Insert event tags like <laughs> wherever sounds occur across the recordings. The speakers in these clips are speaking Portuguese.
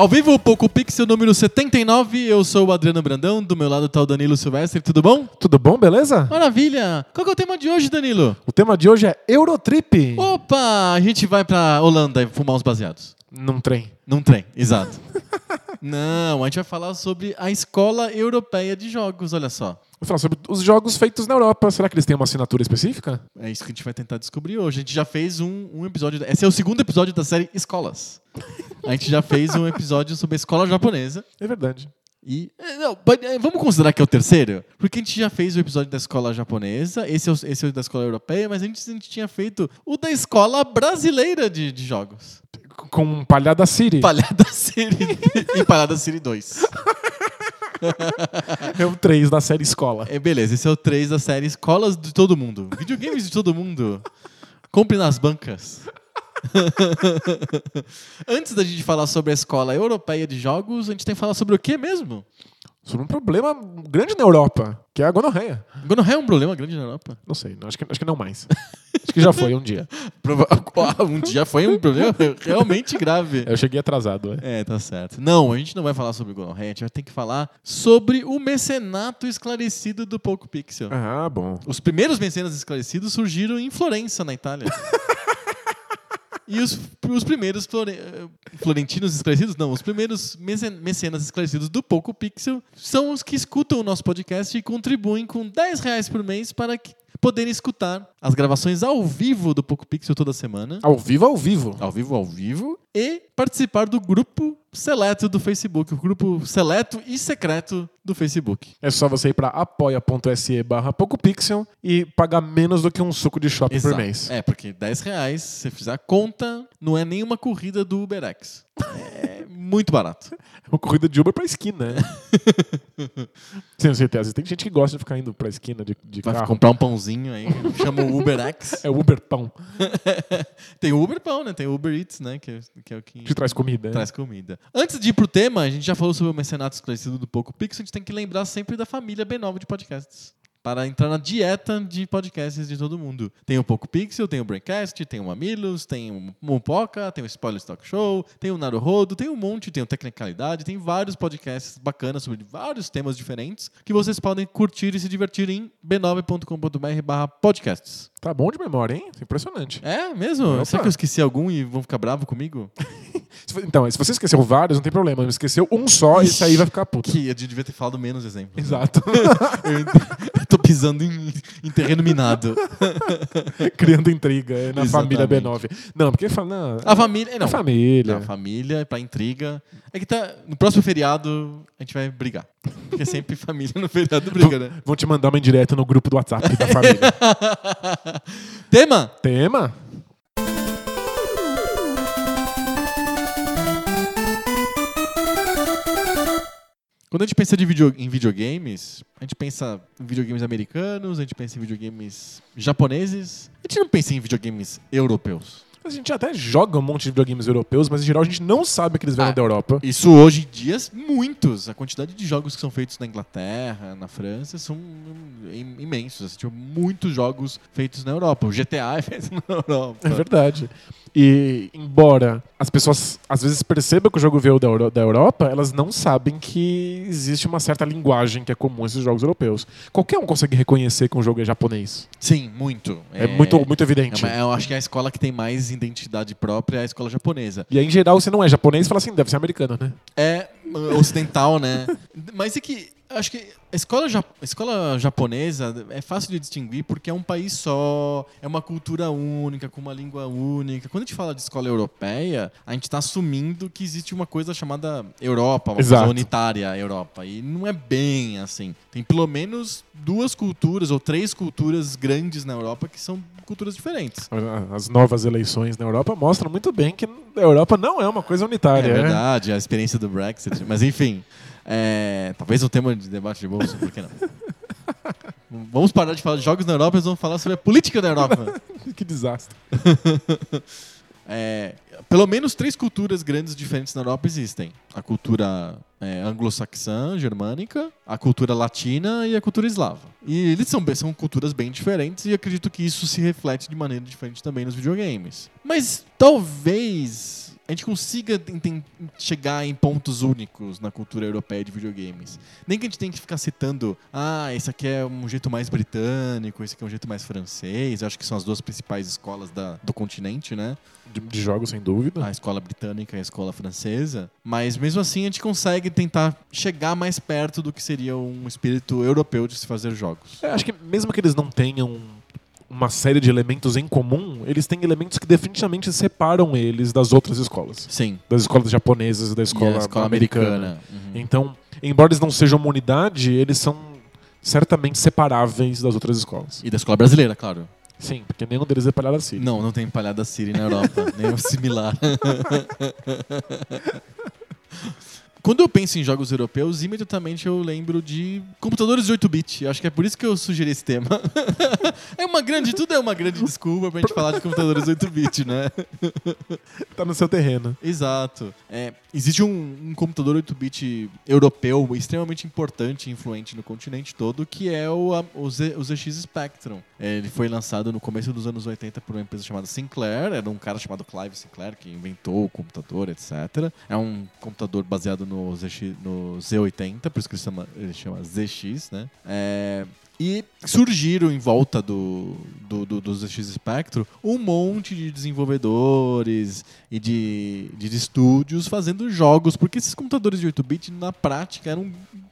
Ao vivo, Poco Pixel número 79, eu sou o Adriano Brandão, do meu lado tá o Danilo Silvestre, tudo bom? Tudo bom, beleza? Maravilha! Qual que é o tema de hoje, Danilo? O tema de hoje é Eurotrip. Opa! A gente vai pra Holanda fumar uns baseados. Num trem. Num trem, exato. <laughs> Não, a gente vai falar sobre a Escola Europeia de Jogos, olha só. Vou falar sobre os jogos feitos na Europa. Será que eles têm uma assinatura específica? É isso que a gente vai tentar descobrir hoje. A gente já fez um, um episódio. Esse é o segundo episódio da série Escolas. A gente já fez um episódio sobre a escola japonesa. É verdade. E. é, Não, é, vamos considerar que é o terceiro? Porque a gente já fez o episódio da escola japonesa, esse é o, esse é o da escola europeia, mas antes a gente tinha feito o da escola brasileira de, de jogos. Com Palhada City. Palhada City <laughs> e Palhada City 2. É o 3 da série Escola. É, beleza, esse é o 3 da série Escolas de Todo Mundo. Videogames de todo mundo. Compre nas bancas. <laughs> Antes da gente falar sobre a escola europeia de jogos, a gente tem que falar sobre o que mesmo? Sobre um problema grande na Europa, que é a gonorreia. Gonorreia é um problema grande na Europa. Não sei, acho que, acho que não mais. <laughs> acho que já foi um dia. <laughs> Um dia foi um problema realmente grave. Eu cheguei atrasado. É. É, tá certo. Não, a gente não vai falar sobre gonorreia, a gente vai ter que falar sobre o mecenato esclarecido do Poco Pixel. Ah, bom. Os primeiros mecenas esclarecidos surgiram em Florença, na Itália. <laughs> E os, os primeiros flore- florentinos esclarecidos, não, os primeiros mece- mecenas esclarecidos do Poco Pixel são os que escutam o nosso podcast e contribuem com 10 reais por mês para que- poderem escutar as gravações ao vivo do Poco Pixel toda semana. Ao vivo, ao vivo. Ao vivo, ao vivo. E participar do grupo seleto do Facebook, o grupo seleto e secreto do Facebook. É só você ir pra apoia.se barra PocoPixel e pagar menos do que um suco de shopping por Exato. mês. É, porque 10 reais, se você fizer a conta, não é nenhuma corrida do UberX. É <laughs> muito barato. <laughs> É uma corrida de Uber pra esquina. né? <laughs> Sem certeza. Tem gente que gosta de ficar indo pra esquina de, de Vai carro. comprar um pãozinho aí, chama o UberX. <laughs> É Uber Pão, Tem o Uber Pão, né? Tem o Uber Eats, né? Que, é- que é o que que traz comida. né? traz comida. Antes de ir pro tema, a gente já falou sobre o mecenato esclarecido do Poco Pixel, a gente tem que lembrar sempre da família B9 de podcasts. Para entrar na dieta de podcasts de todo mundo. Tem o Poco Pixel, tem o Braincast, tem o Mamilos, tem o Mupoca, tem o Spoiler Stock Show, tem o Naruhodo, tem um monte, tem o Tecnicalidade, tem vários podcasts bacanas sobre vários temas diferentes que vocês podem curtir e se divertir em b9.com.br barra podcasts. Tá bom de memória, hein? É Impressionante. mesmo? Opa. Será que eu esqueci algum e vão ficar bravos comigo? <laughs> Então, se você esqueceu vários, não tem problema. Mas esqueceu um só, esse aí vai ficar puto. Que eu devia ter falado menos exemplos. né? Exato. <laughs> Eu, tô pisando em, em terreno minado. <laughs> Criando intriga é, na família Exatamente. B9. Não, porque fala. Não, A família. Não, a família. A família, pra intriga. É que tá. No próximo feriado a gente vai brigar. Porque sempre família no feriado briga, né? Vão te mandar uma indireta no grupo do WhatsApp da família. <laughs> Tema? Tema? Quando a gente pensa de video- em videogames, a gente pensa em videogames americanos, a gente pensa em videogames japoneses. A gente não pensa em videogames europeus. A gente até joga um monte de videogames europeus, mas em geral a gente não sabe que eles vieram Ah. da Europa. Isso hoje em dia, muitos. A quantidade de jogos que são feitos na Inglaterra, na França, são im- imensos. Assim, tipo, muitos jogos feitos na Europa. O GTA é feito <laughs> na Europa. É verdade. E, embora as pessoas às vezes percebam que o jogo veio da, Euro- da Europa, elas não sabem que existe uma certa linguagem que é comum a esses jogos europeus. Qualquer um consegue reconhecer que um jogo é japonês. Sim, muito. É, muito, muito é evidente. uma- eu acho que a escola que tem mais identidade própria a escola japonesa. E aí, em geral, você não é japonês e fala assim, deve ser americano, né? É uh, ocidental, né? Mas é que acho que a escola, ja- escola japonesa é fácil de distinguir porque é um país só, é uma cultura única, com uma língua única. Quando a gente fala de escola europeia, a gente está assumindo que existe uma coisa chamada Europa, uma Exato. coisa unitária Europa. E não é bem assim. Tem pelo menos duas culturas ou três culturas grandes na Europa que são culturas diferentes. As novas eleições na Europa mostram muito bem que a Europa não é uma coisa unitária. É né? verdade, a experiência do Brexit. Mas enfim, é, talvez um tema de debate de bolsa, por que não? <laughs> Vamos parar de falar de jogos na Europa e vamos falar sobre a política da Europa. <laughs> que desastre. <laughs> É, pelo menos três culturas grandes diferentes na Europa existem: a cultura é, anglo-saxã, germânica, a cultura latina e a cultura eslava. E eles são, são culturas bem diferentes e acredito que isso se reflete de maneira diferente também nos videogames. Mas talvez a gente consiga chegar em pontos únicos na cultura europeia de videogames. Nem que a gente tenha que ficar citando, ah, esse aqui é um jeito mais britânico, esse aqui é um jeito mais francês. Eu acho que são as duas principais escolas da- do continente, né? De, de jogos, sem dúvida. a escola britânica e a escola francesa, mas mesmo assim a gente consegue tentar chegar mais perto do que seria um espírito europeu de se fazer jogos. É, acho que mesmo que eles não tenham uma série de elementos em comum, eles têm elementos que definitivamente separam eles das outras escolas. Sim. Das escolas japonesas e da E escola, a escola americana. americana. Uhum. Então, embora eles não sejam uma unidade, eles são certamente separáveis das outras escolas. E da escola brasileira, claro. Sim, porque nenhum deles é palhada assim. Não, não tem palhada Siri na Europa, <laughs> nem o similar. <laughs> Quando eu penso em jogos europeus, imediatamente eu lembro de computadores de 8-bit. Acho que é por isso que eu sugeri esse tema. <laughs> é uma grande, tudo é uma grande desculpa pra gente falar de computadores 8-bit, né? <laughs> Tá no seu terreno. Exato. É, existe um, um computador 8-bit europeu extremamente importante e influente no continente todo, que é o, a- o, Z- o ZX Spectrum. É, ele foi lançado no começo dos anos 80 por uma empresa chamada Sinclair. Era um cara chamado Clive Sinclair que inventou o computador, etc. É um computador baseado no, ZX, no Z80, por isso que ele chama, ele chama ZX, né? É, e surgiram em volta do, do, do, do ZX Spectrum um monte de desenvolvedores e de, de estúdios fazendo jogos, porque esses computadores de 8-bit, na prática, eram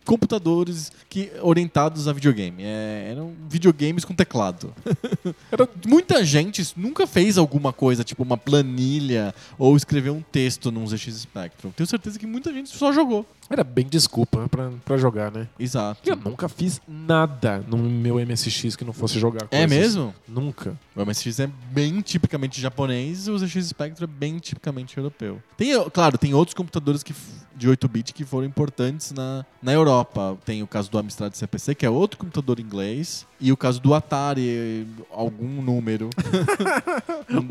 computadores que, orientados a videogame. É, eram videogames com teclado. <laughs> Era- Muita gente nunca fez alguma coisa, tipo uma planilha ou escreveu um texto num ZX Spectrum. Tenho certeza que muita gente só jogou. Era bem desculpa pra, pra jogar, né? Exato. Eu nunca fiz nada no meu MSX que não fosse jogar É coisas. mesmo? Nunca. O MSX é bem tipicamente japonês e o ZX Spectrum é bem tipicamente europeu. Tem, claro, tem outros computadores que, de 8-bit que foram importantes na, na Europa. Tem o caso do Amstrad CPC, que é outro computador inglês, e o caso do Atari, algum número. <laughs>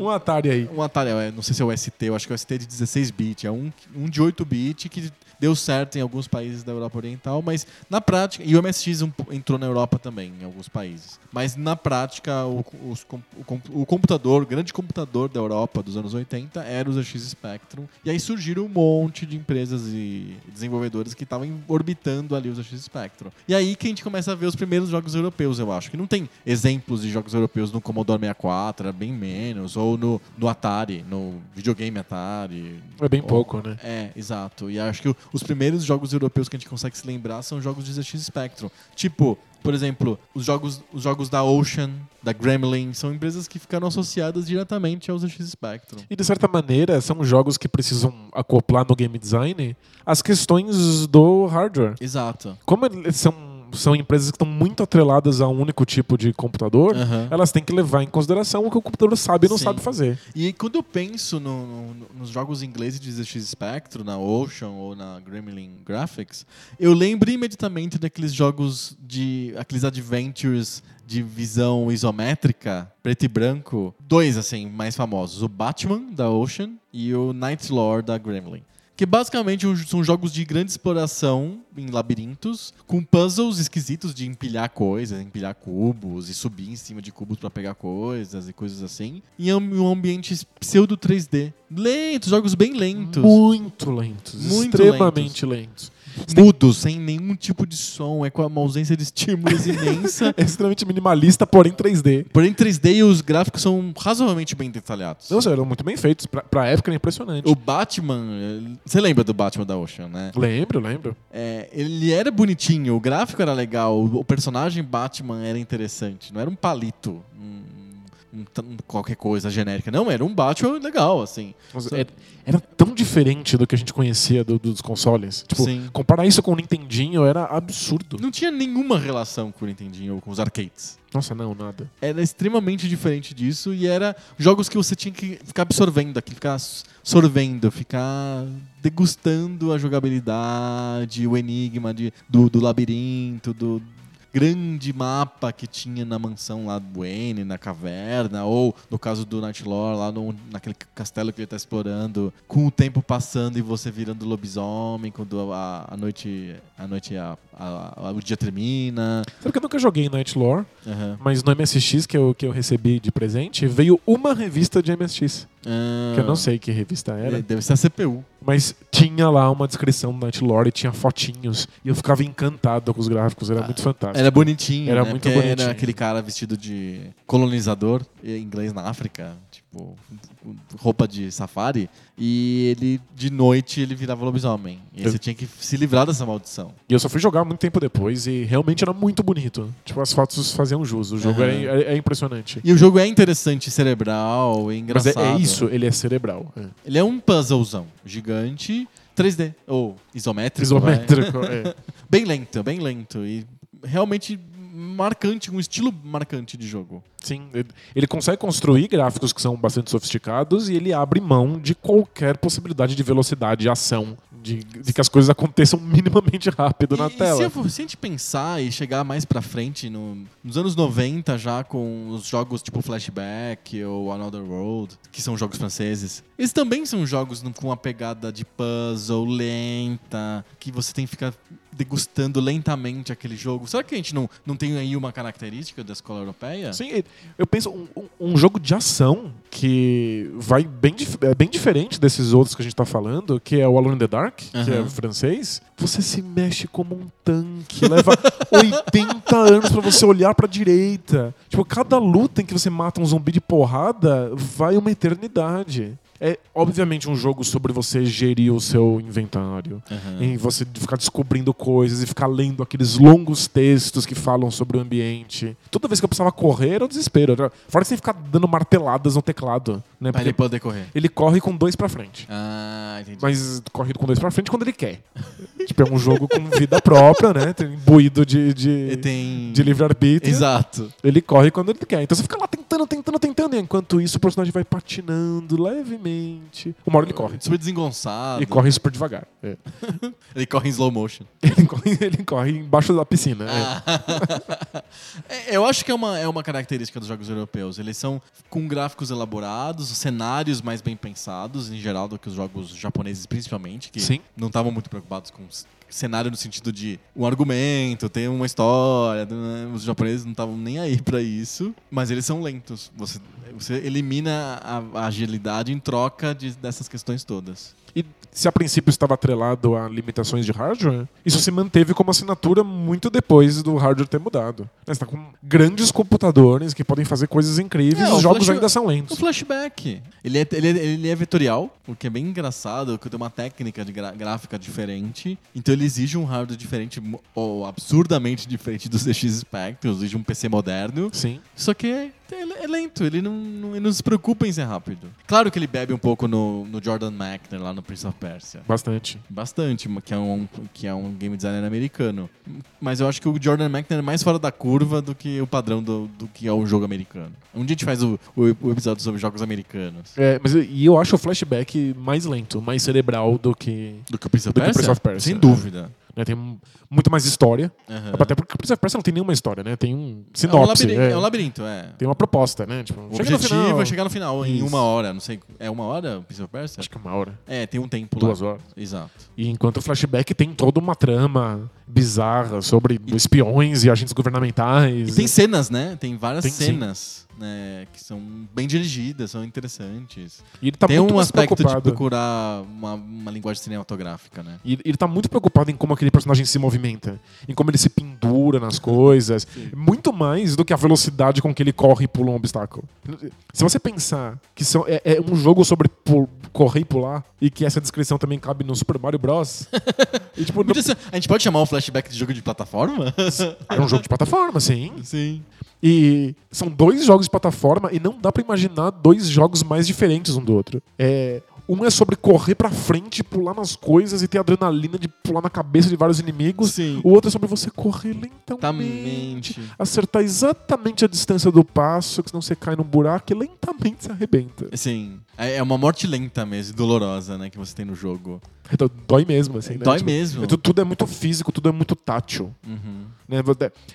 Um Atari aí. Um Atari, é, não sei se é o ST, eu acho que é o ST de 16-bit. É um, um de 8-bit que deu certo em alguns países da Europa Oriental, mas na prática. E o MSX entrou na Europa também, em alguns países. Mas na prática, o, os o o computador, o grande computador da Europa dos anos 80 era o ZX Spectrum. E aí surgiram um monte de empresas e desenvolvedores que estavam orbitando ali o ZX Spectrum. E aí que a gente começa a ver os primeiros jogos europeus, eu acho. Que não tem exemplos de jogos europeus no Commodore 64, era bem menos. Ou no, no Atari, no videogame Atari. É bem Ou- pouco, né? É, exato. E acho que o- os primeiros jogos europeus que a gente consegue se lembrar são jogos de ZX Spectrum. Tipo, por exemplo, os jogos, os jogos da Ocean, da Gremlin, são empresas que ficaram associadas diretamente ao ZX Spectrum. E de certa maneira, são jogos que precisam acoplar no game design as questões do hardware. Exato. Como eles são, são empresas que estão muito atreladas a um único tipo de computador, Aham. elas têm que levar em consideração o que o computador sabe e não Sim. sabe fazer. E quando eu penso no- no- nos jogos ingleses de ZX Spectrum, na Ocean ou na Gremlin Graphics, eu lembro imediatamente daqueles jogos de. aqueles adventures de visão isométrica, preto e branco. Dois, assim, mais famosos: o Batman da Ocean e o Night Lord da Gremlin. Que basicamente são jogos de grande exploração em labirintos, com puzzles esquisitos de empilhar coisas, empilhar cubos e subir em cima de cubos pra pegar coisas e coisas assim. E é um ambiente pseudo 3D. Lentos, jogos bem lentos. Muito lentos. Muito extremamente lentos. Mudos, sem nenhum tipo de som, é com uma ausência de estímulos <laughs> imensa. É extremamente minimalista, porém 3D. Porém, 3D e os gráficos são razoavelmente bem detalhados. Não, eram muito bem feitos. Pra, pra época era impressionante. O Batman, você lembra do Batman da Ocean, né? Lembro, lembro. É, ele era bonitinho, o gráfico era legal, o personagem Batman era interessante, não era um palito, um, um qualquer coisa genérica. Não, era um Batman legal, assim. Mas Era, tão diferente do que a gente conhecia do- dos consoles. Tipo, Sim. comparar isso com o Nintendinho era absurdo. Não tinha nenhuma relação com o Nintendinho ou com os arcades. Nossa, não, nada. Era extremamente diferente disso e era jogos que você tinha que ficar absorvendo aqui, ficar sorvendo, ficar degustando a jogabilidade, o enigma de, do, do labirinto, do grande mapa que tinha na mansão lá do Wayne, na caverna, ou no caso do Nightlore, lá no, naquele castelo que ele tá explorando, com o tempo passando e você virando lobisomem, quando a, a noite, a noite a, a- o dia termina. Sabe que eu nunca joguei Night Lore, Aham. mas no MSX que eu, que eu recebi de presente, veio uma revista de MSX. Ah, Que eu não sei que revista era. Deve ser a CPU. Mas tinha lá uma descrição do Night Lore e tinha fotinhos. E eu ficava encantado com os gráficos, era muito fantástico. Era bonitinho, Era né? muito Porque bonitinho. Era aquele cara vestido de colonizador, inglês na África, tipo, roupa de safari. E ele, de noite, ele virava lobisomem. E Eu- você tinha que se livrar dessa maldição. E eu só fui jogar muito tempo depois e realmente era muito bonito. Tipo, as fotos faziam jus. O jogo Aham. é, é- é impressionante. E o jogo é interessante, cerebral, é Mas engraçado. é, é isso, ele é cerebral. É. Ele é um puzzlezão gigante, 3D, ou isométrico. Isométrico. é. <laughs> Bem lento, bem lento. E realmente marcante, um estilo marcante de jogo. Sim, ele- consegue construir gráficos que são bastante sofisticados e ele abre mão de qualquer possibilidade de velocidade e ação, de, de que as coisas aconteçam <laughs> minimamente rápido na E- e tela. Se, for- se a gente pensar e chegar mais pra frente, no- nos anos 90, já com os jogos tipo Flashback ou Another World, que são jogos franceses, eles também são jogos com uma pegada de puzzle lenta, que você tem que ficar degustando lentamente aquele jogo. Será que a gente não, não tem aí uma característica da escola europeia? Sim, eu penso um, um- jogo de ação que vai bem, é bem diferente desses outros que a gente tá falando, que é o Alone in the Dark, que é francês. Você se mexe como um tanque, leva <laughs> 80 anos pra você olhar pra direita. Tipo, cada luta em que você mata um zumbi de porrada vai uma eternidade. É, obviamente, um jogo sobre você gerir o seu inventário. Aham. Em você ficar descobrindo coisas e ficar lendo aqueles longos textos que falam sobre o ambiente. Toda vez que eu precisava correr, era um desespero. Era- Fora você ficar dando marteladas no teclado. Né? Pra ele poder correr. ele corre com dois pra frente. Ah, entendi. Mas corre com dois pra frente quando ele quer. <laughs> tipo, é um jogo com vida própria, né? Tem imbuído de, de, tem... de livre-arbítrio. Exato. Ele corre quando ele quer. Então você fica lá tentando, tentando, tentando. E enquanto isso, o personagem vai patinando levemente. Uma hora ele corre. Super desengonçado. E corre super devagar. É. <laughs> Ele corre em slow motion. <laughs> Ele, corre, ele corre embaixo da piscina. é. <laughs> É, Eu acho que é uma, é uma característica dos jogos europeus. Eles são com gráficos elaborados, cenários mais bem pensados, em geral, do que os jogos japoneses, principalmente, que Sim. não estavam muito preocupados com cenário no sentido de um argumento, ter uma história. né? Os japoneses não estavam nem aí pra isso, mas eles são lentos. Você, você elimina a, a agilidade em troca de- dessas questões todas. E se a princípio estava atrelado a limitações de hardware, isso se manteve como assinatura muito depois do hardware ter mudado. Né, Você está com grandes computadores que podem fazer coisas incríveis É, e o os jogos Flash- ainda são O lentos. flashback. Ele é, ele, é, ele é vetorial, o que é bem engraçado, que tem uma técnica de gráfica diferente. Então ele exige um hardware diferente, ou absurdamente diferente dos DX Spectrum, exige um PC moderno. Sim. Só que é, é lento, ele não, não, ele não se preocupa em ser rápido. Claro que ele bebe um pouco no, no Jordan Mechner, lá no Prince of Persia. Bastante. Bastante, que é, um, que é um game designer americano. Mas eu acho que o Jordan Mechner é mais fora da curva do que o padrão do, do que é o jogo americano. Um dia a gente faz o, o, o episódio sobre jogos americanos. É, mas e eu acho o flashback mais lento, mais cerebral do que. Do que o Prince of Persia? Prince of Persia, Sem dúvida. Né, tem um- muito mais história. Aham. Até porque o Prince of Persia não tem nenhuma história, né? Tem um É um, sinopse. labirinto, é. é um labirinto, é. Tem uma proposta, né? Tipo, O chega no objetivo final. é chegar no final, em Isso. uma hora. Não sei. É uma hora o Prince of Persia? Acho que uma hora. É, tem um tempo Duas lá. horas. Exato. E enquanto o flashback tem toda uma trama bizarra sobre espiões e agentes governamentais. E tem cenas, né? Tem várias Tem, sim. Né, que são bem dirigidas, são interessantes. E ele tá tem muito um aspecto de preocupado. procurar uma, uma linguagem cinematográfica, né? E ele tá muito preocupado em como aquele personagem se movimenta, em como ele se pendura nas <laughs> coisas, muito mais do que a velocidade com que ele corre e pula um obstáculo. Se você pensar que são, é, é um jogo sobre pu- correr e pular, e que essa descrição também cabe no Super Mario Bros. <laughs> e, tipo, ser- a gente pode chamar o flashback de jogo de plataforma? é um jogo de plataforma, sim. Sim. E são dois jogos de plataforma e não dá pra imaginar dois jogos mais diferentes um do outro. É, um é sobre correr pra frente, pular nas coisas e ter adrenalina de pular na cabeça de vários inimigos. Sim. O outro é sobre você correr lentamente, acertar exatamente a distância do passo, que senão você cai num buraco e lentamente se arrebenta. Sim. É é uma morte lenta mesmo, dolorosa, né, que você tem no jogo. Então, dói mesmo, assim, né? Dói Tipo, mesmo. tu- tudo é muito físico, tudo é muito tátil. Uhum. Né?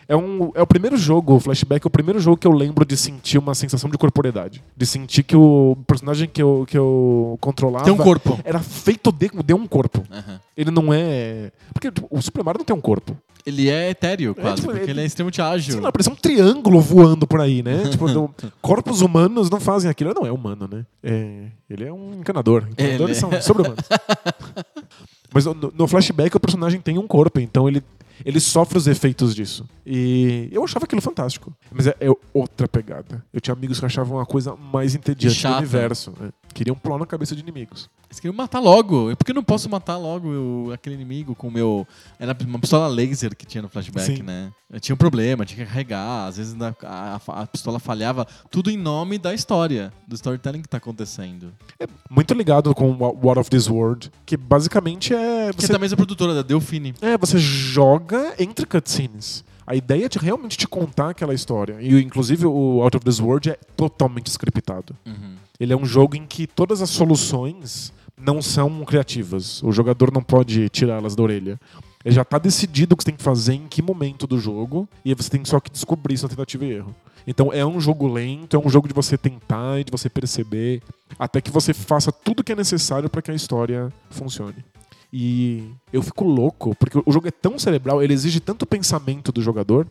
É, um, é o primeiro jogo, o flashback, é o primeiro jogo que eu lembro de sentir uma sensação de corporeidade. De sentir que o personagem que eu, que eu controlava. Tem um corpo. Era feito de, de um corpo. Aham. Ele não é. Porque tipo, o Super Mario não tem um corpo. Ele é etéreo, quase, tipo, porque ele- ele é extremamente ágil. Sei lá, parece um triângulo voando por aí, né? tipo, não- <laughs> corpos humanos não fazem aquilo. Ele não é humano, né? É, ele é um encanador. Encanadores Ele- são sobre-humanos. <laughs> Mas no, no flashback o personagem tem um corpo, então ele, ele sofre os efeitos disso. E eu achava aquilo fantástico. Mas é, é outra pegada. Eu tinha amigos que achavam a coisa mais entediante do Chata. universo. né? Queriam pular na cabeça de inimigos. Eles queriam matar logo. Por que eu não posso matar logo o- aquele inimigo com o meu. Era uma pistola laser que tinha no flashback, Sim. né? Eu tinha um problema, tinha que carregar. Às vezes a, a- a pistola falhava. Tudo em nome da história, do storytelling que tá acontecendo. É muito ligado com War of This World, que basicamente é. Que é Você da mesma produtora, da Delfine. É, você joga entre cutscenes. A ideia é de realmente te contar aquela história. E inclusive o Out of This World é totalmente scriptado. Uhum. Ele é um jogo em que todas as soluções não são criativas. O jogador não pode tirá-las da orelha. Ele já está decidido o que você tem que fazer em que momento do jogo, e você tem só que descobrir isso na tentativa e erro. Então é um jogo lento, é um jogo de você tentar e de você perceber, até que você faça tudo o que é necessário para que a história funcione. E eu fico louco, porque o jogo é tão cerebral, ele exige tanto pensamento do jogador,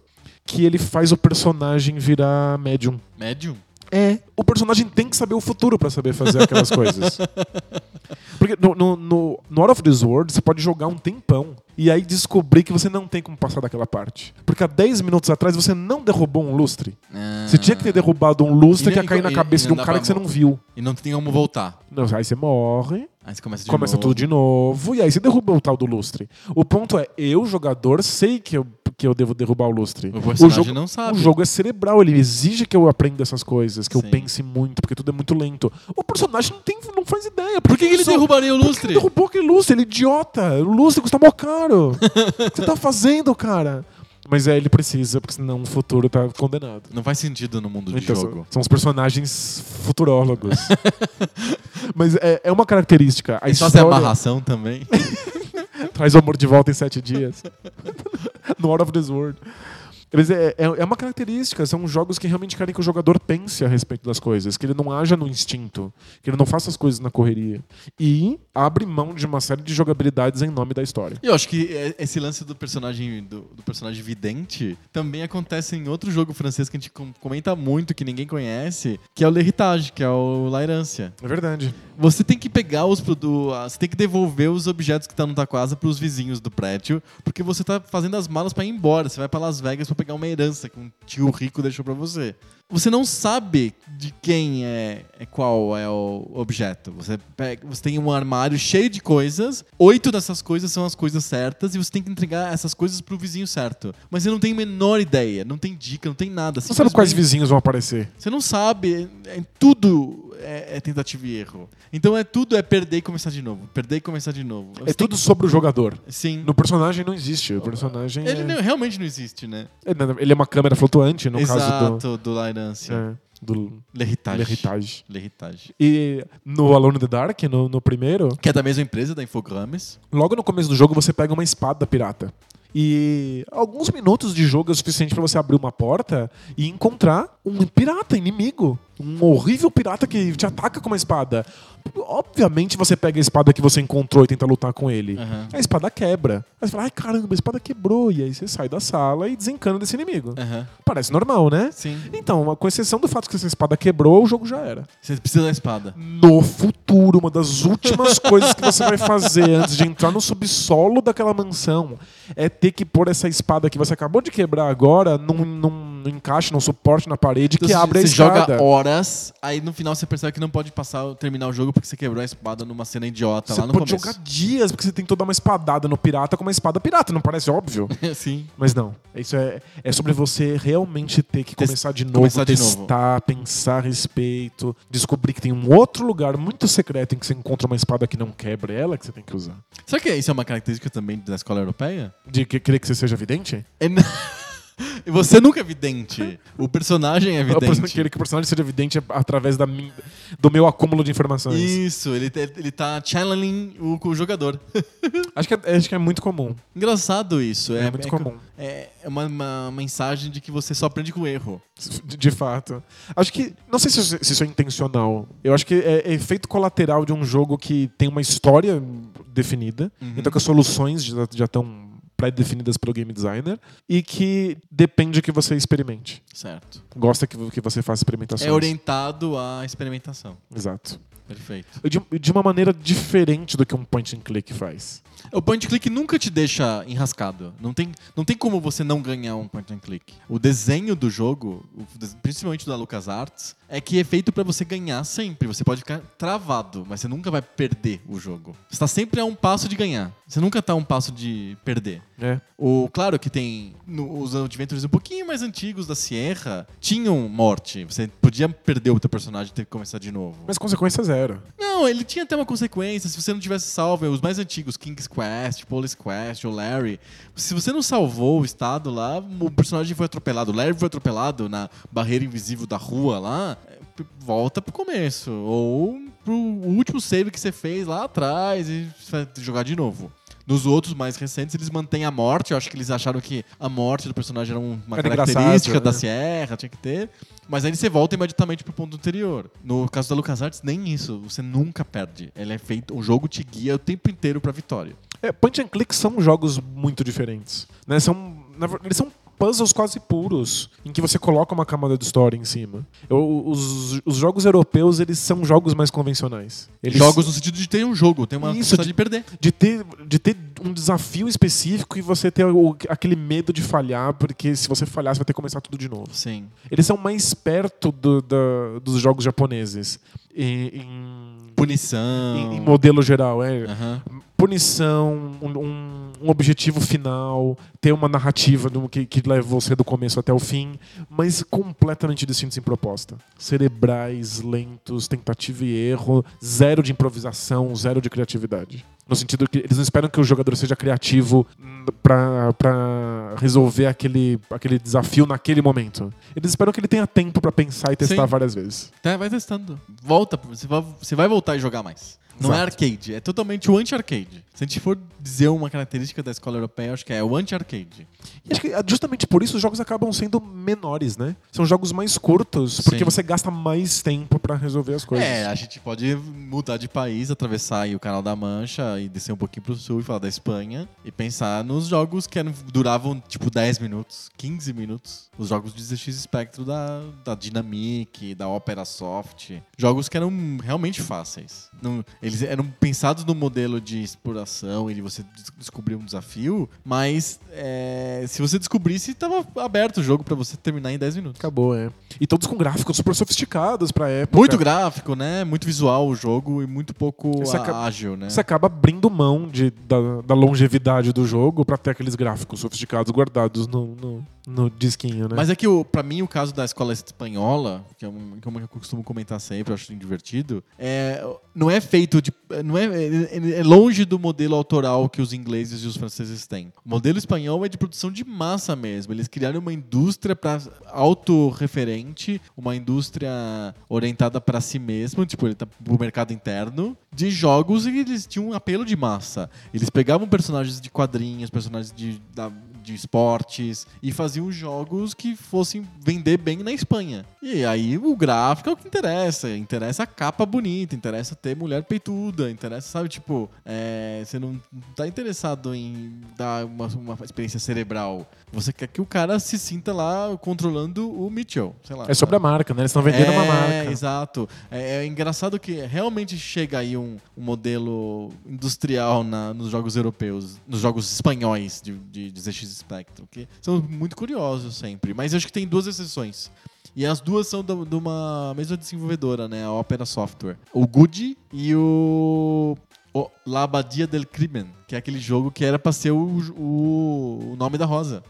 que ele faz o personagem virar médium. Médium? É. O personagem tem que saber o futuro pra saber fazer aquelas <laughs> coisas. Porque no, no, no, no Out of This World você pode jogar um tempão e aí descobrir que você não tem como passar daquela parte. Porque há 10 minutos atrás você não derrubou um lustre. Você tinha que ter derrubado um lustre E que ia cair na cabeça de um cara pra que você vo- não viu. E não tem como voltar. Não, aí você morre, Aí você começa de começa novo. tudo de novo e aí você derruba o tal do lustre. O ponto é, eu, jogador, sei que eu, que eu devo derrubar o lustre. O personagem jogo- não sabe. O jogo é cerebral, ele exige que eu aprenda essas coisas, que eu Sim. pense muito, porque tudo é muito lento. O personagem não, tem, não faz ideia. Por que, que ele só- derrubaria o lustre? ele derrubou aquele lustre? Ele é idiota. O lustre custa mó caro. <laughs> o que você tá fazendo, cara? Mas é, ele precisa, porque senão o futuro tá condenado. Não faz sentido no mundo de Então, jogo. são, os personagens futurólogos. <laughs> Mas é, é uma característica. A E só tem história amarração também. <laughs> traz o amor de volta em sete dias. <laughs> no Out of This World. Mas é, é, é uma característica, são jogos que realmente querem que o jogador pense a respeito das coisas, que ele não haja no instinto, que ele não faça as coisas na correria. E abre mão de uma série de jogabilidades em nome da história. E eu acho que é- esse lance do personagem do, do personagem vidente também acontece em outro jogo francês que a gente com- comenta muito, que ninguém conhece, que é o L'Héritage, que é o La Herância. É verdade. Você tem que pegar os você tem que devolver os objetos que estão na tua casa para os vizinhos do prédio, porque você tá fazendo as malas para ir embora. Você vai para Las Vegas para pegar uma herança que um tio rico deixou para você. Você não sabe de quem é, é qual é o objeto. Você pega, você tem um armário cheio de coisas. Oito dessas coisas são as coisas certas e você tem que entregar essas coisas pro vizinho certo. Mas você não tem a menor ideia, não tem dica, não tem nada. Não sabe quais vizinhos vão aparecer. você não sabe, é, é- tudo é, é tentativa e erro. Então é tudo é perder e começar de novo, perder e começar de novo. Você É tudo sobre o jogador. que- Sim. No personagem não existe. O personagem Ele é... não- realmente não existe, né? Ele é uma câmera flutuante, no caso Exato, do La É, do L'Héritage. L'Héritage. L'Héritage. E no Alone in the Dark, no, no primeiro, Que é da mesma empresa, da Infogrames. logo no começo do jogo você pega uma espada pirata. E alguns minutos de jogo é o suficiente pra você abrir uma porta e encontrar um pirata inimigo. Um horrível pirata que te ataca com uma espada. Obviamente você pega a espada que você encontrou e tenta lutar com ele. Aham. A espada quebra. Aí você fala, ai caramba, a espada quebrou. E aí você sai da sala e desencana desse inimigo. Aham. Parece normal, né? Sim. Então, com exceção do fato que essa espada quebrou, o jogo já era. Você precisa da espada. No futuro, uma das últimas <laughs> coisas que você vai fazer antes de entrar no subsolo daquela mansão é ter que pôr essa espada que você acabou de quebrar agora num, num encaixe, num suporte na parede que Então, abre a você escada. joga horas, aí no final você percebe que não pode passar, terminar o jogo porque você quebrou a espada numa cena idiota Você lá no pode começo. jogar dias porque você tentou dar uma espadada no pirata com uma espada pirata, não parece óbvio? <laughs> Sim. Mas não. Isso é, é sobre você realmente ter que começar de novo, começar de novo. testar, pensar a respeito, descobrir que tem um outro lugar muito secreto em que você encontra uma espada que não quebra ela que você tem que usar. Será que isso é uma característica também da escola europeia? De que querer que você seja vidente? É, n- E <laughs> você nunca é vidente. O personagem é <laughs> Eu vidente. querer que o personagem seja evidente através da min- do meu acúmulo de informações. Isso, ele, ele tá channeling o, o jogador. <laughs> Acho, que é, acho que é muito comum. Engraçado isso. É, É, muito é- comum. É uma, uma mensagem de que você só aprende com erro. De, de fato. Acho que. Não sei se, isso- se isso é intencional. Eu acho que é, é efeito colateral de um jogo que tem uma história definida. Uhum. Então que as soluções já já estão pré-definidas pelo game designer. E que depende que você experimente. Certo. Gosta que, que você faça experimentações. É orientado à experimentação. Exato. Perfeito. De, de uma maneira diferente do que um point and click faz. O point and click nunca te deixa enrascado. Não tem, não tem como você não ganhar um point and click. O desenho do jogo, principalmente da LucasArts, é que é feito pra você ganhar sempre. Você pode ficar travado, mas você nunca vai perder o jogo. Você tá sempre a um passo de ganhar. Você nunca tá a um passo de perder. É. O, claro que tem no- os adventures um pouquinho mais antigos da Sierra tinham morte. Você podia perder o teu personagem e ter que começar de novo. Mas consequência zero. Não, ele tinha até uma consequência. Se você não tivesse salvo os mais antigos, King's Quest, Police Quest, o Larry. Se você não salvou o estado lá, o personagem foi atropelado. O Larry foi atropelado na barreira invisível da rua lá. Volta pro começo. Ou pro último save que você fez lá atrás e jogar de novo. Nos outros mais recentes, eles mantêm a morte. Eu acho que eles acharam que a morte do personagem era um- uma Era característica da né? Sierra, tinha que ter. Mas aí você volta imediatamente pro ponto anterior. No caso da LucasArts, nem isso. Você nunca perde. Ele é feito, o jogo te guia o tempo inteiro pra vitória. É, point and click são jogos muito diferentes. Né? São, eles são puzzles quase puros, em que você coloca uma camada de história em cima. Eu- os, os jogos europeus, eles são jogos mais convencionais. Eles, Jogos no sentido de ter um jogo, tem uma Isso, de- de perder. de ter, de ter um desafio específico e você ter o- aquele medo de falhar, porque se você falhar, você vai ter que começar tudo de novo. Sim. Eles são mais perto do- da- dos jogos japoneses. Em, em- Punição. em- em modelo geral, é. Aham. Punição, um, um- um objetivo final, ter uma narrativa do que, que leva você do começo até o fim, mas completamente distintos em proposta. Cerebrais, lentos, tentativa e erro, zero de improvisação, zero de criatividade. No sentido que eles não esperam que o jogador seja criativo hum, pra resolver aquele, aquele desafio naquele momento. Eles esperam que ele tenha tempo pra pensar e testar Sim. várias vezes. Tá, vai testando. Volta, você vai, você vai voltar e jogar mais. Não é Exato. arcade, é totalmente o anti-arcade. Se a gente for dizer uma característica da escola europeia, eu acho que é o anti-arcade. E acho que ah, justamente por isso os jogos acabam sendo menores, né? São jogos mais curtos, porque Sim. você gasta mais tempo pra resolver as coisas. É, a gente pode mudar de país, atravessar aí o Canal da Mancha e descer um pouquinho pro sul e falar da Espanha e pensar nos jogos que duravam tipo 10 minutos, 15 minutos. Os jogos de ZX Spectrum da, da Dynamic, da Opera Soft. Jogos que eram realmente fáceis. Não- eles eram pensados no modelo de exploração e de você des- descobrir um desafio, mas é, se você descobrisse, tava aberto o jogo pra você terminar em 10 minutos. Acabou, é. E todos com gráficos super sofisticados pra época. Muito gráfico, né? Muito visual o jogo e muito pouco acaba- ágil, né? Você acaba abrindo mão de, da, da longevidade do jogo pra ter aqueles gráficos sofisticados guardados no, no, no disquinho, né? Mas é que, o, pra mim, o caso da escola espanhola, que é um, que é eu costumo comentar sempre, eu acho divertido, é, não é feito de. Não é, é, é longe do modelo autoral que os ingleses e os franceses têm. O modelo espanhol é de produção de massa mesmo. Eles criaram uma indústria para autorreferente, uma indústria orientada para si mesmo, tipo, ele tá pro mercado interno, de jogos e eles tinham um apelo de massa. Eles pegavam personagens de quadrinhos, personagens de, da- de esportes e faziam jogos que fossem vender bem na Espanha. E aí o gráfico é o que interessa. Interessa a capa bonita, interessa ter mulher peituda, interessa, sabe, tipo, é, você não tá interessado em dar uma, uma experiência cerebral. Você quer que o cara se sinta lá controlando o Mitchell, sei lá. É sobre a marca, né? Eles estão vendendo uma É, marca. Exato. É, é engraçado que realmente chega aí um, um modelo industrial na- nos jogos europeus, nos jogos espanhóis de, de, de ZX Spectrum, que são muito curiosos sempre. Mas acho que tem duas exceções. E as duas são de uma mesma desenvolvedora, né? A Opera Software. O Good e o, o La Abadia del Crimen, que é aquele jogo que era pra ser o, o, o nome da rosa.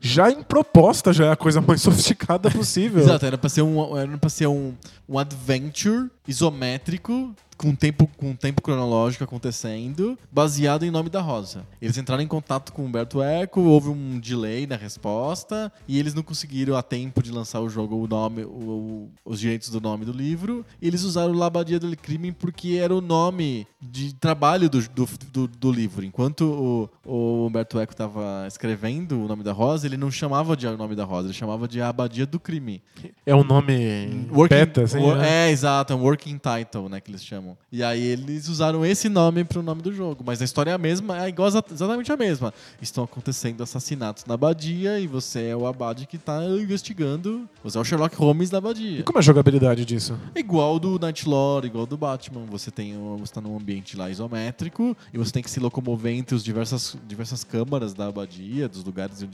Já em proposta, já é a coisa mais <laughs> sofisticada possível. Exato, era pra ser um, era pra ser um, um adventure isométrico com tempo, com tempo cronológico acontecendo, baseado em Nome da Rosa. Eles entraram em contato com o Humberto Eco, houve um delay na resposta, e eles não conseguiram a tempo de lançar o jogo, o nome, o- os direitos do nome do livro. E eles usaram Labadia del Crime porque era o nome de trabalho do, do, do- do livro. Enquanto o, o Humberto Eco estava escrevendo o Nome da Rosa, ele não chamava de O Nome da Rosa, ele chamava de A Abadia do Crime. É um nome Working- beta, assim. wor- né? É, exato, é um working title, né, que eles chamam. E aí eles usaram esse nome pro nome do jogo, mas a história é a mesma, é igual exa- exatamente a mesma. Estão acontecendo assassinatos na abadia e você é o abade que tá investigando. Você é o Sherlock Holmes da E abadia. como é a jogabilidade disso? É igual do Night Lore, igual do Batman. Você tem você tá num ambiente lá isométrico e você tem que se locomover entre as diversas, diversas câmaras da abadia, dos lugares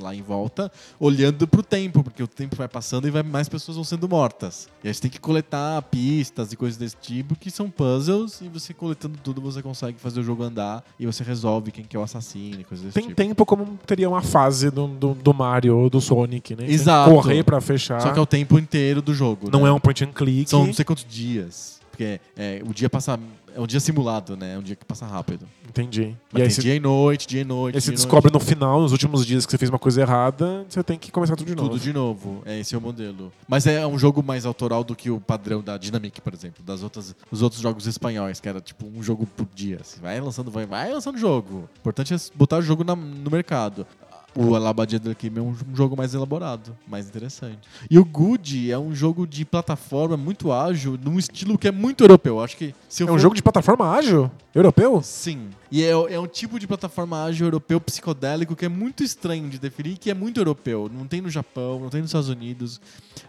lá em volta, olhando pro tempo, porque o tempo vai passando e vai, mais pessoas vão sendo mortas. E aí você tem que coletar pistas e coisas desse tipo que são puzzles e você coletando tudo você consegue fazer o jogo andar e você resolve quem que é o assassino e coisas desse Tem tipo. tempo como teria uma fase do, do, do Mario ou do Sonic, né? Tem Exato. Correr pra fechar. Só que é o tempo inteiro do jogo. Não né? é um point and click. São não sei quantos dias. Porque é, o dia passa. É um dia simulado, né? É um dia que passa rápido. Entendi. Mas e aí tem você, dia e noite, dia e noite. aí você e descobre noite. no final, nos últimos dias, que você fez uma coisa errada, você tem que começar tudo de novo. Tudo de novo. É, esse é o modelo. Mas é um jogo mais autoral do que o padrão da Dynamic, por exemplo. Das outras, dos outros jogos espanhóis, que era tipo um jogo por dia. Assim, vai lançando, vai, vai lançando jogo. O importante é botar o jogo na- no mercado. O Alabadia do Crime é um, jogo mais elaborado, mais interessante. E o Good é um jogo de plataforma muito ágil, num estilo que é muito europeu. Acho que se eu É um for- jogo de plataforma ágil? Europeu? Sim. E é, é um tipo de plataforma ágil europeu psicodélico que é muito estranho de definir, que é muito europeu. Não tem no Japão, não tem nos Estados Unidos.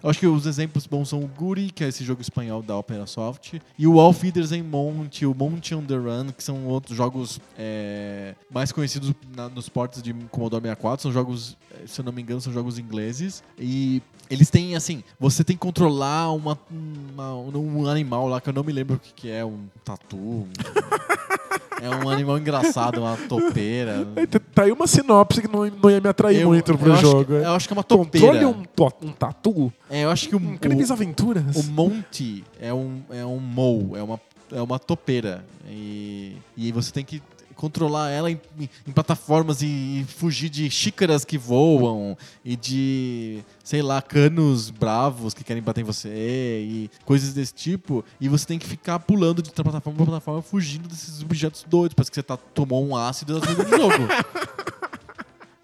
Eu acho que os exemplos bons são o Guri, que é esse jogo espanhol da Opera Soft, e o Wolf Eaters em Monte, o Monte on the Run, que são outros jogos é, mais conhecidos na- nos portos de Commodore 64. São jogos, eh, se eu não me engano, são jogos ingleses. E eles têm, assim, você tem que controlar uma, uma- um animal lá que eu não me lembro o que, que é, um tatu. um- <laughs> é um animal engraçado, uma topeira. Aí tá- Tá aí uma sinopse que não, não ia me atrair Eu- muito pro eu acho jogo. que- eu acho que é uma Controle topeira. um, to- um tatu? É, eu acho que o, Incríveis o, aventuras. o monte é um, é um mou, é uma, é uma topeira. E, e você tem que controlar ela em, em plataformas e, fugir de xícaras que voam e de, sei lá, canos bravos que querem bater em você e coisas desse tipo. E você tem que ficar pulando de plataforma pra plataforma, fugindo desses objetos doidos. Parece que você tá, tomou um ácido das do jogo.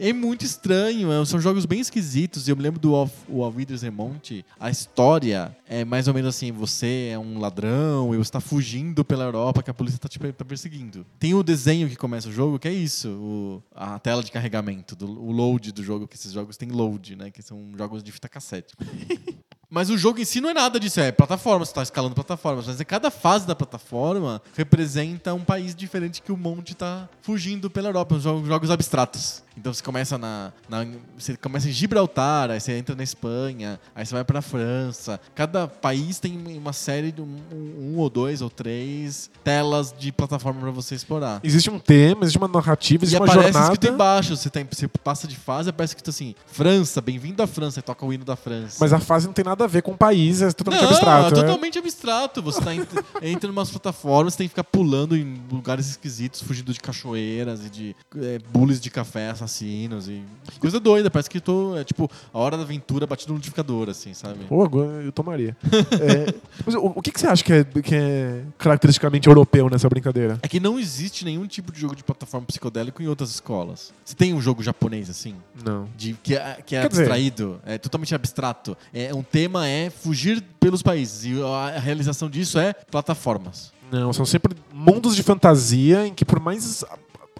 É muito estranho, é- são jogos bem esquisitos. Eu me lembro do Of- o Alviders Remonte. A história é mais ou menos assim: você é um ladrão e você está fugindo pela Europa que a polícia está te tá perseguindo. Tem o desenho que começa o jogo, que é isso: o- a tela de carregamento, do, o load do jogo, que esses jogos têm load, né? Que são jogos de fita cassete. <laughs> Mas o jogo em si não é nada disso, é plataforma, você tá escalando plataformas. Mas é cada fase da plataforma representa um país diferente que o monte tá fugindo pela Europa, jogos, jogos abstratos. Então você começa na, na- Você começa em Gibraltar, aí você entra na Espanha, aí você vai pra França. Cada país tem uma série de um, um ou dois ou três telas de plataforma pra você explorar. Existe um tema, existe uma narrativa, E existe uma aparece jornada. escrito embaixo, você, tem, você passa de fase, aparece escrito assim, França, bem-vindo à França, e toca o hino da França. Mas a fase não tem nada a ver com o país, é totalmente Não, abstrato. é né? totalmente abstrato. Você tá ent- <laughs> entra em umas plataformas, tem que ficar pulando em lugares esquisitos, fugindo de cachoeiras e de é, bullies de café assassinos e coisa doida. Parece que tô, é tipo, a hora da aventura batido no notificador, assim, sabe? Pô, agora eu tomaria. É, mas o, o que, que você acha que é, que é caracteristicamente europeu nessa brincadeira? É que não existe nenhum tipo de jogo de plataforma psicodélico em outras escolas. Você tem um jogo japonês assim? Não. De, que é, que é Quer dizer- abstraído, é totalmente abstrato. É, um tema é fugir pelos países. E a, realização disso é plataformas. Não, são sempre mundos de fantasia em que, por mais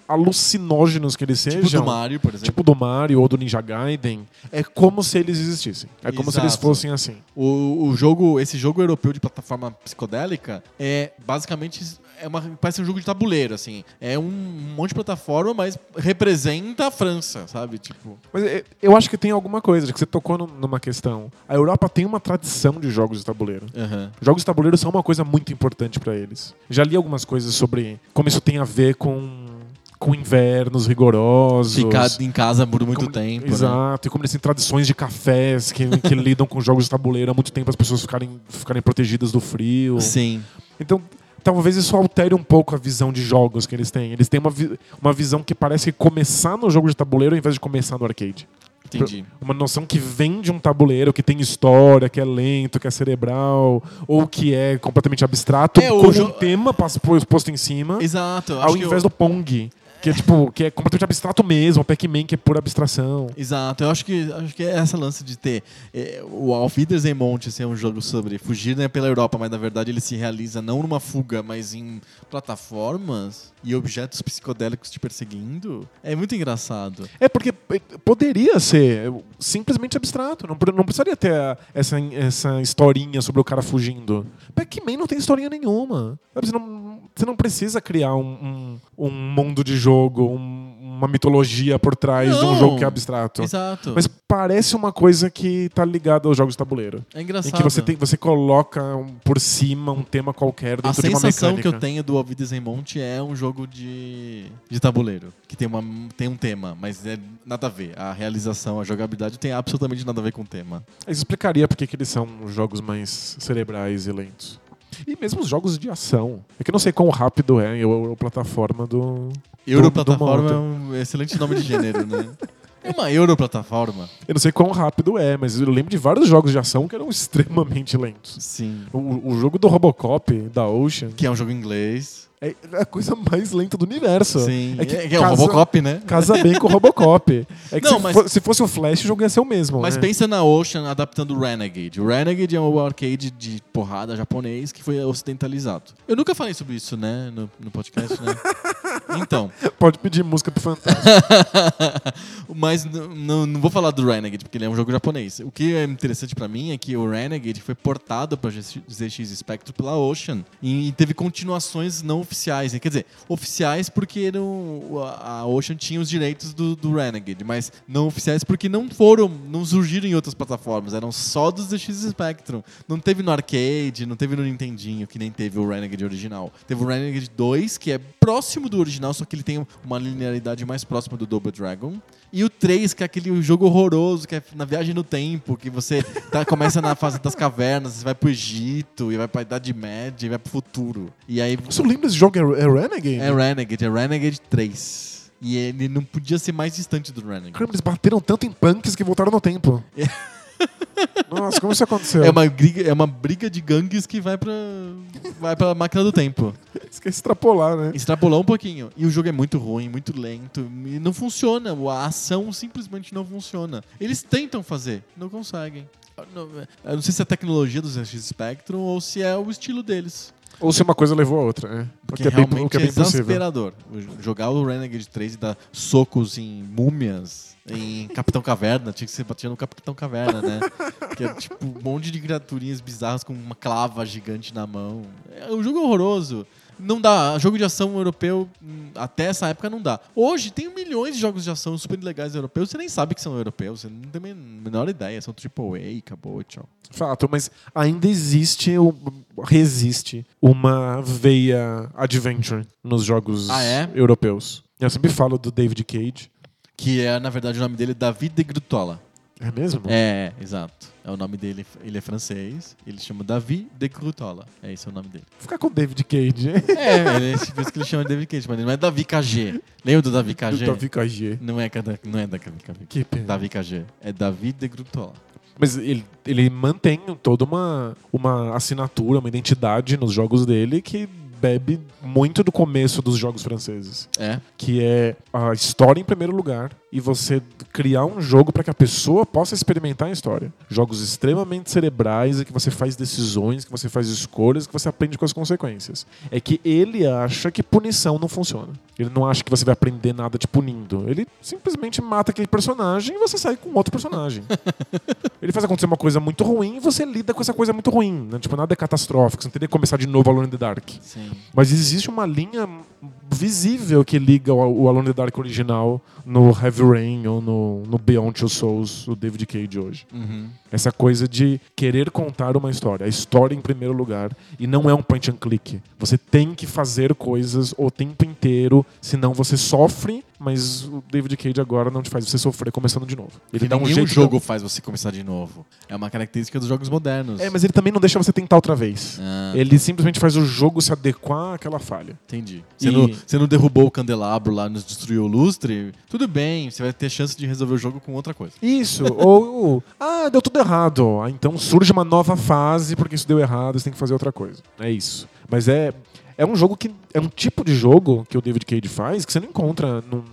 alucinógenos que eles Tipo sejam, do Mario, por exemplo. tipo do Mario ou do Ninja Gaiden, é como se eles existissem. É como se eles Exato. fossem assim. O, o jogo, esse jogo europeu de plataforma psicodélica é basicamente é uma, parece um jogo de tabuleiro, assim. É um monte de plataforma, mas representa a França, sabe? Tipo, Mas é, eu acho que tem alguma coisa, que você tocou num- numa questão. A Europa tem uma tradição de jogos de tabuleiro. aham. Jogos de tabuleiro são uma coisa muito importante pra eles. Já li algumas coisas sobre como isso tem a ver com com invernos rigorosos. Ficar em casa por muito tempo. né? Exato, e como eles têm tradições de cafés que, que <laughs> lidam com jogos de tabuleiro há muito tempo, as pessoas ficarem, ficarem protegidas do frio. Sim. Então, talvez isso altere um pouco a visão de jogos que eles têm. Eles têm uma, vi- uma visão que parece começar no jogo de tabuleiro ao invés de começar no arcade. Entendi. Uma noção que vem de um tabuleiro, que tem história, que é lento, que é cerebral, ou que é completamente abstrato, É, com o um tema posto em cima, Exato. ao invés eu- do Pong. Que é, tipo, que é completamente abstrato mesmo, o Pac-Man que é pura abstração. Exato, eu acho que, acho que é essa lance de ter é, o Auf Wiedersehen Monte ser um jogo sobre fugir né, pela Europa, mas na verdade ele se realiza não numa fuga, mas em plataformas e objetos psicodélicos te perseguindo. É muito engraçado. É porque poderia ser simplesmente abstrato. Não, não precisaria ter essa, essa historinha sobre o cara fugindo. Pac-Man não tem historinha nenhuma. Você não, você não precisa criar um, um, um mundo de jogo, um- uma mitologia por trás de um Não. jogo que é abstrato. Exato. Mas parece uma coisa que tá ligada aos jogos de tabuleiro. é Em engraçado. que você, tem, você coloca um- por cima um tema qualquer A dentro de uma sensação mecânica. que eu tenho do Wiedersehen Monte é um jogo de, de tabuleiro, que tem, uma, tem um tema, mas é nada a ver. A realização, a jogabilidade tem absolutamente nada a ver com o tema. Isso explicaria porque que eles são jogos mais cerebrais e lentos. E mesmo os jogos de ação. É que eu não sei quão rápido é a plataforma do. Europlataforma do é um excelente nome de gênero, né? É uma Europlataforma. Eu não sei quão rápido é, mas eu lembro de vários jogos de ação que eram extremamente lentos. Sim. O, o jogo do Robocop, da Ocean, Que é um jogo inglês. É a coisa mais lenta do universo. Sim. É que É, é o casa- Robocop, né? Casa bem com o Robocop. É que <laughs> Não, se, mas- se fosse o Flash, o jogo ia ser o mesmo. Mas né? pensa na Ocean adaptando o Renegade. O Renegade é um arcade de porrada japonês que foi ocidentalizado. Eu nunca falei sobre isso, né? No, no podcast, né? <laughs> Então, Pode pedir música pro fantasma. <laughs> mas não vou falar do Renegade, porque ele é um jogo japonês. O que é interessante pra mim é que o Renegade foi portado pra ZX Spectrum pela Ocean e teve continuações não oficiais. Quer dizer, oficiais porque não, a Ocean tinha os direitos do, do Renegade, mas não oficiais porque não foram, não surgiram em outras plataformas, eram só dos ZX Spectrum. Não teve no arcade, não teve no Nintendinho, que nem teve o Renegade original. Teve o Renegade 2, que é próximo do original, só que ele tem uma linearidade mais próxima do Double Dragon. E o 3, que é aquele jogo horroroso, que é na viagem no tempo, que você tá- começa na fase das cavernas, você vai pro Egito, e vai pra Idade Média, e vai pro futuro. E aí Você lembra desse jogo? É, é Renegade? é Renegade, é Renegade 3. E ele não podia ser mais distante do Renegade. Caramba, eles bateram tanto em punks que voltaram no tempo. <laughs> Nossa, como isso aconteceu? É uma, briga, é uma briga de gangues que vai pra, vai pra máquina do tempo. Esqueci de extrapolar, né? Extrapolou um pouquinho. E o jogo é muito ruim, muito lento. E não funciona. A ação simplesmente não funciona. Eles tentam fazer, não conseguem. Eu não, eu não sei se é a tecnologia dos ZX Spectrum ou se é o estilo deles. Ou se uma coisa levou a outra, né? O Porque que é bem, realmente o que é é, bem possível. exasperador. O- Jogar o Renegade 3 e dar socos em múmias, em Capitão Caverna, tinha que ser batendo no Capitão Caverna, né? que é tipo um monte de criaturinhas bizarras com uma clava gigante na mão. É um jogo horroroso. Não dá. Jogo de ação europeu, hum, até essa época, não dá. Hoje tem milhões de jogos de ação super legais europeus, você nem sabe que são europeus, você não tem a menor ideia. São AAA, acabou, tchau. Fato, mas ainda existe, resiste uma veia adventure nos jogos Ah, é? europeus. Eu sempre falo do David Cage. Que é, na verdade, o nome dele é David de Grutola. É mesmo? É, exato. É o nome dele, ele é francês, ele chama David de Grutola. É esse é o nome dele. Vou ficar com o David Cage. É, ele, por isso que ele chama de David Cage, mas ele não é Davi KG. Lembra do Davi Do KG? Davi Cage. Não é, não é da Davi KG. Que pena. Davi KG. É David de Grutola. Mas ele, ele mantém toda uma, uma assinatura, uma identidade nos jogos dele que bebe muito do começo dos jogos franceses. É. que é a história em primeiro lugar e você criar um jogo para que a pessoa possa experimentar a história. Jogos extremamente cerebrais e que você faz decisões, que você faz escolhas, que você aprende com as consequências. É que ele acha que punição não funciona. Ele não acha que você vai aprender nada te punindo. Ele simplesmente mata aquele personagem e você sai com outro personagem. <laughs> ele faz acontecer uma coisa muito ruim e você lida com essa coisa muito ruim. Né? Tipo, nada é catastrófico. Você não teria que começar de novo Alone in the Dark. Sim. Mas existe uma linha visível que liga o, Alone in the Dark original no Heavy Rain ou no, no Beyond Two Souls, o David Cage hoje. Uhum. Essa coisa de querer contar uma história. A história em primeiro lugar. E não é um point and click. Você tem que fazer coisas o tempo inteiro, senão você sofre, mas o David Cage agora não te faz você sofrer começando de novo. Ele dá um jeito. jogo faz você começar de novo. É uma característica dos jogos modernos. É, mas ele também não deixa você tentar outra vez. Ah, Ele simplesmente faz o jogo se adequar àquela falha. entendi. Você, E- não, você não derrubou o candelabro lá, nos destruiu o lustre, tudo bem, você vai ter chance de resolver o jogo com outra coisa. Isso, <laughs> ou, ah, deu tudo errado. Ah, então surge uma nova fase porque isso deu errado, você tem que fazer outra coisa. É isso. Mas é, é um jogo que. É um tipo de jogo que o David Cage faz que você não encontra num-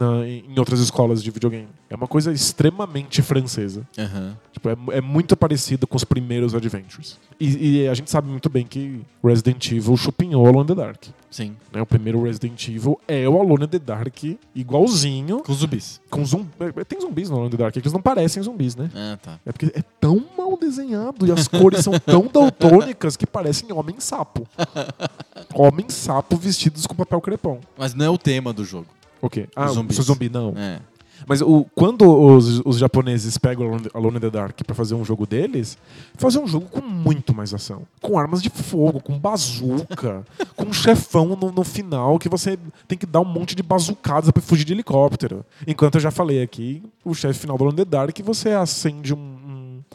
na- em outras escolas de videogame. É uma coisa extremamente francesa. Aham. Tipo, é, é muito parecido com os primeiros Adventures. E, e a gente sabe muito bem que Resident Evil chupinhou Alone in the Dark. Sim. né? O primeiro Resident Evil é o Alone in the Dark igualzinho. Com zumbis. Com zumbi... Tem zumbis no Alone in the Dark, que eles não parecem zumbis, né? Ah, tá. É porque é tão mal desenhado e as cores são tão <laughs> daltônicas que parecem homem-sapo. <laughs> Homem-sapo vestidos com papel crepom. Mas não é o tema do jogo. O quê? Ah, seu zumbi, não. É. Mas o, quando os, os japoneses pegam Alone- in the Dark pra fazer um jogo deles, fazer um jogo com muito mais ação. Com armas de fogo, com bazuca, <laughs> com um chefão no, no final que você tem que dar um monte de bazucadas pra fugir de helicóptero. Enquanto eu já falei aqui, o chefe final do Alone in the Dark, você acende um.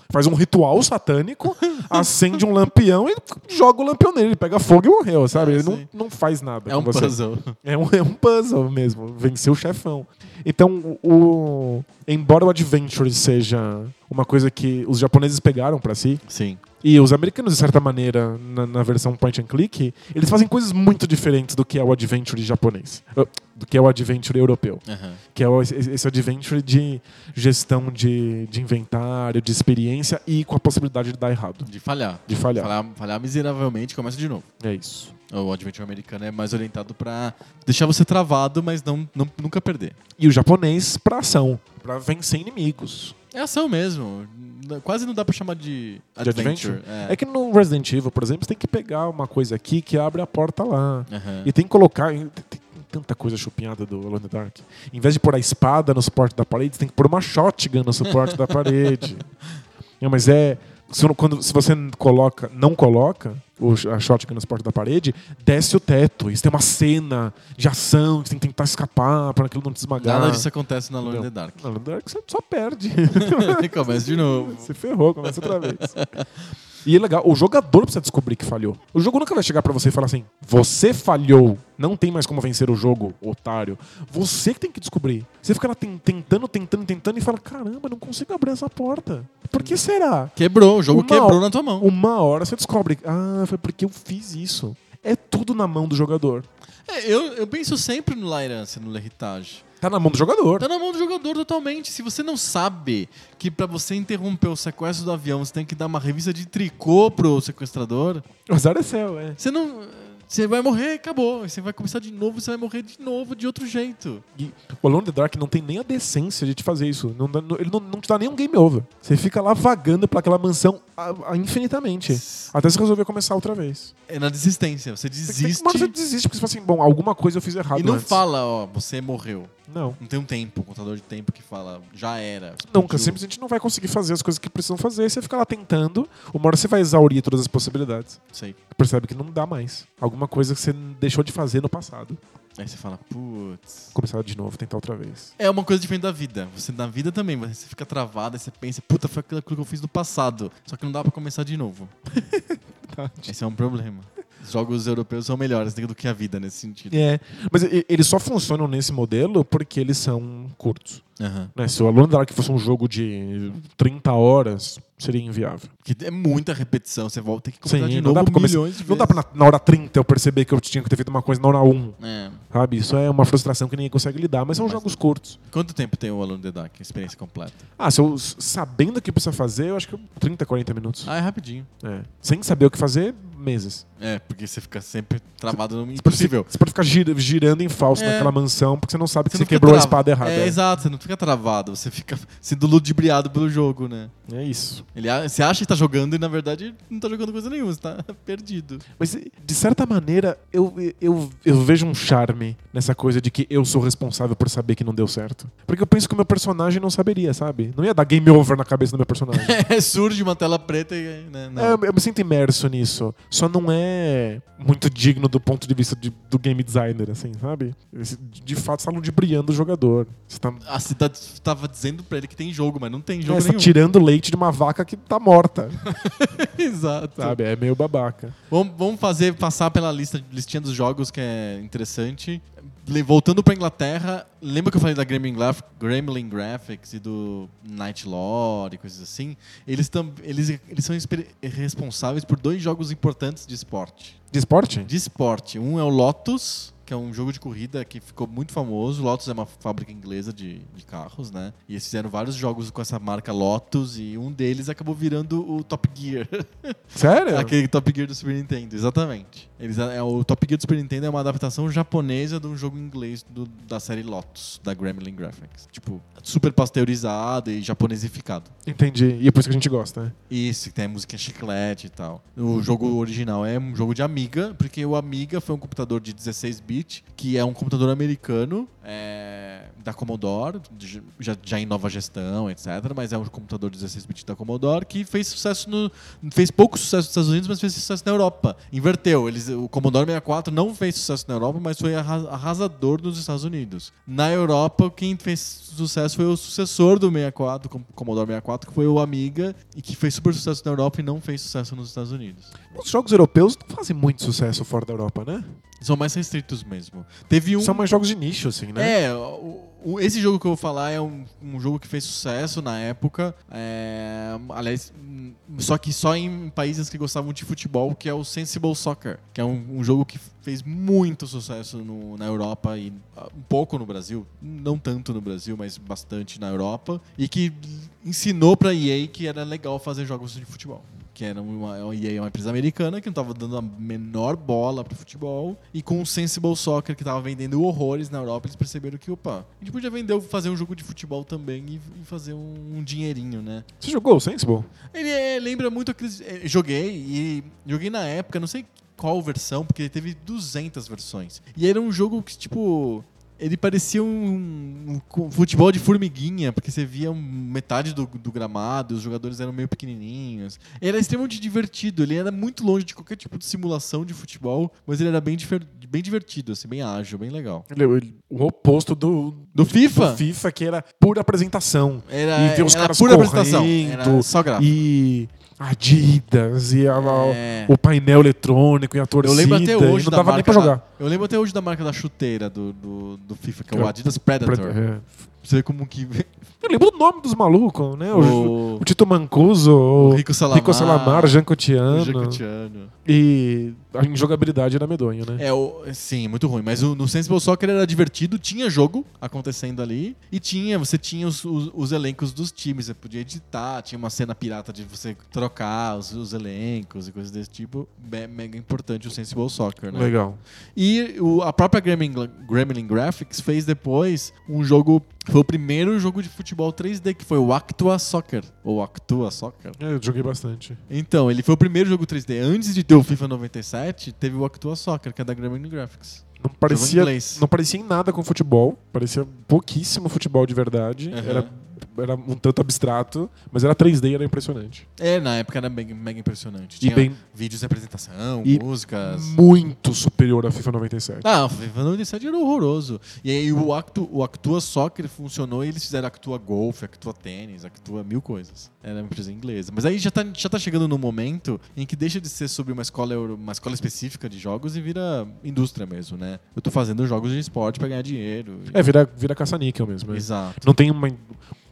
Faz um ritual satânico, <laughs> acende um lampião e joga o lampião nele. Ele pega fogo e morreu, sabe? É, Ele não, não faz nada. É um você. puzzle. É um, é um puzzle mesmo, vencer o chefão. Então, o, embora o Adventure seja uma coisa que os japoneses pegaram pra si, Sim. E os americanos, de certa maneira, na, na versão point and click, eles fazem coisas muito diferentes do que é o Adventure japonês. Uh, Do que é o Adventure europeu. Aham. Que é o- esse Adventure de gestão de, de inventário, de experiência e com a possibilidade de dar errado. De falhar. De falhar. falhar. Falhar miseravelmente e começa de novo. É isso. O Adventure americano é mais orientado pra deixar você travado, mas não, não- nunca perder. E o japonês pra ação, pra vencer inimigos. É ação mesmo. Quase não dá pra chamar de De adventure. adventure? É que no Resident Evil, por exemplo, você tem que pegar uma coisa aqui que abre a porta lá. Aham. E tem que colocar. Tem, tem tanta coisa chupinhada do Alone in the Dark. Em vez de pôr a espada no suporte da parede, você tem que pôr uma shotgun no suporte da <laughs> parede. Não, mas é. Se, quando, se você coloca, não coloca o, a shotgun no suporte da parede, desce o teto. Isso tem uma cena de ação que você tem que tentar escapar para aquilo não te esmagar. Nada disso acontece na in Não. the Dark. No Alone in the Dark você só perde. <laughs> começa de novo. Você ferrou, começa outra vez. E é legal, o jogador precisa descobrir que falhou. O jogo nunca vai chegar pra você e falar assim: você falhou, não tem mais como vencer o jogo, otário. Você que tem que descobrir. Você fica lá ten- tentando, tentando, tentando e fala: caramba, não consigo abrir essa porta. Por que será? Quebrou, o jogo Uma quebrou hora- na tua mão. Uma hora você descobre: ah, foi porque eu fiz isso. É tudo na mão do jogador. É, eu, eu penso sempre no Lairance, no L'Heritage. Tá na mão do jogador. Tá na mão do jogador totalmente. Se você não sabe que pra você interromper o sequestro do avião você tem que dar uma revista de tricô pro sequestrador, O azar é seu, é. você não. Você vai morrer, acabou. Você vai começar de novo, você vai morrer de novo de outro jeito. E o Alone in the Dark não tem nem a decência de te fazer isso. Não não- ele não, não te dá nem um game over. Você fica lá vagando pra aquela mansão a- a infinitamente. Até você resolver começar outra vez. É na desistência. Você desiste. Hora você desiste, porque você fala assim, bom, alguma coisa eu fiz errado E não antes. fala, ó, você morreu. Não. Não tem um tempo, um contador de tempo que fala, já era. Nunca, explodiu. simplesmente não vai conseguir fazer as coisas que precisam fazer. Você fica lá tentando, uma hora você vai exaurir todas as possibilidades. Sei. Percebe que não dá mais. Alguma coisa que você deixou de fazer no passado. Aí você fala, putz. Começar de novo, tentar outra vez. É uma coisa diferente da vida. Você na vida também, você fica travado, aí você pensa, puta, foi aquilo que eu fiz no passado. Só que não dá pra começar de novo. <laughs> Esse é um problema. Os jogos europeus são melhores do que a vida nesse sentido. É, mas e- eles só funcionam nesse modelo porque eles são curtos. Aham. Né? Se o in the Dark fosse um jogo de 30 horas, seria inviável. Que é muita repetição. Você volta tem que começar de não novo milhões de vezes. Não dá pra na, na hora 30 eu perceber que eu tinha que ter feito uma coisa na hora 1. É. Sabe? Isso é uma frustração que ninguém consegue lidar, mas são Mas- jogos curtos. Quanto tempo tem o in the Dark? Experiência completa. Ah, se eu sabendo o que precisa fazer, eu acho que 30, 40 minutos. Ah, é rapidinho. É. Sem saber o que fazer, meses. É, porque você fica sempre travado no impossível. você pode ficar gira- girando em falso É. naquela mansão porque você não sabe que Você você, quebrou a espada errada. É, exato, você não fica travado, você fica sendo ludibriado pelo jogo, né? É isso. Ele, você acha que tá jogando e na verdade não tá jogando coisa nenhuma, você tá <laughs> perdido. Mas, de certa maneira, eu, eu, eu vejo um charme nessa coisa de que eu sou responsável por saber que não deu certo. Porque eu penso que o meu personagem não saberia, sabe? Não ia dar game over na cabeça do meu personagem. <laughs> É, surge uma tela preta e. Né. É, eu, eu me sinto imerso nisso. Só não é muito digno do ponto de vista de- do game designer, assim, sabe? De fato, você tá ludibriando o jogador. Você tá, A cidade tava dizendo pra ele que tem jogo, mas não tem é, jogo você tá nenhum. tirando leite de uma vaca que tá morta, <laughs> Exato. sabe? É meio babaca. Vamos, vamos fazer, passar pela lista, listinha dos jogos que é interessante. Voltando pra Inglaterra, lembra que eu falei da Gremlin, Graf- Gremlin Graphics e do Night Lore e coisas assim? Eles, eles, eles são responsáveis por dois jogos importantes de esporte. De esporte? De esporte. Um é o Lotus, que é um jogo de corrida que ficou muito famoso. Lotus é uma fábrica inglesa de, de carros, né? E eles fizeram vários jogos com essa marca Lotus e um deles acabou virando o Top Gear. <laughs> Sério? Aquele Top Gear do Super Nintendo, exatamente. Eles, é, o Top Gear do Super Nintendo é uma adaptação japonesa de um jogo inglês do- da série Lotus, da Gremlin Graphics. Tipo, super pasteurizado e japonesificado. Entendi. E é por isso que a gente gosta, né? Isso, que tem a música chiclete e tal. O jogo original é um jogo de Amiga, porque o Amiga foi um computador de 16-bit, que é um computador americano, é, da Commodore, de- já, já em nova gestão, etc. Mas é um computador de 16-bit da Commodore que fez sucesso no. fez pouco sucesso nos Estados Unidos, mas fez sucesso na Europa. Inverteu. Eles, o Commodore 64 não fez sucesso na Europa, mas foi arra- arrasador nos Estados Unidos. Na Europa, quem fez sucesso foi o sucessor do 64, do Commodore 64, que foi o Amiga, e que fez super sucesso na Europa e não fez sucesso nos Estados Unidos. Os jogos europeus não fazem muito sucesso fora da Europa, né? São mais restritos mesmo. Teve um. São mais jogos de nicho, assim, né? É, o- esse jogo que eu vou falar é um, um jogo que fez sucesso na época. é, aliás, hum, só que só em países que gostavam de futebol, que é o Sensible Soccer, que é um, um jogo que fez muito sucesso no- na Europa e ah, um pouco no Brasil, não tanto no Brasil, mas bastante na Europa, e que ensinou pra EA que era legal fazer jogos de futebol. Que era uma, EA é uma empresa americana que não estava dando a menor bola pro futebol. E com o Sensible Soccer, que estava vendendo horrores na Europa, eles perceberam que, opa, a gente podia vender, fazer um jogo de futebol também e, e fazer um, um dinheirinho, né? Você jogou o Sensible? Ele é, lembra muito aqueles. é, Joguei e joguei na época, não sei qual versão, porque ele teve 200 versões. E era um jogo que, tipo. Ele parecia um, um futebol de formiguinha, porque você via um- metade do, do gramado, os jogadores eram meio pequenininhos. Ele era extremamente divertido, ele era muito longe de qualquer tipo de simulação de futebol, mas ele era bem, bem divertido, assim, bem ágil, bem legal. Ele, ele- o oposto do, Do FIFA? do FIFA, que era pura apresentação. Era, e ver os era caras pura correndo, apresentação, era só gráfico. E Adidas, e a- É. o painel eletrônico e a torcida. Eu lembro até hoje não da dava nem marca pra jogar. da- eu lembro até hoje da marca da chuteira do, do, do FIFA, que é o o Adidas Predator. É. Você vê como que. Eu lembro o nome dos malucos, né? O, o, o Tito Mancuso, o, Rico Salamar. Rico Salamar, Jean Cotiano. o Jacutiano. E a injogabilidade era medonho, né? É, o, sim, muito ruim. Mas o, no Sensible Soccer era divertido, tinha jogo acontecendo ali. E tinha, você tinha os, os, os elencos dos times, você podia editar, tinha uma cena pirata de você trocar os, os elencos e coisas desse tipo. Be- mega importante o Sensible Soccer, né? Legal. E o- a própria Gremlin, Gremlin Graphics fez depois um jogo. Foi o primeiro jogo de futebol 3D, que foi o Actua Soccer. Ou Actua Soccer. É, Eu joguei bastante. Então, ele foi o primeiro jogo 3D. Antes de ter o FIFA 97, teve o Actua Soccer, que é da Gremlin Graphics. Não parecia, não parecia em nada com futebol. Parecia pouquíssimo futebol de verdade. Aham. Era, era um tanto abstrato, mas era 3D e era impressionante. É, na época era mega, mega impressionante. E Tinha bem vídeos de apresentação, E- músicas. muito superior a FIFA 97. Ah, o FIFA 97 era horroroso. E aí o, Actu, o Actua Soccer funcionou e eles fizeram Actua Golf, Actua Tênis, Actua mil coisas. Era uma empresa inglesa. Mas aí já tá, já tá chegando no momento em que deixa de ser sobre uma escola, uma escola específica de jogos e vira indústria mesmo, né? Eu tô fazendo jogos de esporte pra ganhar dinheiro. É, vira, vira caça-níquel mesmo. né? Exato. Não tem uma.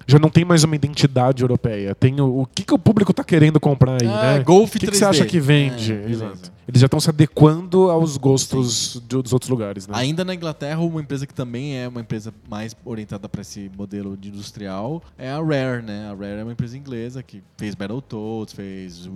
Já não tem mais uma identidade europeia. Tem o, o que, que o público tá querendo comprar aí, Ah, né? Golf O que, que 3D. você acha que vende? É. Exato. Eles já estão se adequando aos gostos de- dos outros lugares, né? Ainda na Inglaterra, uma empresa que também é uma empresa mais orientada para esse modelo de industrial é a Rare, né? A Rare é uma empresa inglesa que fez Battletoads, fez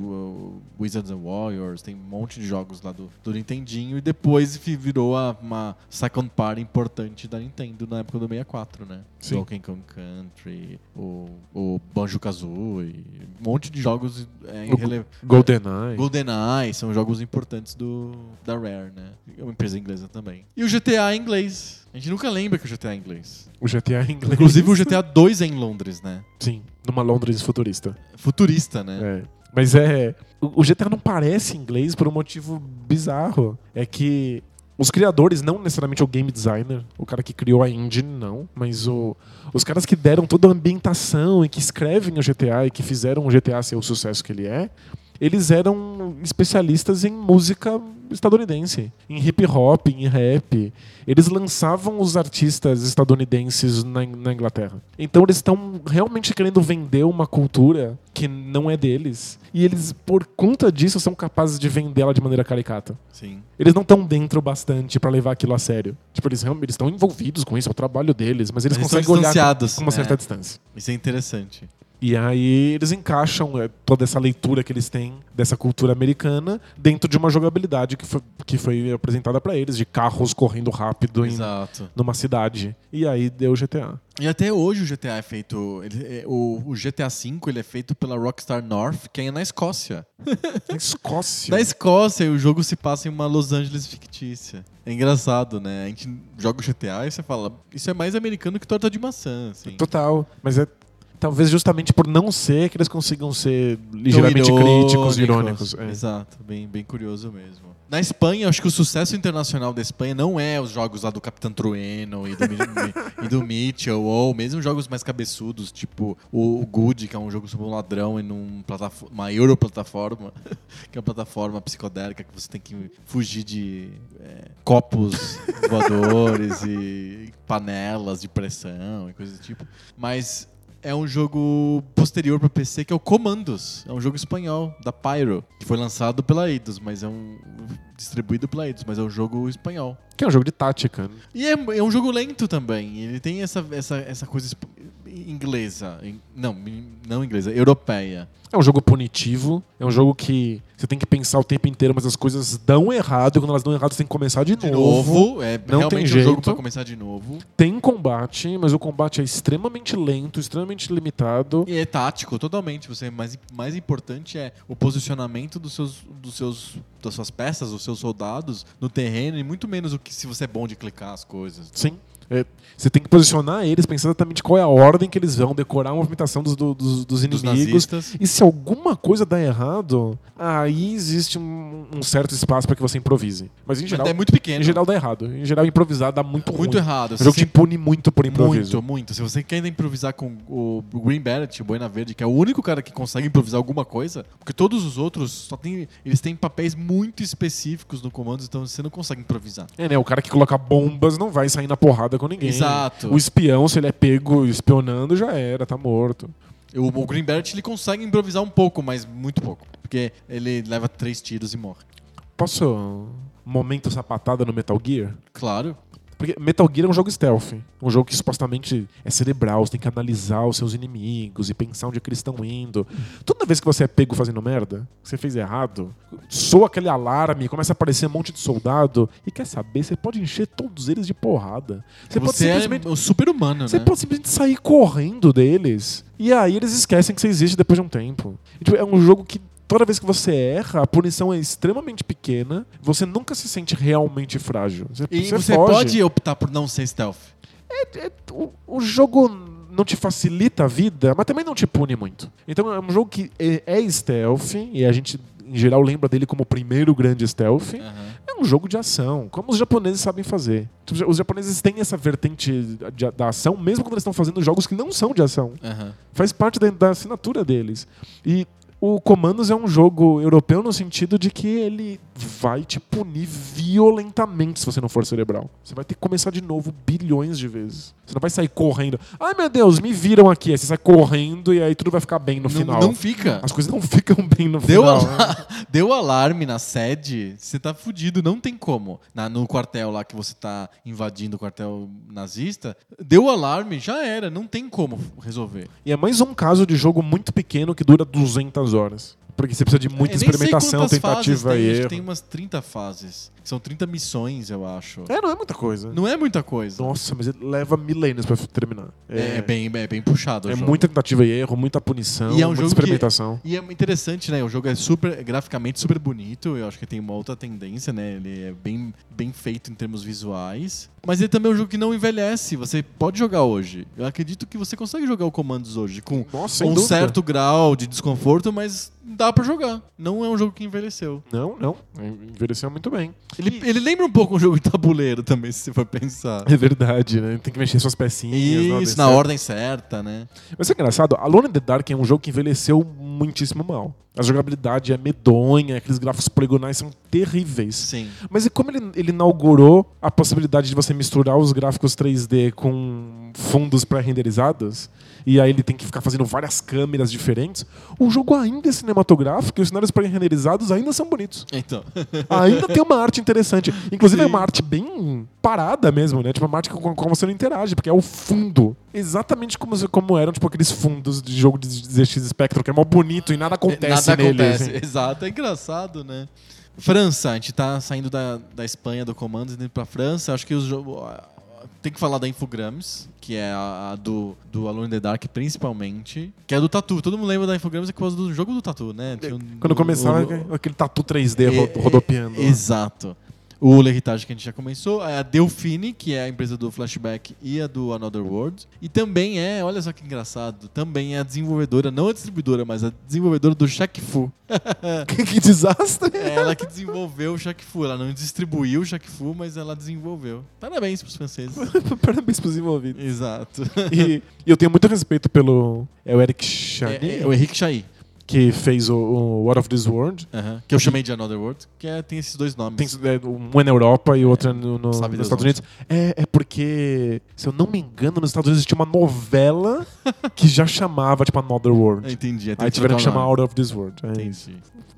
Wizards and Warriors, tem um monte de jogos lá do, do Nintendinho e depois virou a- uma second party importante da Nintendo na época do 64, né? Sim. Donkey Kong Country, o, o Banjo-Kazooie, um monte de jogos é, irrele- GoldenEye. GoldenEye são jogos importantes do, da Rare, né? É uma empresa inglesa também. E o GTA em inglês. A gente nunca lembra que o GTA é inglês. O GTA em inglês. Inclusive o GTA 2 é em Londres, né? Sim, numa Londres futurista. Futurista, né? É. Mas é. O o GTA não parece inglês por um motivo bizarro. É que os criadores, não necessariamente o game designer, o cara que criou a engine, não, mas o, os caras que deram toda a ambientação e que escrevem o GTA e que fizeram o GTA ser o sucesso que ele é, eles eram especialistas em música estadunidense, em hip hop, em rap. Eles lançavam os artistas estadunidenses na, na Inglaterra. Então eles estão realmente querendo vender uma cultura que não é deles. E eles, por conta disso, são capazes de vendê-la de maneira caricata. Sim. Eles não estão dentro bastante pra levar aquilo a sério. Tipo, eles estão envolvidos com isso, é o trabalho deles, mas eles Mas eles conseguem olhar distanciados, com uma certa é. distância. Isso é interessante. E aí eles encaixam é, toda essa leitura que eles têm dessa cultura americana dentro de uma jogabilidade que foi, que foi apresentada pra eles, de carros correndo rápido em, numa cidade. E aí deu o GTA. E até hoje o GTA é feito. ele- é- o, o GTA V ele é feito pela Rockstar North, que é na Escócia. <laughs> Na Escócia. Na Escócia, e o jogo se passa em uma Los Angeles fictícia. É engraçado, né? A gente joga o GTA e você fala, isso é mais americano que torta de maçã, assim. Total. Mas é talvez justamente por não ser que eles consigam ser ligeiramente críticos e irônicos. É. Exato, bem, bem curioso mesmo. Na Espanha, acho que o sucesso internacional da Espanha não é os jogos lá do Capitão Trueno e do, <laughs> e do Mitchell, ou mesmo jogos mais cabeçudos, tipo o, o Good, que é um jogo sobre um ladrão em um uma europlataforma, <laughs> que é uma plataforma psicodélica que você tem que fugir de é, copos <laughs> voadores e panelas de pressão e coisas do tipo. Mas é um jogo posterior para PC que é o Commandos. É um jogo espanhol da Pyro, que foi lançado pela Eidos, mas é um distribuído pela Eidos, mas é um jogo espanhol. Que é um jogo de tática. né? E é, é um jogo lento também. Ele tem essa, essa, essa coisa inglesa, não, não inglesa, europeia. É um jogo punitivo, é um jogo que você tem que pensar o tempo inteiro, mas as coisas dão errado, e quando elas dão errado, você tem que começar de, De novo. novo, é não realmente tem um jogo jeito. para começar de novo. Tem combate, mas o combate é extremamente lento, extremamente limitado. E é tático, totalmente. Você mais, mais importante é o posicionamento dos seus, dos seus, das suas peças, dos seus soldados no terreno, e muito menos o que se você é bom de clicar as coisas. Sim. É, você tem que posicionar eles pensando exatamente qual é a ordem que eles vão, decorar a movimentação dos, do- dos, dos Dos inimigos. nazistas. E se alguma coisa dá errado, aí existe um, um certo espaço para que você improvise. Mas em Mas geral, é muito pequeno. em geral dá errado. Em geral, improvisar dá muito, muito ruim. errado. O jogo te pune muito por improviso. Muito, muito. Se você quer improvisar com o Green Beret, o Boina Verde, que é o único cara que consegue improvisar alguma coisa, porque todos os outros só tem, eles têm papéis muito específicos no comando, então você não consegue improvisar. É, né? O cara que coloca bombas não vai sair na porrada com ninguém. Exato. O espião, se ele é pego espionando, já era, tá morto. O, o ele consegue improvisar um pouco, mas muito pouco, porque ele leva três tiros e morre. Posso. Momento sapatada no Metal Gear? Claro. Porque Metal Gear é um jogo stealth. Um jogo que supostamente é cerebral, você tem que analisar os seus inimigos e pensar onde é que eles estão indo. Toda vez que você é pego fazendo merda, que você fez errado, soa aquele alarme, começa a aparecer um monte de soldado. E quer saber, você pode encher todos eles de porrada. Você, Você, pode simplesmente. é super humano, Você né? pode simplesmente sair correndo deles. E aí eles esquecem que você existe depois de um tempo. Tipo, é um jogo que toda vez que você erra, a punição é extremamente pequena. Você nunca se sente realmente frágil. Você, E você você pode optar por não ser stealth. É- o, o jogo não te facilita a vida, mas também não te pune muito. Então é um jogo que é, é stealth, e a gente, em geral, lembra dele como o primeiro grande stealth. Aham. É um jogo de ação, como os japoneses sabem fazer. Os japoneses têm essa vertente de- da ação, mesmo quando eles estão fazendo jogos que não são de ação. Aham. Faz parte da, da assinatura deles. E O Comandos é um jogo europeu no sentido de que ele vai te punir violentamente se você não for cerebral. Você vai ter que começar de novo bilhões de vezes. Você não vai sair correndo. Ai meu Deus, me viram aqui. Aí você sai correndo e aí tudo vai ficar bem no Não, final. não fica. As coisas não <laughs> ficam bem no Deu, final. ala- <laughs> deu alarme na sede, você tá fudido, não tem como. Na- no quartel lá que você tá invadindo o quartel nazista, deu alarme, já era, não tem como resolver. E é mais um caso de jogo muito pequeno que dura 200 horas. Porque você precisa de muita sei experimentação, tentativa e erro. Tem umas 30 fases. São 30 missões, eu acho. É, não é muita coisa. Não é muita coisa. Nossa, mas ele leva milênios pra terminar. É, bem, é bem puxado. é jogo. muita tentativa e erro, muita punição, E é um muita jogo que- experimentação. E é interessante, né? O jogo é super graficamente super bonito. Eu acho que tem uma outra tendência, né? Ele é bem, bem feito em termos visuais. Mas ele também é um jogo que não envelhece. Você pode jogar hoje. Eu acredito que você consegue jogar o Comandos hoje com Nossa, um dúvida. certo grau de desconforto, mas dá pra jogar. Não é um jogo que envelheceu. Não, não. Envelheceu muito bem. Ele, ele lembra um pouco um jogo de tabuleiro também, se você for pensar. É verdade, né? Tem que mexer suas pecinhas. na ordem Isso, na certa. ordem certa, né? Mas é engraçado, Alone in the Dark é um jogo que envelheceu muitíssimo mal. A jogabilidade é medonha, aqueles gráficos poligonais são terríveis. Sim. Mas e como ele, ele inaugurou a possibilidade de você misturar os gráficos 3D com fundos pré-renderizados, e aí ele tem que ficar fazendo várias câmeras diferentes, o jogo ainda é cinematográfico e os cenários pré-renderizados ainda são bonitos. Então. <laughs> Ainda tem uma arte interessante. Inclusive é Sim. uma arte bem parada mesmo, né? Tipo, uma arte com, com você não interage, porque é o fundo. Exatamente como, como eram, tipo, aqueles fundos de jogo de ZX Spectrum, que é mó bonito e nada acontece Nada nele. acontece. assim. Exato, é engraçado, né? França, a gente tá saindo da, da Espanha do Comandos e indo pra França. Acho que os jogos. Tem que falar da Infogrames, que é a, a do, do Alone in the Dark, principalmente. Que é do Tatu. Todo mundo lembra da Infogrames por causa do jogo do Tatu, né? Um- Quando o- aquele tatu 3D ro- É, rodopiando. é, Exato. O L'Heritage que a gente já começou, é a Delphine, que é a empresa do Flashback e a do Another World. E também é, olha só que engraçado, também é a desenvolvedora, não a distribuidora, mas a desenvolvedora do Shaq Fu. <laughs> que desastre! É ela que desenvolveu o Shaq Fu. Ela não distribuiu o Shaq Fu, mas ela desenvolveu. Parabéns pros franceses. <laughs> Parabéns pros envolvidos. Exato. E, e eu tenho muito respeito pelo. É o Eric Chani, É, é o Henrique Chahi, que fez o, o Out of This World. que eu chamei de Another World, que é- tem esses dois nomes. Tem, é, um é na Europa e o outro é no, no- nos Deus Estados Unidos. É, é porque, se eu não me engano, nos Estados Unidos tinha uma novela que já chamava, tipo, Another World. Entendi. tem Aí tiveram que chamar. Out of This World. É isso.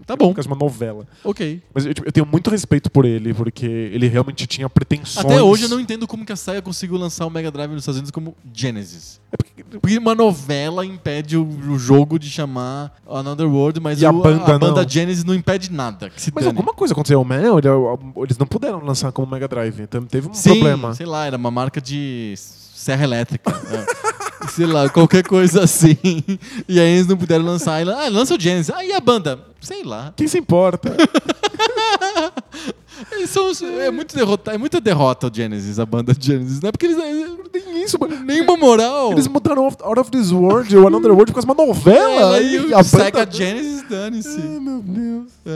Tá bom. Por causa de uma novela. Ok. Mas eu, tipo, eu tenho muito respeito por ele, porque ele realmente tinha pretensões. Até hoje eu não entendo como que a Saia conseguiu lançar o Mega Drive nos Estados Unidos como Genesis. É porque- Porque uma novela impede o, o jogo de chamar Another World, mas E a o- banda não. Genesis não impede nada. Mas dane. alguma coisa aconteceu, né? Ele- Eles não puderam lançar como Mega Drive. Então teve um Sim, problema. sei lá, era uma marca de serra elétrica. é. sei lá, qualquer coisa assim. E aí eles não puderam lançar. Ah, lança o Genesis. Aí a banda, sei lá. Quem se importa? <laughs> São, é, muito derrota, é muita derrota o Genesis, a banda Genesis. Não é porque eles Tem isso, mano. nenhuma moral. Eles mudaram Out of This World ou Another World por causa de uma novela. É, aí e o Sega Genesis, dane-se. Ai, meu Deus. Ai,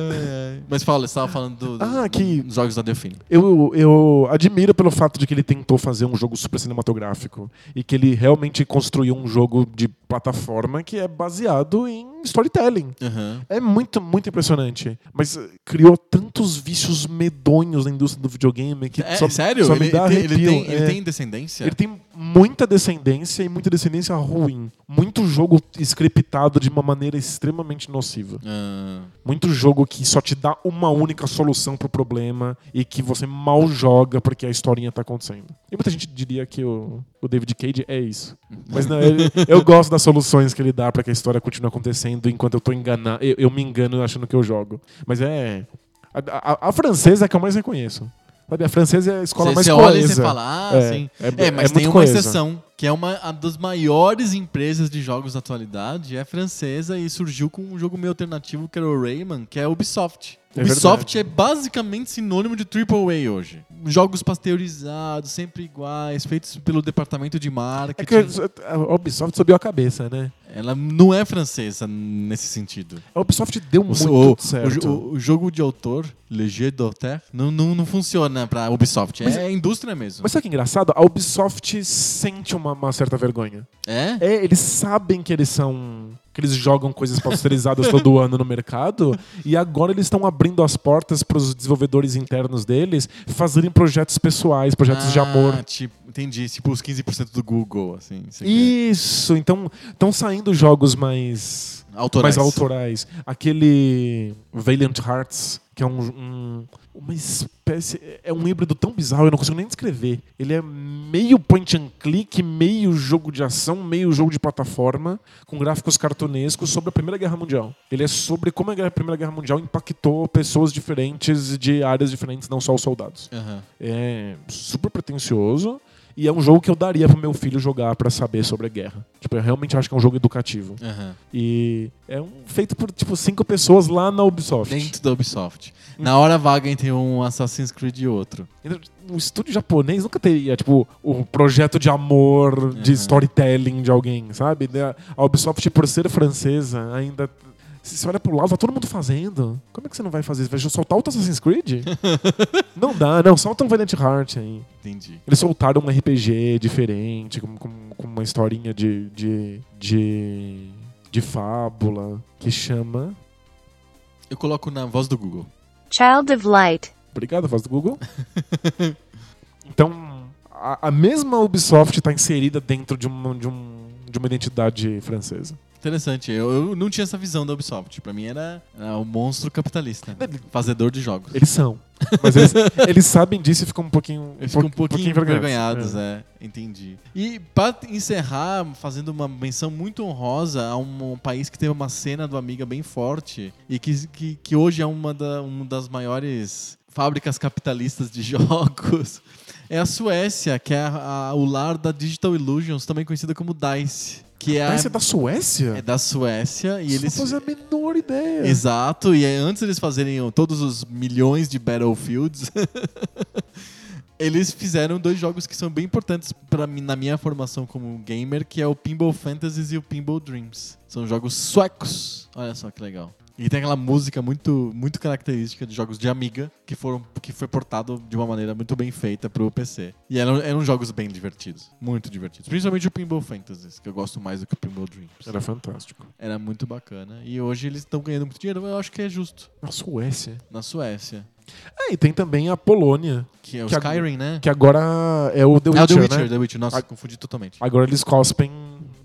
ai. Mas fala, você estava falando do, do- Ah, que- dos jogos da Delfine. Eu, eu admiro pelo fato de que ele tentou fazer um jogo super cinematográfico e que ele realmente construiu um jogo de plataforma que é baseado em storytelling. Aham. É muito, muito impressionante. Mas eh, criou tantos vícios medonhos na indústria do videogame que É, só, sério? só ele, me dá tem, ele, arrepio. tem, ele É. tem descendência? Ele tem muita descendência e muita descendência ruim. Muito jogo scriptado de uma maneira extremamente nociva. Ah, Muito jogo que só te dá uma única solução pro problema e que você mal joga porque a historinha tá acontecendo. E muita gente diria que o, o David Cage é isso. Mas não, ele- eu gosto das soluções que ele dá pra que a história continue acontecendo enquanto eu tô enganado. Eu, eu me engano achando que eu jogo. Mas é. A, a- a francesa é a que eu mais reconheço. Sabe, a francesa é a escola Você mais você olha e coesa. você fala, ah, É, sim. é- É, mas é tem uma coesa. exceção, que é uma a das maiores empresas de jogos da atualidade, é francesa e surgiu com um jogo meio alternativo que era o Rayman, que é a Ubisoft. É Ubisoft verdade. é basicamente sinônimo de AAA hoje. Jogos pasteurizados, sempre iguais, feitos pelo departamento de É marketing. que a Ubisoft subiu a cabeça, né? Ela não é francesa nesse sentido. A Ubisoft deu O, muito o- certo. o- o jogo de autor, Jeu d'auteur, não, não, não funciona pra Ubisoft. Mas- é indústria mesmo. Mas sabe que é engraçado? A Ubisoft sente uma, uma certa vergonha. é? É, eles sabem que eles são que eles jogam coisas pasteurizadas todo <laughs> ano no mercado, e agora eles estão abrindo as portas para os desenvolvedores internos deles fazerem projetos pessoais, projetos de Ah, amor. Tipo, entendi. Tipo os 15% do Google, assim. você quer. Isso, então estão saindo jogos mais Autorais. mais autorais. Aquele Valiant Hearts, que é um, um- uma espécie. É um híbrido tão bizarro, eu não consigo nem descrever. Ele é meio point and click, meio jogo de ação, meio jogo de plataforma, com gráficos cartunescos sobre a Primeira Guerra Mundial. Ele é sobre como a Primeira Guerra Mundial impactou pessoas diferentes de áreas diferentes, não só os soldados. Aham. É super pretencioso. E é um jogo que eu daria pro meu filho jogar pra saber sobre a guerra. Tipo, eu realmente acho que é um jogo educativo. Aham. E é um feito por, tipo, cinco pessoas lá na Ubisoft. Dentro da Ubisoft. Na hora vaga entre um Assassin's Creed e outro. Um estúdio japonês nunca teria, tipo, o projeto de amor, de Uhum. storytelling de alguém, sabe? A Ubisoft, por ser francesa, ainda... Se você olha pro lado, tá todo mundo fazendo. Como é que você não vai fazer? Vai soltar outro Assassin's Creed? <laughs> não dá, não. Solta um Valiant Heart aí. Entendi. Eles soltaram um RPG diferente, com, com, com uma historinha de, de, de, de fábula, que chama... Eu coloco na voz do Google. Child of Light. Obrigado, voz do Google. <laughs> então, a, a mesma Ubisoft está inserida dentro de uma, de, um, de uma identidade francesa. Interessante. Eu, eu não tinha essa visão da Ubisoft. Pra mim era, era o monstro capitalista. Fazedor de jogos. Eles são. Mas eles, <laughs> eles sabem disso e ficam um pouquinho, Eles ficam um pouquinho envergonhados. envergonhados, é. Entendi. E pra encerrar, fazendo uma menção muito honrosa a um, país que teve uma cena do Amiga bem forte e que, que, que hoje é uma, da, uma das maiores fábricas capitalistas de <laughs> jogos, é a Suécia, que é a- a- o lar da Digital Illusions, também conhecida como DICE. Que é, é da Suécia? é da Suécia e Só eles... fazia a menor ideia. Exato, e antes eles fazerem todos os milhões de Battlefields, <laughs> eles fizeram dois jogos que são bem importantes para mim na minha formação como gamer, que é o Pinball Fantasies e o Pinball Dreams. São jogos suecos. Olha só que legal. E tem aquela música muito, muito característica de jogos de Amiga, que, foram, que foi portado de uma maneira muito bem feita pro PC. E eram, eram jogos bem divertidos. Muito divertidos. Principalmente o Pinball Fantasies, que eu gosto mais do que o Pinball Dreams. Era fantástico. Era muito bacana. E hoje eles estão ganhando muito dinheiro, eu acho que é justo. Na Suécia. Na Suécia. Ah, e tem também a Polônia, Que é o Que Skyrim, né? que agora é o The é Witcher, o The Witcher, né? The Witcher. Nossa, A- confundi totalmente. Agora eles cospem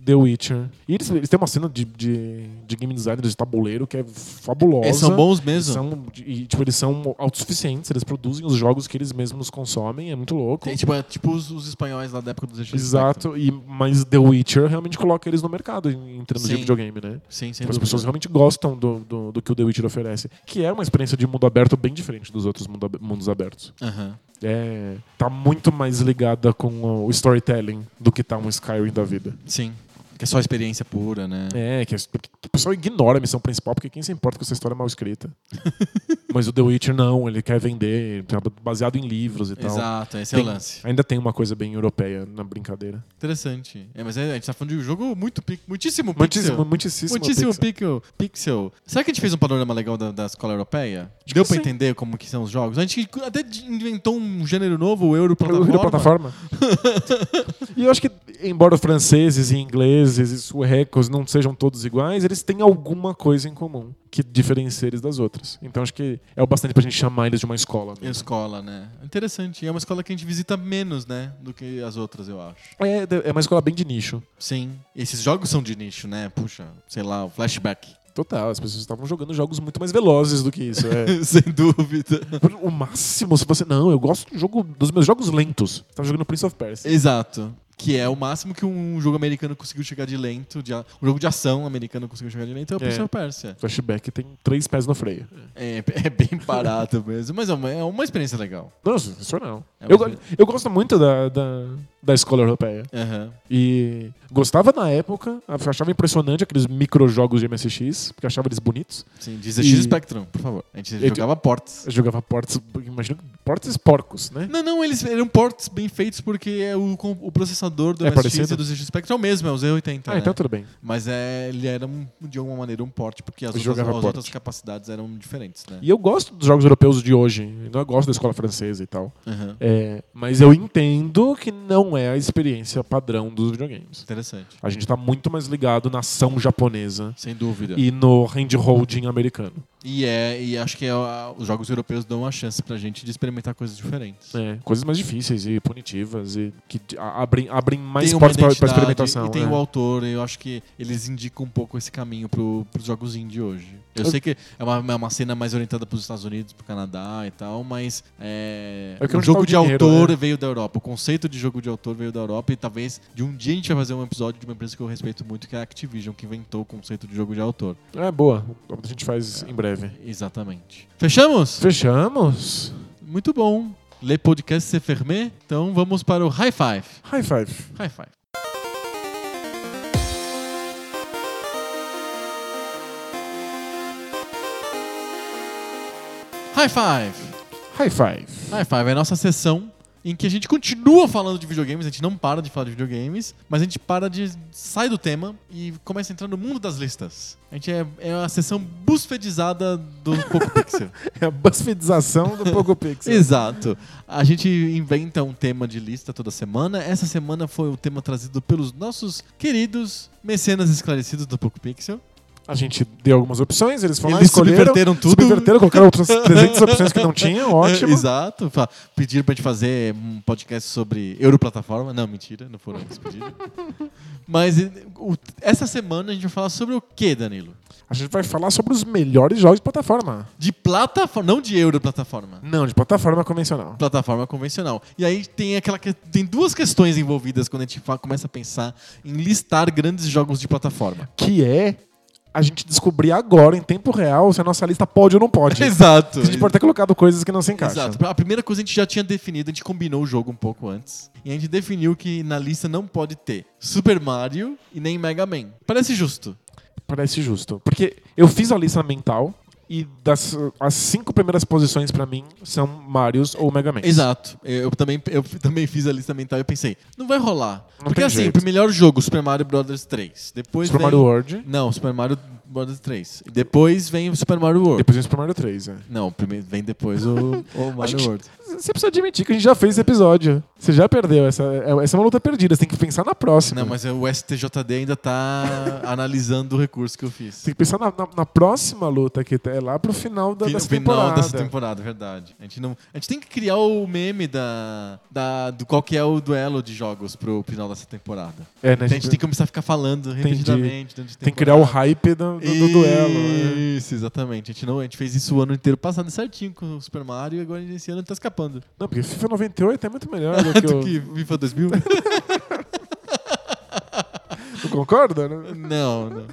The Witcher. E eles, eles têm uma cena de, de, de game designers de tabuleiro que é fabulosa. Eles são bons mesmo. são, e, tipo, eles são autossuficientes, eles produzem os jogos que eles mesmos consomem, é muito louco. Tem, tipo, é tipo os, os espanhóis lá da época dos Spectrum. Exato, e, mas The Witcher realmente coloca eles no mercado termos Sim. de videogame, né? Sim, sem Tipo, as pessoas realmente gostam do, do, do que o The Witcher oferece. Que é uma experiência de mundo aberto bem diferente dos outros mundo mundos abertos. Aham. É, tá muito mais ligada com o storytelling do que tá um Skyrim da vida. Sim. Que é só experiência pura, né? É, que, que o pessoal ignora a missão principal porque quem se importa com essa história mal escrita. <laughs> Mas o The Witcher não, ele quer vender, baseado em livros e tal. Exato, esse é Tem- o lance. Ainda tem uma coisa bem europeia na brincadeira. Interessante. É, mas é, a gente tá falando de um jogo muito muitíssimo pixel. Muitíssimo, muitíssimo. Muitíssimo pixel. pixel. Será que a gente fez um panorama legal da, da escola europeia? Deu que pra sim. entender como que são os jogos? A gente até inventou um gênero novo, o Euro Plataforma. Plataforma. plataforma. <laughs> e eu acho que, embora franceses e ingleses e suecos não sejam todos iguais, eles têm alguma coisa em comum que diferencia eles das outras. Então acho que é o bastante pra gente chamar eles de uma escola. mesmo. Escola, né? Interessante. E é uma escola que a gente visita menos, né? Do que as outras, eu acho. É, é uma escola bem de nicho. Sim. Esses jogos são de nicho, né? Puxa, sei lá, o flashback. Total, as pessoas estavam jogando jogos muito mais velozes do que isso. é. <laughs> Sem dúvida. o máximo, se você. Não, eu gosto do jogo, dos meus jogos lentos. Tava jogando Prince of Persia. Exato. Que é o máximo que um jogo americano conseguiu chegar de lento. De, a- um jogo de ação americano conseguiu chegar de lento é o É. Prince of Persia. Flashback tem três pés no freio. É, é bem parado mesmo, mas é uma, é uma experiência legal. Nossa, sensacional. É eu, eu gosto muito da, da, da escola europeia. Aham. E gostava na época, achava impressionante aqueles microjogos de MSX, porque achava eles bonitos. Sim, diz ZX E- Spectrum, por favor. A gente Eu- jogava ports. Eu jogava ports, imagina, ports porcos, né? Não, não, eles eram ports bem feitos porque é o, o processador do É MSX parecido? e do ZX Spectrum é o mesmo, é o Z80. Ah, né? então tudo bem. Mas é, ele era um- de alguma maneira um port, porque as, outras, as outras capacidades eram diferentes, né? E eu gosto dos jogos europeus de hoje, eu gosto da escola francesa e tal. Aham. É, mas eu entendo que não não é a experiência padrão dos videogames. Interessante. A gente tá muito mais ligado na ação japonesa Sem dúvida. e no hand-holding americano. E é, e acho que é, os jogos europeus dão uma chance pra gente de experimentar coisas diferentes. É, coisas mais difíceis e punitivas e que abrem, abrem mais portas pra, pra experimentação. E tem é. o autor, e eu acho que eles indicam um pouco esse caminho pro, pros jogos indie hoje. Eu, Eu- sei que é uma, é uma cena mais orientada pros Estados Unidos, pro Canadá e tal, mas é, É que o jogo tá o de dinheiro, autor né? veio da Europa. O conceito de jogo de autor veio da Europa e talvez de um dia a gente vai fazer um episódio de uma empresa que eu respeito muito, que é a Activision, que inventou o conceito de jogo de autor. É boa. A gente faz em breve. Exatamente. Fechamos? Fechamos. Muito bom. Le podcast se fermé. Então vamos para o high five. High five. High five. High five. High five. High five é a nossa sessão em que a gente continua falando de videogames, a gente não para de falar de videogames, mas a gente para de sai do tema e começa a entrar no mundo das listas. A gente é, é uma sessão buffetizada do <laughs> Poco Pixel. É a BuzzFeedização do Poco Pixel. Exato. A gente inventa um tema de lista toda semana. Essa semana foi o tema trazido pelos nossos queridos mecenas esclarecidos do Poco Pixel. A gente deu algumas opções, eles foram lá, Eles escolheram. subverteram tudo. Subverteram, colocaram outras 300 opções que não tinham, ótimo. Exato. Pediram pra gente fazer um podcast sobre Europlataforma. Não, mentira, não foram eles pediram. Mas o- essa semana a gente vai falar sobre o que, Danilo? A gente vai falar sobre os melhores jogos de plataforma. De plataforma, não de Europlataforma. Não, de plataforma convencional. plataforma convencional. E aí tem aquela que- tem duas questões envolvidas quando a gente fa- começa a pensar em listar grandes jogos de plataforma. Que é a gente descobrir agora, em tempo real, se a nossa lista pode ou não pode. <laughs> Exato. A gente pode ter colocado coisas que não se encaixam. Exato. A primeira coisa a gente já tinha definido, a gente combinou o jogo um pouco antes. E a gente definiu que na lista não pode ter Super Mario e nem Mega Man. Parece justo. Parece justo. Porque eu fiz a lista mental e das as cinco primeiras posições pra mim são Marios ou Mega Man. Exato. Eu, também, eu também fiz a lista mental e pensei, não vai rolar. Não Porque assim, jeito. o melhor jogo, Super Mario Bros 3. Depois Super vem... Mario World. Não, Super Mario Bros 3. E depois vem o Super Mario World. Depois vem Super Mario 3. É. Não, primeiro vem depois o, o <laughs> Mario que- World. Você precisa admitir que a gente já fez esse episódio. Você já perdeu. Essa, é- essa é uma luta perdida. Você tem que pensar na próxima. Não, mas o STJD ainda tá <laughs> analisando o recurso que eu fiz. Tem que pensar na, na- na próxima luta, que é lá pro final da, dessa final temporada. dessa temporada, verdade. A gente, não, a gente tem que criar o meme da, da, do qual que é o duelo de jogos pro final dessa temporada. É, né? Então a gente tem que começar a ficar falando repetidamente. tem que criar o hype do, do- do duelo. né? Isso, exatamente. A gente, não, a gente fez isso o ano inteiro passado certinho com o Super Mario e agora esse ano tá escapando. Não, porque FIFA 98 é muito melhor <laughs> do que Do o... que FIFA 2000? <laughs> Tu concorda, né? não, não.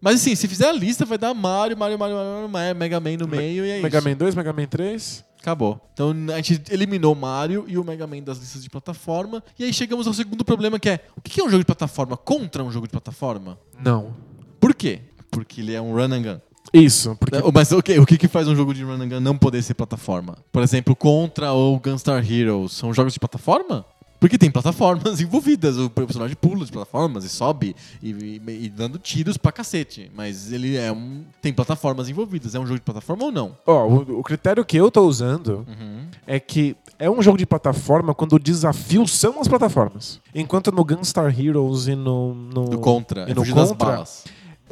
Mas assim, se fizer a lista, vai dar Mario, Mario, Mario, Mario, Mario Mega Man no meio e é Mega isso. Man 2, Mega Man 3. Acabou. Então a gente eliminou o Mario e o Mega Man das listas de plataforma. E aí chegamos ao segundo problema que é: o que é um jogo de plataforma contra um jogo de plataforma? Não. Por quê? Porque ele é um run and gun. Isso, porque Mas ok, o que, que faz um jogo de run and gun não poder ser plataforma? Por exemplo, Contra ou Gunstar Heroes são jogos de plataforma? Porque tem plataformas <laughs> envolvidas. O personagem pula de plataformas e sobe e, e- e dando tiros pra cacete. Mas ele é um. Tem plataformas envolvidas. É um jogo de plataforma ou não? ó, o, o critério que eu tô usando Uhum. é que é um jogo de plataforma quando o desafio são as plataformas. Enquanto no Gunstar Heroes e no. no Do Contra. E É no das Contra, balas.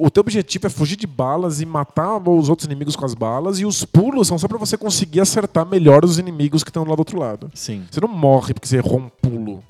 O teu objetivo é fugir de balas e matar os outros inimigos com as balas, e os pulos são só pra você conseguir acertar melhor os inimigos que estão lá do outro lado. Sim. Você não morre porque você errou um pulo.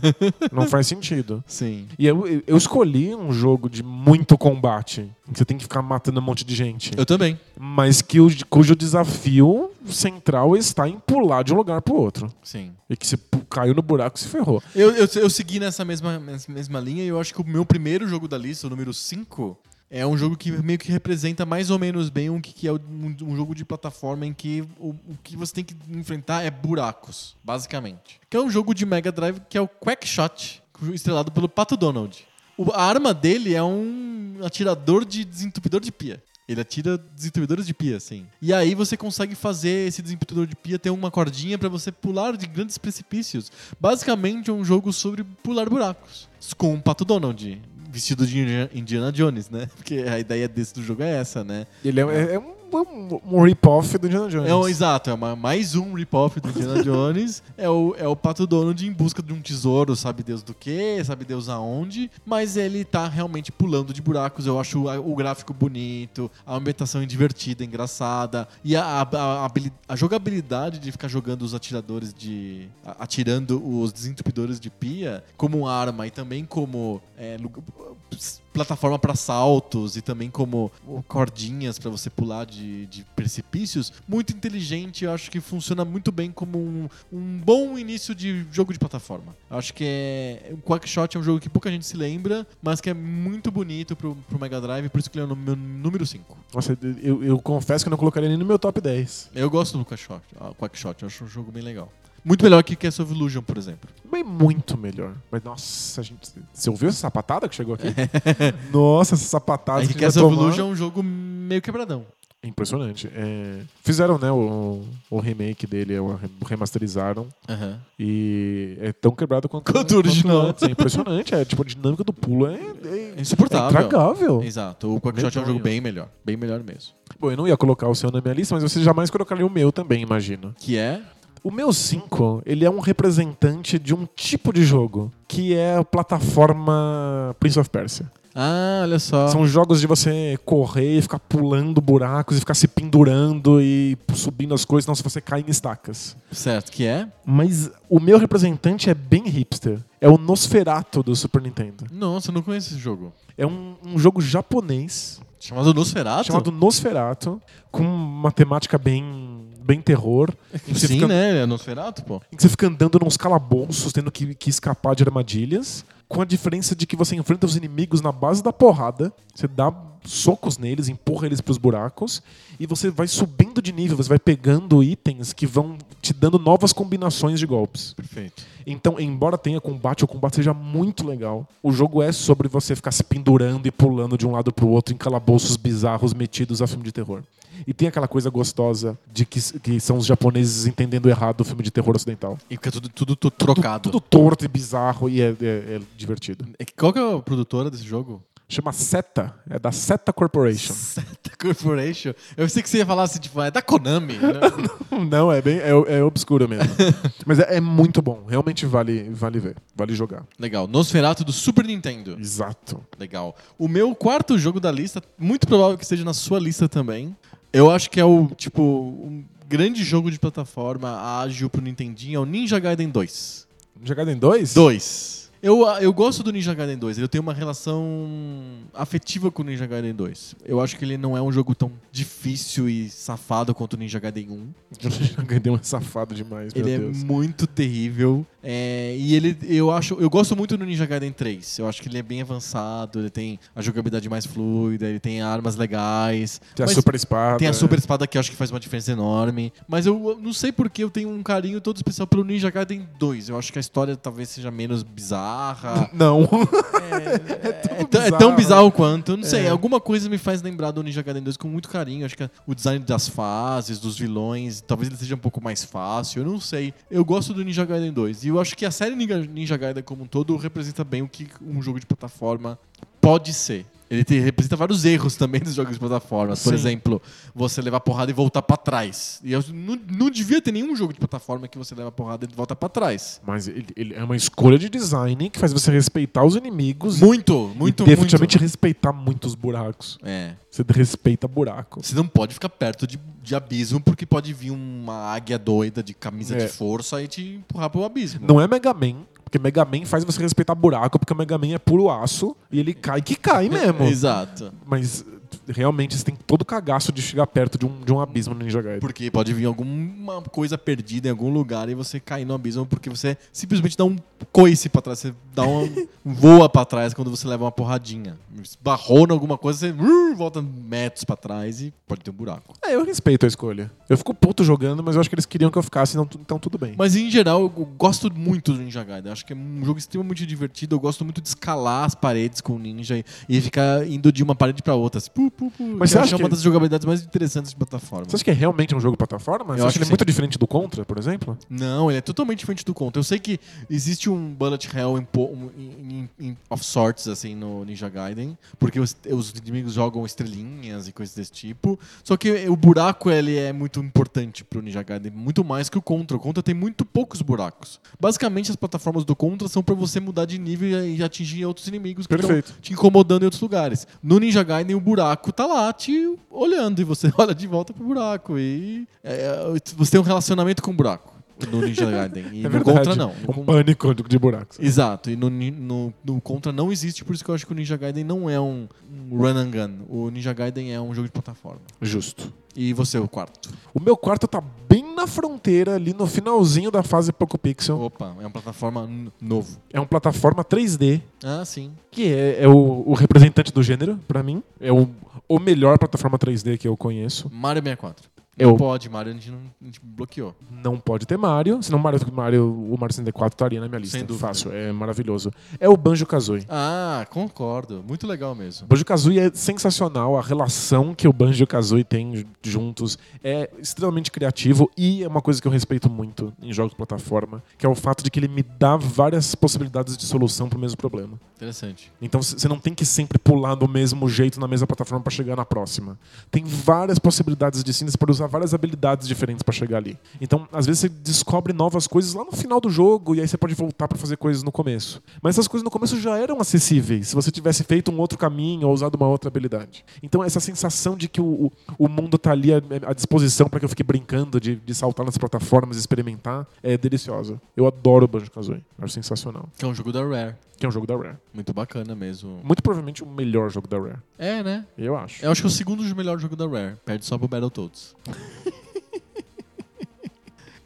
<laughs> não faz sentido. Sim. E eu, eu escolhi um jogo de muito combate, em que você tem que ficar matando um monte de gente. Eu também. Mas que o, cujo desafio central está em pular de um lugar pro outro. Sim. E que você caiu no buraco e se ferrou. Eu, eu, eu segui nessa mesma, nessa mesma linha e eu acho que o meu primeiro jogo da lista, o número 5, é um jogo que meio que representa mais ou menos bem o que é um, jogo de plataforma em que o, que você tem que enfrentar é buracos, basicamente. Que é um jogo de Mega Drive que é o Quackshot, estrelado pelo Pato Donald. A arma dele é um atirador de desentupidor de pia. Ele atira desentupidores de pia, assim. E aí você consegue fazer esse desentupidor de pia ter uma cordinha pra você pular de grandes precipícios. Basicamente é um jogo sobre pular buracos. Com o Pato Donald, vestido de Indiana- Jones, né? <laughs> Porque a ideia desse do jogo é essa, né? Ele é, é- é um um, um rip-off do Indiana Jones. É um, exato, é uma- mais um rip-off do Indiana <laughs> Jones. é, o, é o Pato Donald em busca de um tesouro, sabe Deus do que, sabe Deus aonde. Mas ele tá realmente pulando de buracos. Eu acho a- o gráfico bonito, a ambientação é divertida, engraçada. E a, a, a a jogabilidade de ficar jogando os atiradores de. atirando os desentupidores de pia como arma e também como. é, plataforma para saltos e também como cordinhas para você pular de, de precipícios, muito inteligente. Eu acho que funciona muito bem como um, um bom início de jogo de plataforma. Eu acho que é. O Quackshot é um jogo que pouca gente se lembra, mas que é muito bonito pro, pro Mega Drive, por isso que ele é o meu número 5. Nossa, eu, eu confesso que eu não colocaria nem no meu top 10. Eu gosto do Quackshot, ah, Quackshot, eu acho um jogo bem legal. Muito melhor que Castle of Illusion, por exemplo. Bem, muito melhor. Mas, nossa, a gente, você ouviu essa sapatada que chegou aqui? <laughs> nossa, essa sapatada Aí que Castle vai of. Illusion é um jogo meio quebradão. É Impressionante. É, fizeram, né, o, o remake dele, remasterizaram. Aham. E é tão quebrado quanto, <laughs> Quanto o original. É impressionante. É, tipo, a dinâmica do pulo é, é, É insuportável. é intragável. Exato, o Quackshot é um jogo bem melhor. Bem melhor mesmo. Bom, eu não ia colocar o seu na minha lista, mas você jamais colocaria o meu também, imagino. Que é. O meu 5, ele é um representante de um tipo de jogo, que é a plataforma Prince of Persia. Ah, olha só. São jogos de você correr e ficar pulando buracos e ficar se pendurando e subindo as coisas, não se você cai em estacas. Certo, que é? Mas o meu representante é bem hipster. É o Nosferatu do Super Nintendo. Nossa, eu não conheço esse jogo. É um, um jogo japonês Chamado Nosferatu? chamado Nosferatu, com uma temática bem, bem terror. em que você Sim, fica- né? É Nosferatu, pô. em que você fica andando nos calabouços, tendo que, que escapar de armadilhas, com a diferença de que você enfrenta os inimigos na base da porrada, você dá socos neles, empurra eles pros buracos, e você vai subindo de nível, você vai pegando itens que vão te dando novas combinações de golpes. Perfeito. Então, embora tenha combate, o combate seja muito legal. O jogo é sobre você ficar se pendurando e pulando de um lado pro outro em calabouços bizarros metidos a filme de terror. E tem aquela coisa gostosa de que, que são os japoneses entendendo errado o filme de terror ocidental. E fica tudo, tudo, to- trocado. Tudo torto e bizarro e é, é- é divertido. É Qual que é a produtora desse jogo? Chama Seta, é da Seta Corporation. <laughs> Seta Corporation. Eu pensei que você ia falar assim, tipo, é da Konami. né? <laughs> Não, é bem é, é obscuro mesmo. <laughs> Mas é, é muito bom, realmente vale, vale ver, vale jogar. Legal. Nosferatu do Super Nintendo. Exato. Legal. O meu quarto jogo da lista, muito provável que esteja na sua lista também. Eu acho que é o, tipo, um grande jogo de plataforma ágil pro Nintendinho, é o Ninja Gaiden 2. Ninja Gaiden 2? 2. Eu, eu gosto do Ninja Gaiden 2. Eu tenho uma relação afetiva com o Ninja Gaiden 2. Eu acho que ele não é um jogo tão difícil e safado quanto o Ninja Gaiden <laughs> 1. Ninja Gaiden é safado demais, meu Ele é Deus. muito terrível. É, e ele, eu acho, eu gosto muito do Ninja Gaiden 3. Eu acho que ele é bem avançado, ele tem a jogabilidade mais fluida, ele tem armas legais. Tem a super espada. tem a super espada que eu acho que faz uma diferença enorme. Mas eu eu não sei porque eu tenho um carinho todo especial pelo Ninja Gaiden 2. Eu acho que a história talvez seja menos bizarra. <laughs> Não. É, <laughs> é tão- é tão bizarro. bizarro quanto. Não sei, É. alguma coisa me faz lembrar do Ninja Gaiden 2 com muito carinho. Acho que é o design das fases, dos vilões, talvez ele seja um pouco mais fácil. Eu não sei. Eu gosto do Ninja Gaiden 2. E eu acho que a série Ninja, Ninja Gaiden como um todo representa bem o que um jogo de plataforma pode ser. Ele te- representa vários erros também dos jogos de plataforma. Por exemplo, você levar porrada e voltar pra trás. E eu não, não devia ter nenhum jogo de plataforma que você leva porrada e volta pra trás. Mas ele, ele é uma escolha de design que faz você respeitar os inimigos Muito, muito, e definitivamente muito. respeitar muitos buracos. É. Você respeita buraco. Você não pode ficar perto de, de abismo porque pode vir uma águia doida de camisa É. de força e te empurrar pro abismo. Não é Mega Man, porque Mega Man faz você respeitar buraco, porque Mega Man é puro aço e ele cai que cai mesmo. Exato. Mas realmente você tem todo o cagaço de chegar perto de um, de um abismo no Ninja Gaiden. Porque pode vir alguma coisa perdida em algum lugar e você cair no abismo porque você simplesmente dá um coice pra trás. Você dá um <laughs> voa pra trás quando você leva uma porradinha. Esbarrou em alguma coisa, você uh, volta metros pra trás e pode ter um buraco. É, eu respeito a escolha. Eu fico puto jogando, mas eu acho que eles queriam que eu ficasse, então, então tudo bem. Mas em geral, eu gosto muito do Ninja Gaiden. Acho que é um jogo extremamente divertido. Eu gosto muito de escalar as paredes com o ninja e- e ficar indo de uma parede pra outra. Assim, por, por Mas que você acha acho uma que- das jogabilidades mais interessantes de plataforma. Você acha que é realmente um jogo de plataforma? Você Eu acha acho que ele é que muito diferente do Contra, por exemplo? Não, ele é totalmente diferente do Contra. Eu sei que existe um bullet hell em, em- em- of sorts, assim, no Ninja Gaiden, porque os, os inimigos jogam estrelinhas e coisas desse tipo. Só que o buraco, ele é muito importante pro Ninja Gaiden, muito mais que o Contra. O Contra tem muito poucos buracos. Basicamente, as plataformas do Contra são pra você mudar de nível e atingir outros inimigos que estão te incomodando em outros lugares. No Ninja Gaiden, o buraco tá lá te olhando e você <laughs> olha de volta pro buraco. E é, você tem um relacionamento com o buraco no Ninja Gaiden. E <laughs> é no verdade. Contra, não. Um pânico de buracos. Exato, e no, no, no Contra não existe, por isso que eu acho que o Ninja Gaiden não é um, um run and gun. O Ninja Gaiden é um jogo de plataforma. Justo. E você, o quarto? O meu quarto tá bem na fronteira, ali no finalzinho da fase Poco Pixel. Opa, é uma plataforma novo. É uma plataforma 3D, Ah, sim. que é, é o, o representante do gênero, pra mim. É o, o melhor plataforma 3D que eu conheço. Mario 64. Eu- Não pode, Mario a gente, não, a gente bloqueou. Não pode ter Mario, senão Mario, Mario, o Mario 64 estaria na minha lista. Sem dúvida. Fácil, é maravilhoso. É o Banjo-Kazooie. Ah, concordo. Muito legal mesmo. Banjo-Kazooie é sensacional, a relação que o Banjo e o Kazooie têm juntos é extremamente criativo e é uma coisa que eu respeito muito em jogos de plataforma, que é o fato de que ele me dá várias possibilidades de solução pro mesmo problema. Interessante. Então você não tem que sempre pular do mesmo jeito na mesma plataforma para chegar na próxima. Tem várias possibilidades distintas para usar várias habilidades diferentes para chegar ali. Então, às vezes você descobre novas coisas lá no final do jogo e aí você pode voltar para fazer coisas no começo. Mas essas coisas no começo já eram acessíveis se você tivesse feito um outro caminho ou usado uma outra habilidade. Então, essa sensação de que o, o- o mundo tá ali à, à disposição para que eu fique brincando de, de saltar nas plataformas e experimentar é deliciosa. Eu adoro o Banjo-Kazooie. Acho sensacional. Que é um jogo da Rare. Que é um jogo da Rare. Muito bacana mesmo. Muito provavelmente o melhor jogo da Rare. É, né? Eu acho. Eu acho que é o segundo melhor jogo da Rare. Perde só pro Battletoads. <laughs>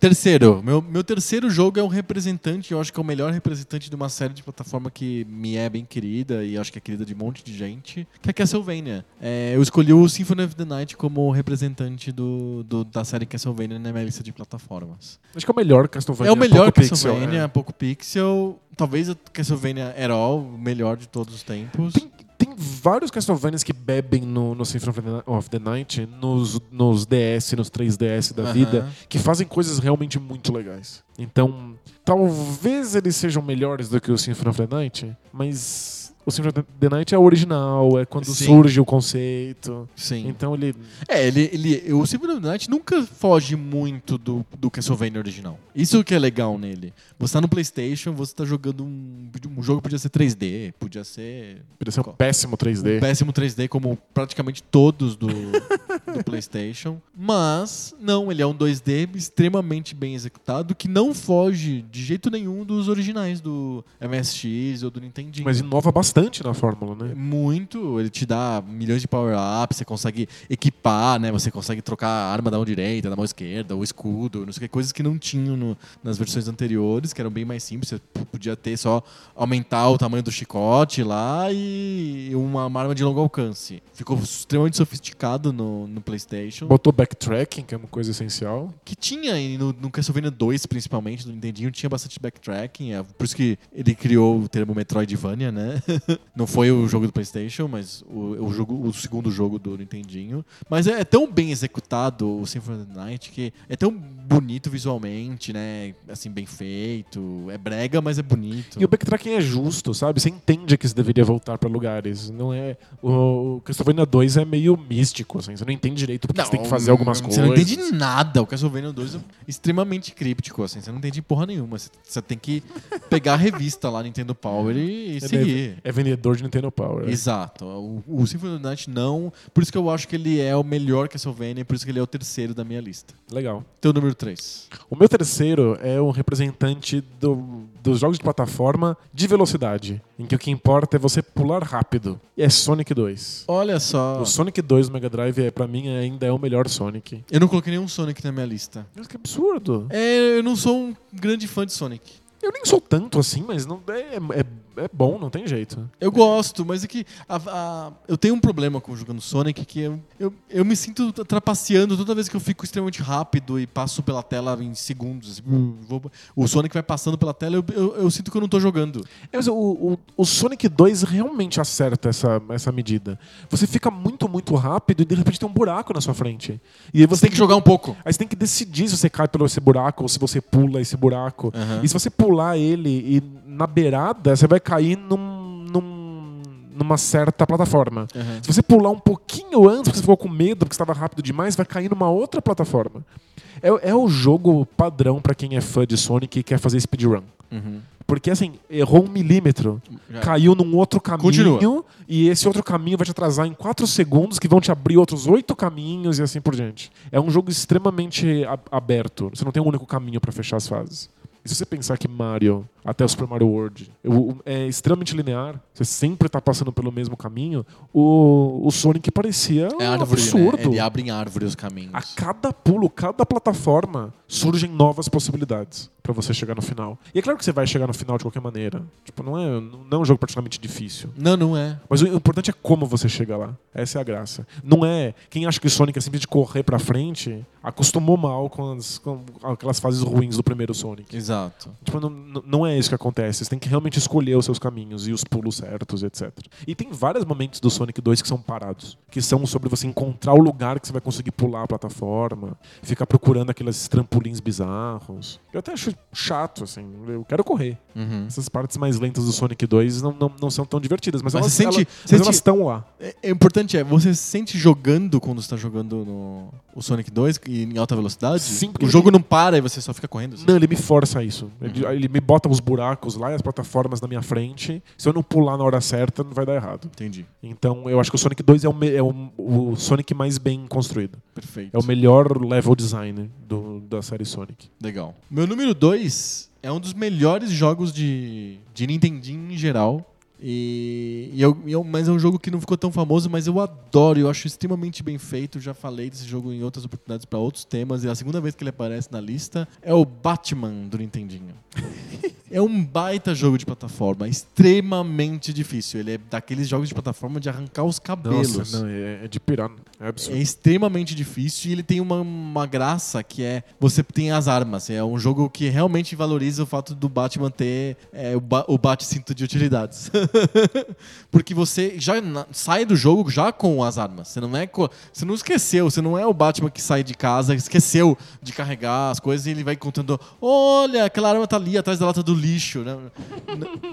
Terceiro, meu, meu terceiro jogo é um representante, eu acho que é o melhor representante de uma série de plataforma que me é bem querida e acho que é querida de um monte de gente, que é Castlevania. É, eu escolhi o Symphony of the Night como representante do, do- da série Castlevania na minha lista de plataformas. Acho que é o melhor Castlevania. é o melhor pouco pixel, Castlevania, é. pouco pixel, talvez a Castlevania o melhor de todos os tempos. Tem, tem vários Castlevanias que bebem no, no Symphony of the- Night, nos, nos DS, nos 3DS da vida, que fazem coisas realmente muito legais. Então, talvez eles sejam melhores do que o Symphony of the Night, mas o Symphony of the Night é o original, é quando Sim. surge o conceito. Sim. Então ele. É, ele, ele, o Symphony of the Night nunca foge muito do, do Castlevania original. Isso que é legal nele. Você tá no PlayStation, você tá jogando um, um jogo que podia ser 3D, podia ser Podia ser um péssimo 3D. um péssimo 3D, como praticamente todos do, do <laughs> PlayStation. Mas, não, ele é um 2D extremamente bem executado, que não foge de jeito nenhum dos originais do MSX ou do Nintendinho. Mas inova bastante na fórmula, né? Muito, ele te dá milhões de power-ups, você consegue equipar, né? Você consegue trocar a arma da mão direita, da mão esquerda, o escudo, não sei o que, coisas que não tinham no- nas versões anteriores, que eram bem mais simples. Você podia ter só aumentar o tamanho do chicote lá e uma arma de longo alcance. Ficou extremamente sofisticado no, no PlayStation. Botou backtracking, que é uma coisa essencial. Que tinha e no, no Castlevania 2, principalmente, do Nintendinho, tinha bastante backtracking. É por isso que ele criou o termo Metroidvania, né? <laughs> <laughs> Não foi o jogo do PlayStation, mas o, o jogo, o segundo jogo do Nintendinho. Mas é, é tão bem executado o Symphony of the Night que é tão bonito visualmente, né? Assim, bem feito. É brega, mas é bonito. E o backtracking é justo, sabe? Você entende que você deveria voltar pra lugares. Não é. O Castlevania 2 é meio místico, assim. Você não entende direito porque você tem que fazer algumas você coisas. não entende nada. O Castlevania 2 é extremamente críptico, assim. Você não entende porra nenhuma. Você- Você tem que pegar a revista lá, Nintendo Power, e, e seguir. É vendedor de Nintendo Power. Exato. O, o Symphony of the Night não. Por isso que eu acho que ele é o melhor Castlevania, por isso que ele é o terceiro da minha lista. Legal. Teu número 3. O meu terceiro é um representante do- dos jogos de plataforma de velocidade, em que o que importa é você pular rápido. E é Sonic 2. Olha só. O Sonic 2 do Mega Drive, é, pra mim, ainda é o melhor Sonic. Eu não coloquei nenhum Sonic na minha lista. Mas que absurdo. É, eu não sou um grande fã de Sonic. Eu nem sou tanto assim, mas não é, é- é bom, não tem jeito. Eu gosto, mas é que a- a- eu tenho um problema com jogando Sonic que eu, eu, eu me sinto trapaceando toda vez que eu fico extremamente rápido e passo pela tela em segundos. assim, Hum. vou- o Sonic vai passando pela tela eu, eu, eu sinto que eu não tô jogando. É, mas o, o, o Sonic 2 realmente acerta essa, essa medida. Você fica muito, muito rápido e de repente tem um buraco na sua frente. E aí Você tem que jogar um pouco. Aí você tem que decidir se você cai pelo esse buraco ou se você pula esse buraco. Aham. E se você pular ele e na beirada, você vai cair num, num- numa certa plataforma. Aham. Se você pular um pouquinho antes, porque você ficou com medo, porque estava rápido demais, vai cair numa outra plataforma. É, é o jogo padrão pra quem é fã de Sonic e quer fazer speedrun. Uhum. Porque assim, errou um milímetro, Já. caiu num outro caminho Continua. e esse outro caminho vai te atrasar em 4 segundos que vão te abrir outros oito caminhos e assim por diante. É um jogo extremamente aberto. Você não tem um único caminho pra fechar as fases. E se você pensar que Mario, até o Super Mario World, eu- é extremamente linear, você sempre tá passando pelo mesmo caminho, o, o Sonic parecia É um árvore, né? absurdo. Ele abre em árvore os caminhos. A cada pulo, cada plataforma, surgem novas possibilidades pra você chegar no final. E é claro que você vai chegar no final de qualquer maneira. Tipo, não é, não é um jogo particularmente difícil. Não, não é. Mas o importante é como você chega lá. Essa é a graça. Não é. Quem acha que Sonic é simplesmente correr pra frente, acostumou mal com, as- com aquelas fases ruins do primeiro Sonic. Exato. Tipo, não, não- não é isso que acontece. Você tem que realmente escolher os seus caminhos e os pulos certos, etc. E tem vários momentos do Sonic 2 que são parados. Que são sobre você encontrar o lugar que você vai conseguir pular a plataforma, ficar procurando aqueles trampolins bizarros. Eu até acho chato, assim. Eu quero correr. Uhum. Essas partes mais lentas do Sonic 2 não, não, não são tão divertidas, mas, Mas elas, sente- elas, você mas elas sente- estão lá. É, é importante é, você se sente jogando quando você tá jogando no o Sonic 2 e em alta velocidade? Sim, porque o jogo não para e você só fica correndo? assim? Não, ele me força a isso. Ele, ele me bota os buracos lá e as plataformas na minha frente. Se eu não pular na hora certa, não vai dar errado. Entendi. Então eu acho que o Sonic 2 é o, é o, o Sonic mais bem construído. Perfeito. É o melhor level design do- da série Sonic. Legal. Meu número 2 é um dos melhores jogos de, de Nintendinho em geral. E, e eu, eu- mas é um jogo que não ficou tão famoso, mas eu adoro, eu acho extremamente bem feito. Já falei desse jogo em outras oportunidades para outros temas, e a segunda vez que ele aparece na lista é o Batman do Nintendinho. <laughs> é um baita jogo de plataforma, extremamente difícil. Ele é daqueles jogos de plataforma de arrancar os cabelos. Nossa, não, é, é de pirar. É absurdo. É extremamente difícil e ele tem uma, uma graça que é você tem as armas. É um jogo que realmente valoriza o fato do Batman ter é, o, ba o bate-cinto de utilidades. <laughs> Porque você já sai do jogo já com as armas. Você não é você não esqueceu, você não é o Batman que sai de casa, esqueceu de carregar as coisas e ele vai contando: "Olha, aquela arma tá ali atrás da lata do lixo", né?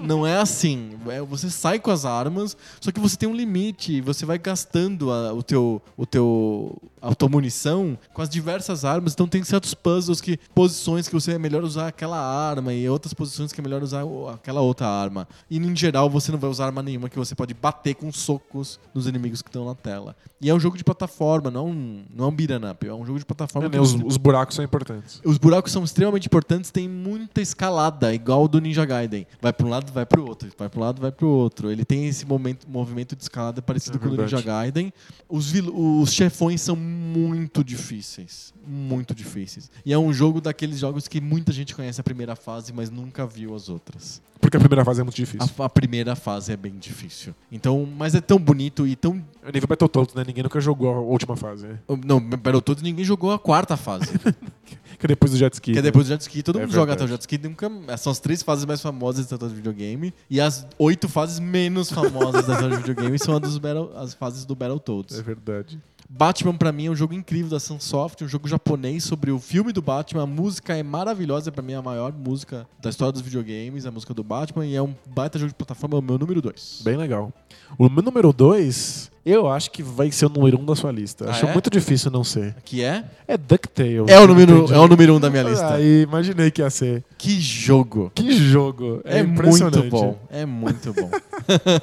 Não é assim. É, você sai com as armas, só que você tem um limite, você vai gastando a- o teu, o teu, a tua munição com as diversas armas. Então tem certos puzzles que posições que você é melhor usar aquela arma e outras posições que é melhor usar aquela outra arma. E em geral você não vai usar arma nenhuma que você pode bater com socos nos inimigos que estão na tela. E é um jogo de plataforma, não, um- não é um beat'em up, é um jogo de plataforma. É, né, os, os buracos são importantes. os buracos são extremamente importantes, tem muita escalada, igual do Ninja Gaiden. Vai para um lado, vai para o outro, vai para um lado, vai para o outro. Ele tem esse momento, movimento de escalada parecido É com o do. Ninja Gaiden. Os, os chefões são muito difíceis, muito difíceis. E é um jogo daqueles jogos que muita gente conhece a primeira fase, mas nunca viu as outras. Porque a primeira fase é muito difícil. A, a primeira fase é bem difícil. Então, mas é tão bonito e tão É nível Battletoads, né? Ninguém nunca jogou a última fase. Né? não, Battletoads ninguém jogou a quarta fase. <laughs> Que é depois do jet ski. Que é né? depois do jet ski, todo É mundo joga até o verdade. jet ski. Nunca, são as três fases mais famosas da história do videogame. E as oito fases menos famosas da história do videogame são as, Battle- as fases do Battletoads. É verdade. Batman, pra mim, é um jogo incrível da Sunsoft, um jogo japonês sobre o filme do Batman. A música é maravilhosa, pra mim é a maior música da história dos videogames, a música do Batman. E é um baita jogo de plataforma, é o meu número dois. Bem legal. O meu número 2, eu acho que vai ser o número 1 um da sua lista. Ah, acho é? muito difícil não ser. Que é? É DuckTales. É o número, é o número um da minha lista. Aí, imaginei que ia ser. Que jogo! Que jogo. É, É, muito bom. É muito bom.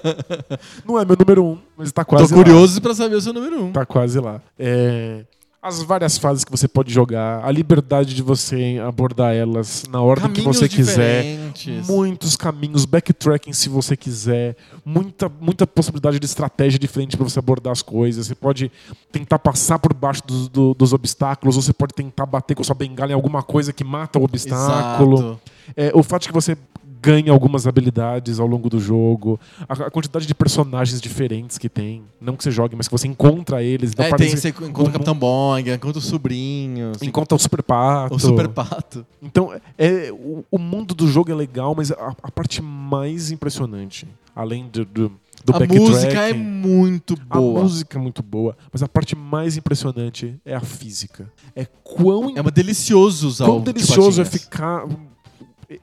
<laughs> Não é meu número 1, um, mas tá quase Tô lá. curioso pra saber o seu número um. Tá quase lá. É, As várias fases que você pode jogar, a liberdade de você abordar elas na ordem que você quiser. diferentes. Muitos caminhos, backtracking se você quiser, muita, muita possibilidade de estratégia diferente para você abordar as coisas. Você pode tentar passar por baixo dos, do- dos obstáculos, ou você pode tentar bater com sua bengala em alguma coisa que mata o obstáculo. Exato. É, o fato de que você ganha algumas habilidades ao longo do jogo, a, a quantidade de personagens diferentes que tem, não que você jogue, mas que você encontra eles, então É, tem, você encontra o Capitão Boing, encontra o sobrinho, encontra o Super Pato. o Super Pato. Então, é, o, o mundo do jogo é legal, mas a, a parte mais impressionante, além do, do, a música é muito a boa. música é muito boa, mas a parte mais impressionante é a física. É quão, É uma delicioso usar quão o delicioso é ficar.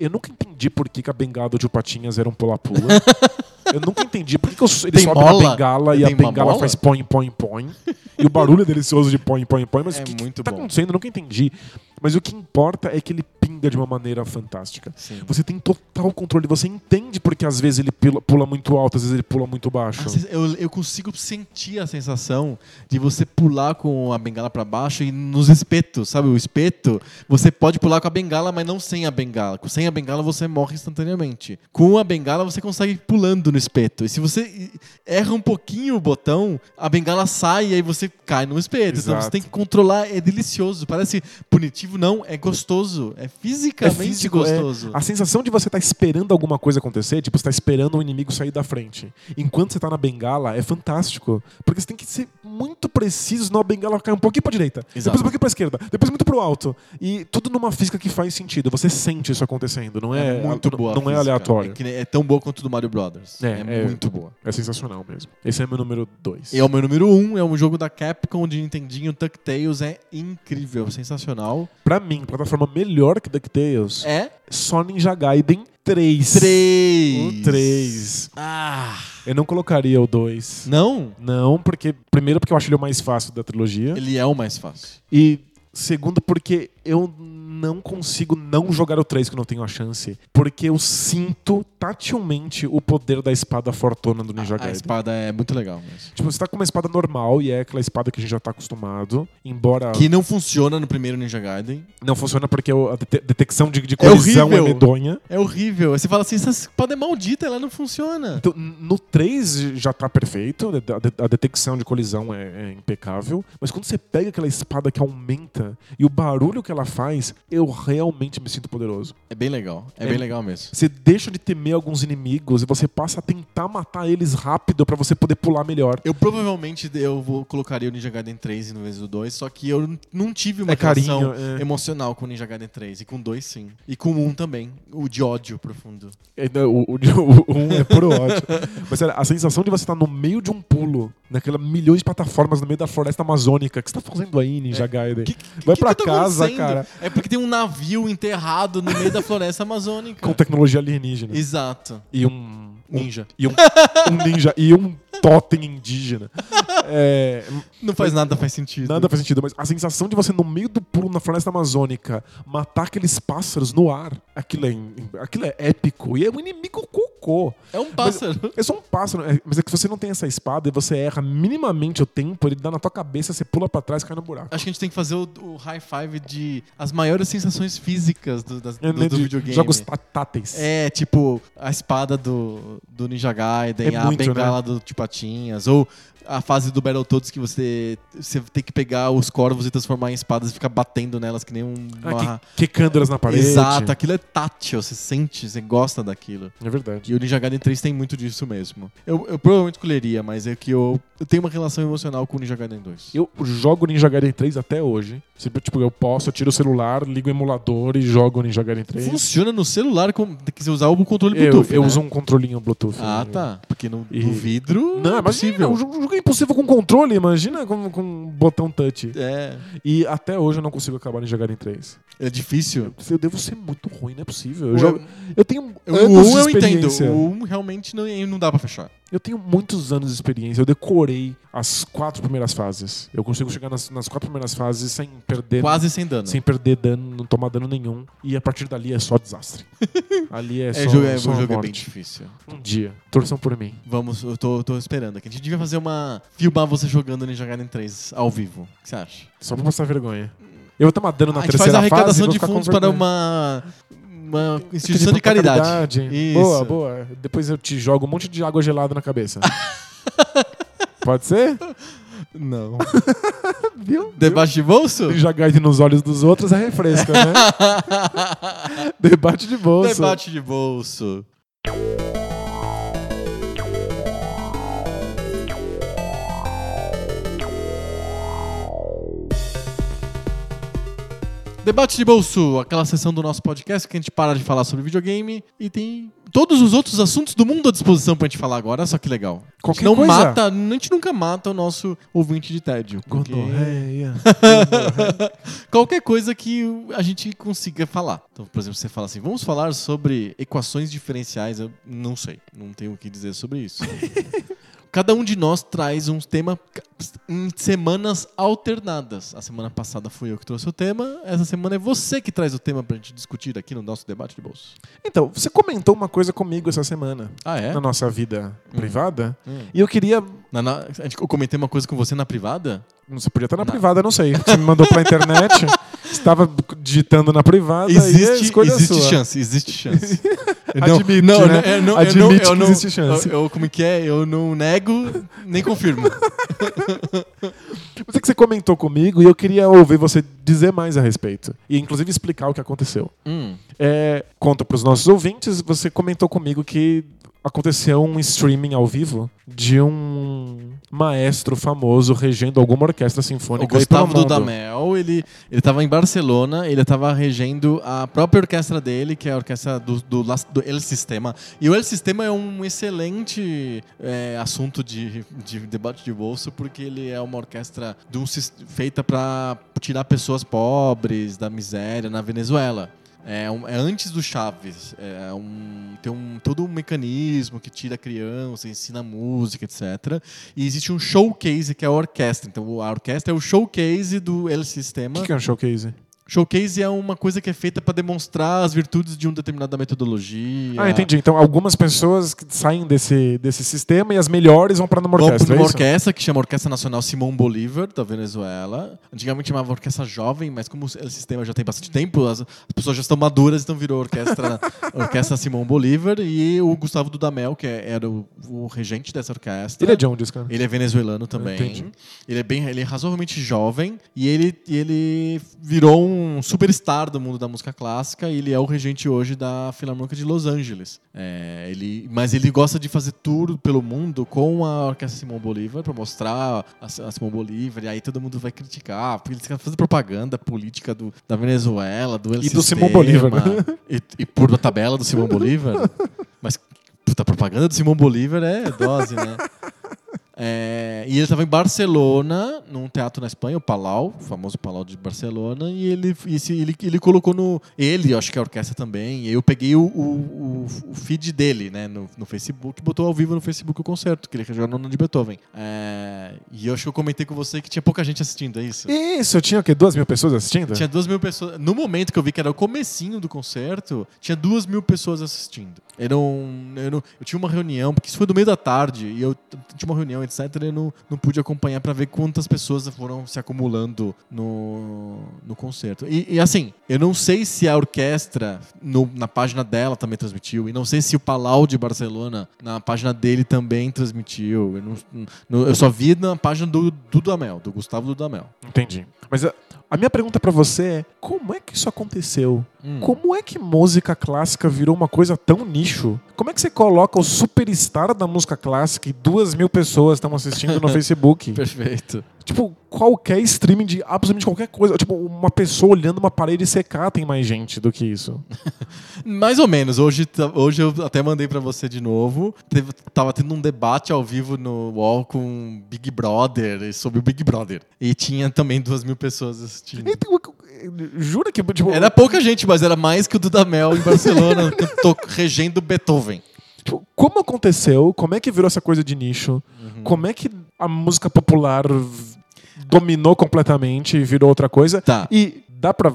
Eu nunca entendi por que, que a bengala do Tio Patinhas era um pula-pula. Eu nunca entendi por que, que eu- ele Tem sobe mola? na bengala e a bengala mola? faz põe, põe, põe. E o barulho é delicioso de põe, põe, põe. Mas É o que, que muito tá bom. acontecendo? Eu nunca entendi. Mas o que importa é que ele de uma maneira fantástica. Sim. Você tem total controle. Você entende porque às vezes ele pula, muito alto, às vezes ele pula muito baixo. Eu, eu consigo sentir a sensação de você pular com a bengala pra baixo e nos espetos, sabe? O espeto, você pode pular com a bengala, mas não sem a bengala. Sem a bengala você morre instantaneamente. Com a bengala você consegue ir pulando no espeto. E se você erra um pouquinho o botão, a bengala sai e aí você cai no espeto. Então Exato. você tem que controlar, é delicioso. Parece punitivo, não, é gostoso. É É fisicamente físico, é. gostoso. A sensação de você estar esperando alguma coisa acontecer, tipo, você tá esperando um inimigo sair da frente. Enquanto você tá na bengala, é fantástico. Porque você tem que ser muito preciso, senão a bengala cai um pouquinho pra direita, Exato. depois um pouquinho pra esquerda, depois muito pro alto. E tudo numa física que faz sentido. Você sente isso acontecendo, não é, muito boa. Não é aleatório. É, é tão boa quanto o do Mario Brothers. É, É, é. muito boa. É sensacional mesmo. Esse é meu número 2. E é o meu número um, é um jogo da Capcom de Nintendinho DuckTales, é incrível, sensacional. Pra mim, plataforma melhor que DuckTales, É só Ninja Gaiden 3. 3. O 3. Ah, Eu não colocaria o 2. não? Não, porque. Primeiro, porque eu acho ele o mais fácil da trilogia. Ele é o mais fácil. E segundo, porque eu não consigo não jogar o 3 que eu não tenho a chance. Porque eu sinto tatilmente o poder da espada fortuna do Ninja A Gaiden. espada é muito legal mesmo. Tipo, você tá com uma espada normal e é aquela espada que a gente já tá acostumado. Embora Que não funciona no primeiro Ninja Gaiden. não funciona porque a dete- detecção de, de colisão é, horrível. medonha. É horrível. Você fala assim, essa espada é maldita, ela não funciona. Então, no 3 já tá perfeito, a a detecção de colisão é, é impecável, mas quando você pega aquela espada que aumenta e o barulho que ela faz, eu realmente me sinto poderoso. É bem legal. É, É- bem legal mesmo. Você deixa de temer alguns inimigos e você passa a tentar matar eles rápido pra você poder pular melhor. Eu provavelmente eu vou colocaria o Ninja Gaiden 3 em vez do 2, só que eu não tive uma É carinho, é. emocional com o Ninja Gaiden 3. E com o 2, sim. E com 1 também. O de ódio profundo. É, não, O, <laughs> o, o, um é puro ódio. Mas sério, a sensação de você estar no meio de um pulo, naquela milhões de plataformas no meio da floresta amazônica, o que você tá fazendo aí, Ninja É. Gaiden? Que- Vai que pra que tá casa, acontecendo? cara. É porque tem um navio enterrado no meio da floresta amazônica. Com tecnologia alienígena. Exato. E um. um- Ninja. E um, um ninja. E um totem indígena. É, Não faz nada, faz sentido. nada faz sentido, mas a sensação de você, no meio do pulo na floresta amazônica, matar aqueles pássaros no ar, aquilo é, aquilo é épico. E é um inimigo cocô. É um pássaro. É só um pássaro, é- mas é que você não tem essa espada e você erra minimamente o tempo, ele dá na tua cabeça, você pula pra trás e cai no buraco. Acho que a gente tem que fazer o, o high five de as maiores sensações físicas do, das- do, É, né, do de videogame. Jogos tá- táteis. É, tipo, a espada do, do Ninja Gaiden, É a muito, bengala do Tipatinhas, ou a fase do Battletoads que você, você tem que pegar os corvos e transformar em espadas e ficar batendo nelas que nem um... Ah, que, na parede. Exato, aquilo é tátil, você sente, você gosta daquilo. É verdade. E o Ninja Gaiden 3 tem muito disso mesmo. Eu, eu provavelmente escolheria, mas é que eu, eu tenho uma relação emocional com o Ninja Gaiden 2. Eu jogo Ninja Gaiden 3 até hoje. Sempre, tipo, eu posso, eu tiro o celular, ligo o emulador e jogo Ninja Gaiden 3. Funciona no celular, com, tem que usar o controle Eu, Bluetooth, eu né? uso um controlinho Bluetooth. Ah, tá. Porque no, E- no vidro Não, é possível. o jogo, o jogo é impossível com controle, imagina com, com um botão touch. É, E até hoje eu não consigo acabar Ninja Gaiden 3. é difícil. Eu devo ser muito ruim, não é possível. Eu, jogo- eu tenho O anos 1 de eu entendo. O 1 realmente não, não dá pra fechar. Eu tenho muitos anos de experiência. Eu decorei as quatro primeiras fases. Eu consigo chegar nas, nas quatro primeiras fases sem perder Quase sem dano. sem perder dano, não tomar dano nenhum. E a partir dali é só desastre. <laughs> Ali é, É, só, jogo, é, só o jogo é bem difícil. Um dia. Torçam por mim. Vamos, eu tô, tô esperando aqui. A gente devia fazer uma. filmar você jogando Ninja Gaiden 3 ao vivo. O que você acha? Só pra passar vergonha. Eu vou tomar dano na a gente terceira faz a arrecadação fase, vou de fundos para uma. Uma instituição de caridade. Isso. Boa, boa. Depois eu te jogo um monte de água gelada na cabeça. <laughs> Pode ser? Não. <laughs> Viu? Debate de bolso? Jogar nos olhos dos outros é refresca, né? <laughs> Debate de bolso. Debate de bolso. Debate de bolso, aquela sessão do nosso podcast que a gente para de falar sobre videogame e tem todos os outros assuntos do mundo à disposição pra gente falar agora. Olha só que legal. a Qualquer gente não coisa. mata, a gente nunca mata o nosso ouvinte de tédio. porque- Gonorreia. <laughs> Qualquer coisa que a gente consiga falar. Então, por exemplo, você fala assim, vamos falar sobre equações diferenciais. Eu não sei, não tenho o que dizer sobre isso. <laughs> Cada um de nós traz um tema em semanas alternadas. A semana passada fui eu que trouxe o tema, essa semana é você que traz o tema pra gente discutir aqui no nosso debate de bolso. Então, você comentou uma coisa comigo essa semana, Ah, é? na nossa vida privada, Hum. e eu queria. Na- na- eu comentei uma coisa com você na privada? Você podia estar na Na- privada, não sei. Você me mandou pela internet, <laughs> estava digitando na privada e a Existe, escolha é existe sua. chance, existe chance. <laughs> Admite, não, né? não, eu não, eu Admite não, que eu não, existe chance. Eu, eu- como que é? Eu não nego nem confirmo. <laughs> Mas é que você comentou comigo e eu queria ouvir você dizer mais a respeito. E inclusive explicar o que aconteceu. Hum, É, conta para os nossos ouvintes, você comentou comigo que aconteceu um streaming ao vivo de um maestro famoso regendo alguma orquestra o sinfônica pelo Gustavo. Dudamel, ele ele estava em Barcelona, ele estava regendo a própria orquestra dele, que é a orquestra do, do, do El Sistema. E o El Sistema é um excelente é, assunto de, de debate de bolso, porque ele é uma orquestra de um feita para tirar pessoas pobres da miséria na Venezuela. É, um- é antes do Chaves. É um, tem um, todo um mecanismo que tira a criança, ensina música, etc. E existe um showcase que é a orquestra. Então a orquestra é o showcase do El O Sistema. que que é um showcase? Showcase é uma coisa que é feita para demonstrar as virtudes de uma determinada metodologia. Ah, entendi. Então algumas pessoas que saem desse, desse sistema e as melhores vão para Vamos orquestra. para uma é isso? orquestra que chama Orquestra Nacional Simão Bolívar, da Venezuela. Antigamente chamava Orquestra Jovem, mas como o sistema já tem bastante tempo, as, as pessoas já estão maduras, então virou Orquestra, <laughs> orquestra Simão Bolívar. E o Gustavo Dudamel, que é- era o, o regente dessa orquestra. Ele é de onde, cara? Ele é venezuelano também. Entendi. Ele é bem, ele é razoavelmente jovem e ele, e ele virou um superstar do mundo da música clássica. E ele é o regente hoje da Filarmônica de Los Angeles. É, ele, mas ele gosta de fazer tour pelo mundo com a Orquestra Simão Bolívar para mostrar a, a Simão Bolívar. E aí todo mundo vai criticar porque eles querem fazer propaganda política do, da Venezuela, do El E do Sistema, Simão Bolívar, né? E, e por tabela do Simão Bolívar. <laughs> Mas puta, a propaganda do Simão Bolívar é dose, né? <laughs> É, e ele estava em Barcelona, num teatro na Espanha, o Palau, o famoso Palau de Barcelona, e ele, ele, ele colocou no. Ele, eu acho que a orquestra também, e eu peguei o, o, o- feed dele, né, no, no Facebook, botou ao vivo no Facebook o concerto, que ele regeu nona de Beethoven. É, e eu acho que eu comentei com você que tinha pouca gente assistindo, é isso? Isso, eu tinha o quê? Duas mil pessoas assistindo? Tinha duas mil pessoas. No momento que eu vi que era o comecinho do concerto, tinha duas mil pessoas assistindo. Era um, eu, não- eu tinha uma reunião, porque isso foi no meio da tarde, e eu tinha uma reunião, etc. E eu não, não pude acompanhar pra ver quantas pessoas foram se acumulando no, no concerto. E, e, assim, eu não sei se a orquestra no- na página dela também transmitiu, e não sei se o Palau de Barcelona na página dele também transmitiu. Eu, não- não- eu só vi na página do Dudamel, do Gustavo Dudamel. Entendi. Mas a, minha pergunta pra você é: como é que isso aconteceu? Hum. Como é que música clássica virou uma coisa tão nicho? Como é que você coloca o superstar da música clássica e duas mil pessoas estão assistindo no <laughs> Facebook? Perfeito. Tipo, qualquer streaming de absolutamente qualquer coisa. Tipo, uma pessoa olhando uma parede secar tem mais gente do que isso. <laughs> Mais ou menos. Hoje, hoje eu até mandei pra você de novo. Teve, tava tendo um debate ao vivo no UOL com Big Brother, sobre o Big Brother. E tinha também duas mil pessoas assistindo. Então, jura que, tipo, Era pouca gente, mas era mais que o Dudamel em Barcelona, <laughs> regendo Beethoven. tipo, como aconteceu? Como é que virou essa coisa de nicho? Uhum. Como é que a música popular dominou completamente e virou outra coisa? Tá. E dá pra,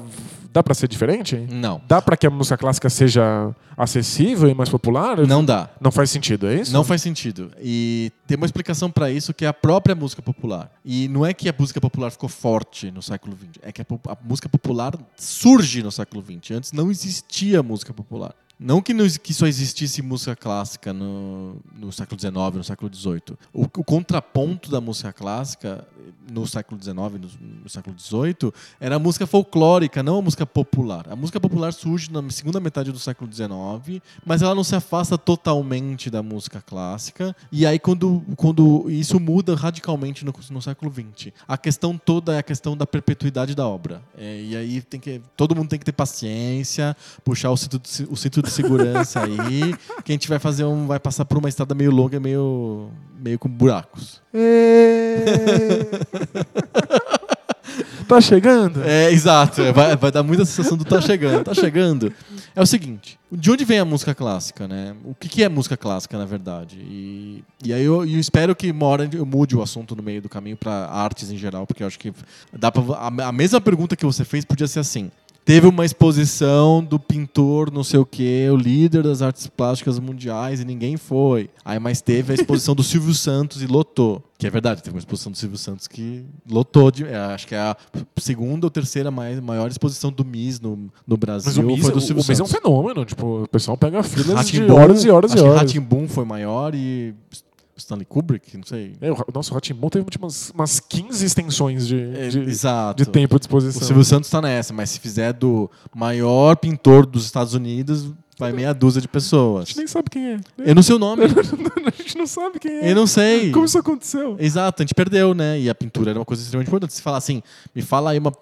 dá pra ser diferente? Não. Dá pra que a música clássica seja acessível e mais popular? Não dá. Não faz sentido, é isso? Não faz sentido. E tem uma explicação pra isso que é a própria música popular. E não é que a música popular ficou forte no século XX, é que a, a música popular surge no século XX. Antes não existia música popular. Não que, que só existisse música clássica no, no século XIX, no século XVIII. O, o contraponto da música clássica no século XIX, no, no século XVIII, era a música folclórica, não a música popular. A música popular surge na segunda metade do século XIX, mas ela não se afasta totalmente da música clássica. E aí, quando, quando isso muda radicalmente no, no século XX, a questão toda é a questão da perpetuidade da obra. É, e aí tem que, todo mundo tem que ter paciência, puxar o cinto o cinto de segurança aí, que a gente vai fazer um, vai passar por uma estrada meio longa, meio, meio com buracos. <laughs> tá chegando? É, exato. É, Vai, vai dar muita sensação do tá chegando. Tá chegando. É o seguinte, de onde vem a música clássica, né? O que, que é música clássica, na verdade? E, e aí eu, eu espero que uma hora eu mude o assunto no meio do caminho para artes em geral, porque eu acho que dá pra, a, a mesma pergunta que você fez podia ser assim. Teve uma exposição do pintor, não sei o que, o líder das artes plásticas mundiais e ninguém foi. Aí, mas teve a exposição do Silvio Santos e lotou. Que é verdade, teve uma exposição do Silvio Santos que lotou. De, é, acho que é a segunda ou terceira mais, maior exposição do MIS no, no Brasil. Mas o Miss, foi do o, Silvio o Miss é um fenômeno. Tipo, o pessoal pega filas de horas e horas e acho que horas. Rá-Tim-Bum foi maior e Stanley Kubrick, não sei. É, o Ra- nossa, o Ratimbon teve tipo, umas, umas 15 extensões de, É, de, de tempo à O disposição. Silvio Santos tá nessa, mas se fizer do maior pintor dos Estados Unidos, vai meia dúzia de A pessoas. gente nem sabe quem é. Eu não sei o nome. <laughs> a gente não sabe quem é. Eu não sei. Como isso aconteceu? Exato, a gente perdeu, né? E a pintura era uma coisa extremamente importante. Se falar assim, me fala aí uma,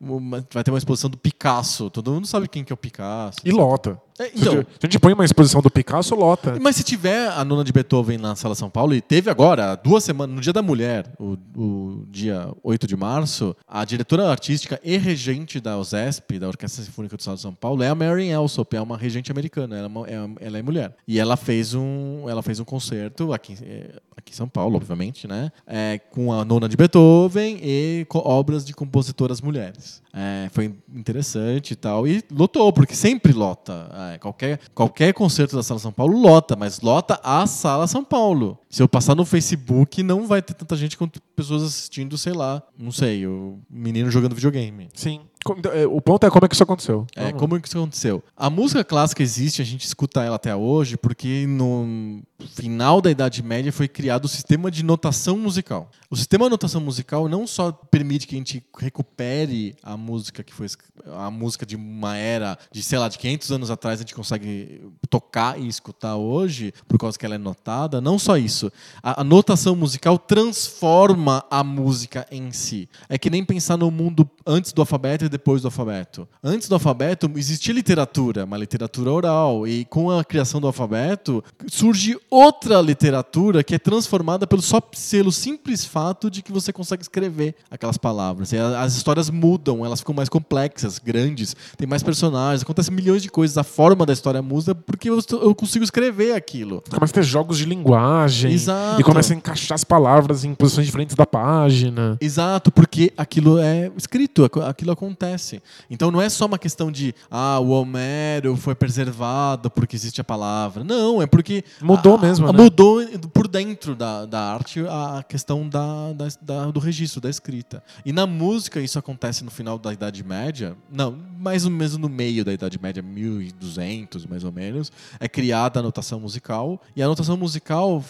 uma- Vai ter uma exposição do Picasso. Todo mundo sabe quem que é o Picasso. E lota. É, Se então, a gente põe uma exposição do Picasso, lota. mas se tiver a nona de Beethoven na Sala São Paulo, e teve agora, duas semanas, no Dia da Mulher, o, o dia 8 de março, a diretora artística e regente da USESP, da Orquestra Sinfônica do Estado de São Paulo, é a Marian Elsop, é uma regente americana, ela é, é- ela é mulher. E ela fez um, ela fez um concerto aqui, é, aqui em São Paulo, obviamente, né? É, com a nona de Beethoven e obras de compositoras mulheres. É, foi interessante e tal. E lotou, porque sempre lota. É, qualquer, qualquer concerto da Sala São Paulo lota, mas lota a Sala São Paulo. Se eu passar no Facebook, não vai ter tanta gente quanto pessoas assistindo, sei lá, não sei, o menino jogando videogame. Sim. Então, é, O ponto é como é que isso aconteceu. É, Vamos como que isso aconteceu? A música clássica existe, a gente escuta ela até hoje, porque no final da Idade Média foi criado o sistema de notação musical. O sistema de notação musical não só permite que a gente recupere a música que foi a música de uma era de, sei lá, de 500 anos atrás a gente consegue tocar e escutar hoje, por causa que ela é notada, não só isso. A, a notação musical transforma a música em si. É que nem pensar no mundo antes do alfabeto e depois do alfabeto. Antes do alfabeto existia literatura, uma literatura oral, e com a criação do alfabeto surge outra literatura que é transformada pelo só pelo simples fato de que você consegue escrever aquelas palavras. E as histórias mudam, elas ficam mais complexas, grandes, tem mais personagens, acontecem milhões de coisas. A forma da história muda porque eu, eu consigo escrever aquilo. Começa a ter jogos de linguagem. Exato. E começa a encaixar as palavras em posições diferentes da página. Exato, porque aquilo é escrito, aqu- aquilo acontece. Então não é só uma questão de ah, o Homero foi preservado porque existe a palavra. Não, é porque Mudou a- mesmo, a- né? Mudou por dentro da, da arte a questão da, da- da- do registro, da escrita. E na música isso acontece no final da Idade Média. Não, mais ou menos no meio da Idade Média, 1200 mais ou menos, é criada a notação musical. E a notação musical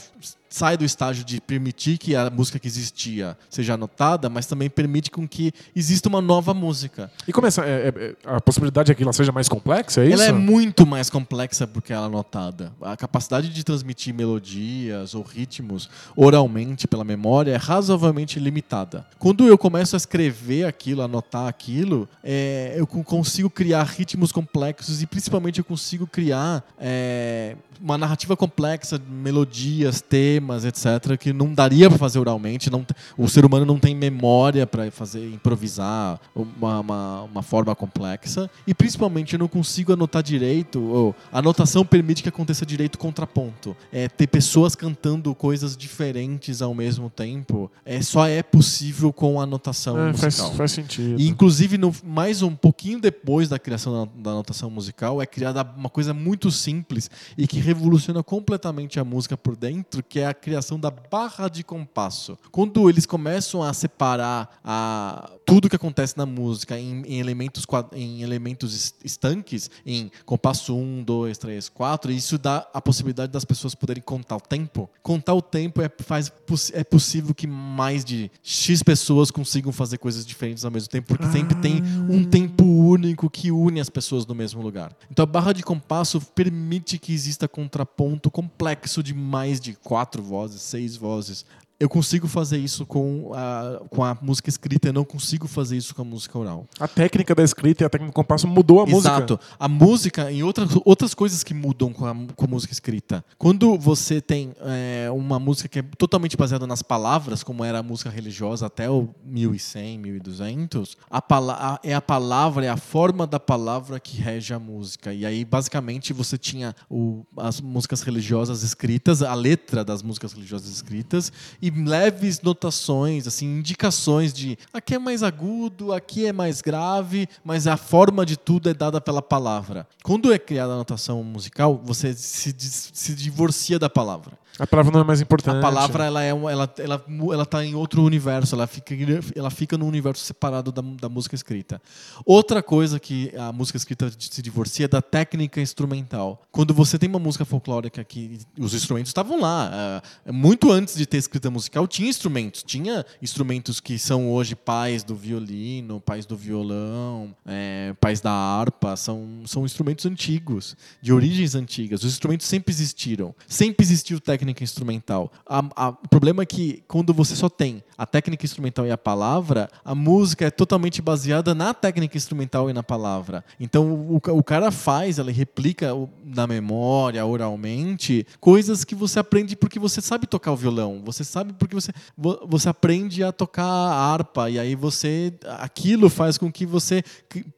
sai do estágio de permitir que a música que existia seja anotada, mas também permite com que exista uma nova música. E começa. é, é, é, a possibilidade é que ela seja mais complexa, é isso? Ela é muito mais complexa porque ela é anotada. A capacidade de transmitir melodias ou ritmos oralmente pela memória é razoavelmente limitada. Quando eu começo a escrever aquilo, a anotar aquilo, é, eu co- consigo criar ritmos complexos e principalmente eu consigo criar é, uma narrativa complexa, melodias, temas, etc., que não daria para fazer oralmente. Não, o ser humano não tem memória para fazer improvisar uma, uma, uma forma complexa. E principalmente eu não consigo anotar direito. Ou, a anotação permite que aconteça direito contraponto. É, ter pessoas cantando coisas diferentes ao mesmo tempo é, só é possível com a anotação É, faz, musical. faz sentido. E, inclusive, no- mais um pouquinho depois da criação da, da notação musical, é criada uma coisa muito simples e que revoluciona completamente a música por dentro, que é a criação da barra de compasso. Quando eles começam a separar a, tudo que acontece na música em, em elementos, em elementos es- estanques, em compasso 1, 2, 3, 4, e isso dá a possibilidade das pessoas poderem contar o tempo. Contar o tempo é, faz, é possível que mais de X pessoas consigam fazer coisas diferentes ao mesmo tempo, porque sempre tem um tempo único que une as pessoas no mesmo lugar. Então a barra de compasso permite que exista contraponto complexo de mais de quatro vozes, seis vozes. Eu consigo fazer isso com a, com a música escrita, eu não consigo fazer isso com a música oral. A técnica da escrita e a técnica do compasso mudou a música. Exato. A música e outras, outras coisas que mudam com a, com a música escrita. Quando você tem é, uma música que é totalmente baseada nas palavras, como era a música religiosa até o 1100, 1200, a pala é a palavra, é a forma da palavra que rege a música. E aí, basicamente, você tinha o- as músicas religiosas escritas, a letra das músicas religiosas escritas, e leves notações, assim, indicações de aqui é mais agudo, aqui é mais grave, mas a forma de tudo é dada pela palavra. Quando é criada a notação musical, você se, se divorcia da palavra. A palavra não é mais importante. A palavra ela é ela ela ela tá em outro universo, ela fica ela fica num universo separado da, da música escrita. Outra coisa que a música escrita se divorcia é da técnica instrumental. Quando você tem uma música folclórica que os instrumentos estavam lá, eh, muito antes de ter escrita musical tinha instrumentos, tinha instrumentos que são hoje pais do violino, pais do violão, eh, pais da harpa, são são instrumentos antigos, de origens antigas. Os instrumentos sempre existiram, sempre existiu técnica instrumental. A- a- o problema é que quando você só tem a técnica instrumental e a palavra, a música é totalmente baseada na técnica instrumental e na palavra. Então o, o cara faz, ela replica o- na memória, oralmente, coisas que você aprende porque você sabe tocar o violão, você sabe porque você, vo- você aprende a tocar a harpa, e aí você. aquilo faz com que você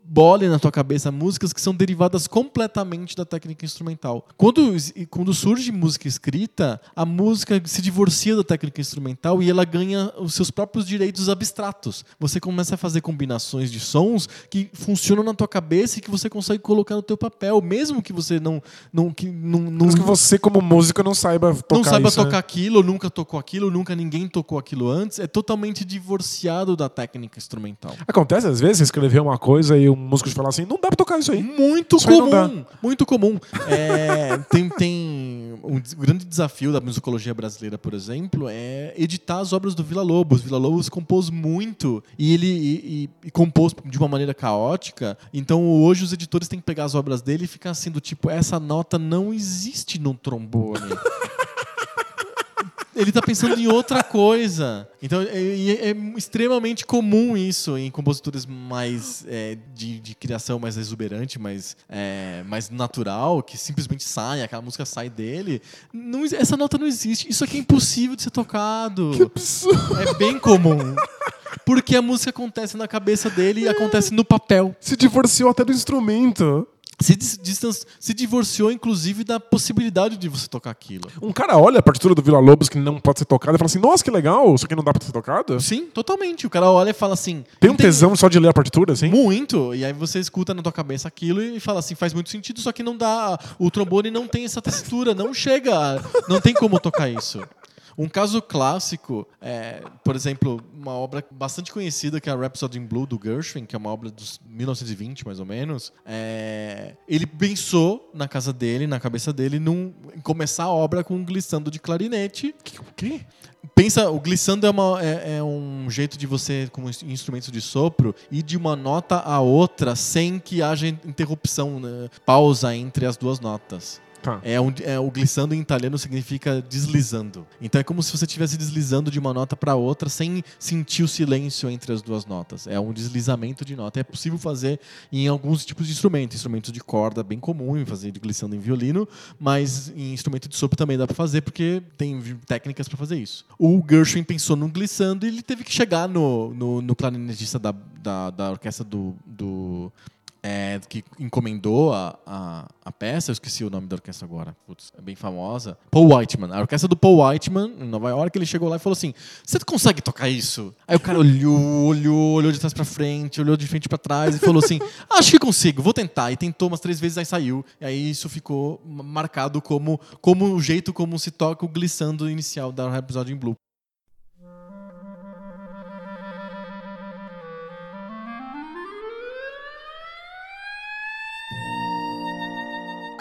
bole na tua cabeça músicas que são derivadas completamente da técnica instrumental. Quando, quando surge música escrita, a música se divorcia da técnica instrumental e ela ganha os seus próprios direitos abstratos. Você começa a fazer combinações de sons que funcionam na tua cabeça e que você consegue colocar no teu papel, mesmo que você não não que não, não, Mas que você, como músico, não saiba tocar não saiba isso, né? tocar aquilo, ou nunca tocou aquilo, nunca ninguém tocou aquilo antes, é totalmente divorciado da técnica instrumental. Acontece, às vezes, você escrever uma coisa e um músico te falar assim, não dá pra tocar isso aí. Muito Isso aí comum, muito comum. É, tem, tem um grande desafio da musicologia brasileira, por exemplo, é editar as obras do Vila Lobos. Vila Lobos compôs muito e ele e, e- e compôs de uma maneira caótica. Então hoje os editores têm que pegar as obras dele e ficar assim do tipo essa nota não existe no trombone. <laughs> Ele tá pensando em outra coisa. Então é, é- é extremamente comum isso em compositores mais é, de, de criação mais exuberante, mais, é, mais natural, que simplesmente sai, aquela música sai dele. Não essa nota não existe. Isso aqui é impossível de ser tocado. É bem comum. Porque a música acontece na cabeça dele e acontece no papel. Se divorciou até do instrumento. Se, se divorciou, inclusive, da possibilidade de você tocar aquilo. Um cara olha a partitura do Vila Lobos que não pode ser tocada e fala assim, nossa, que legal, isso aqui não dá pra ser tocado? Sim, totalmente. O cara olha e fala assim. Tem um tesão só de ler a partitura, assim? Muito. E aí você escuta na tua cabeça aquilo e fala assim, faz muito sentido, só que não dá. O trombone não tem essa textura, não chega. Não tem como tocar isso. Um caso clássico é, por exemplo, uma obra bastante conhecida que é a Rhapsody in Blue do Gershwin, que é uma obra dos 1920 mais ou menos. É, ele pensou na casa dele, na cabeça dele, num, em começar a obra com um glissando de clarinete. O quê? Pensa, o glissando é, uma- é- é um jeito de você, como ins- instrumento de sopro, ir de uma nota a outra sem que haja interrupção, né, pausa entre as duas notas. Tá. É um, é, o glissando em italiano significa deslizando. Então é como se você estivesse deslizando de uma nota para outra sem sentir o silêncio entre as duas notas. É um deslizamento de nota. É possível fazer em alguns tipos de instrumentos. Instrumentos de corda, bem comum fazer glissando em violino, mas em instrumento de sopro também dá para fazer porque tem técnicas para fazer isso. O Gershwin pensou no glissando e ele teve que chegar no, no, no clarinetista da, da, da orquestra do, do é, que encomendou a, a, a peça, eu esqueci o nome da orquestra agora, putz, é bem famosa. Paul Whiteman, a orquestra do Paul Whiteman, em Nova York, ele chegou lá e falou assim: Você consegue tocar isso? Aí o cara olhou, olhou, olhou de trás pra frente, olhou de frente pra trás e falou assim: Acho que consigo, vou tentar. E tentou umas três vezes, aí saiu. E aí isso ficou marcado como, como o jeito como se toca o glissando inicial da Rhapsody in Blue.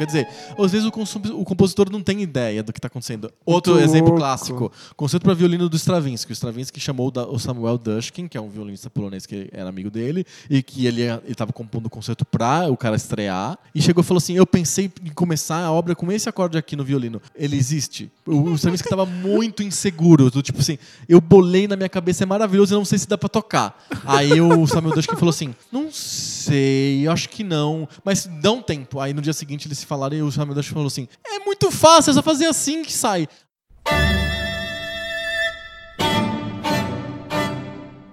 Quer dizer, às vezes o, o compositor não tem ideia do que está acontecendo. Outro Muito exemplo louco. clássico: concerto para violino do Stravinsky. O Stravinsky chamou o Samuel Dushkin, que é um violinista polonês que era amigo dele, e que ele estava compondo o concerto para o cara estrear. E chegou e falou assim: Eu pensei em começar a obra com esse acorde aqui no violino. Ele existe. O, o Stravinsky estava muito inseguro, do tipo assim: Eu bolei na minha cabeça, é maravilhoso, eu não sei se dá para tocar. Aí o Samuel Dushkin falou assim: Não sei, acho que não, mas dá um tempo. Aí no dia seguinte eles se falaram e o Dushkin falou assim: É muito fácil, é só fazer assim que sai.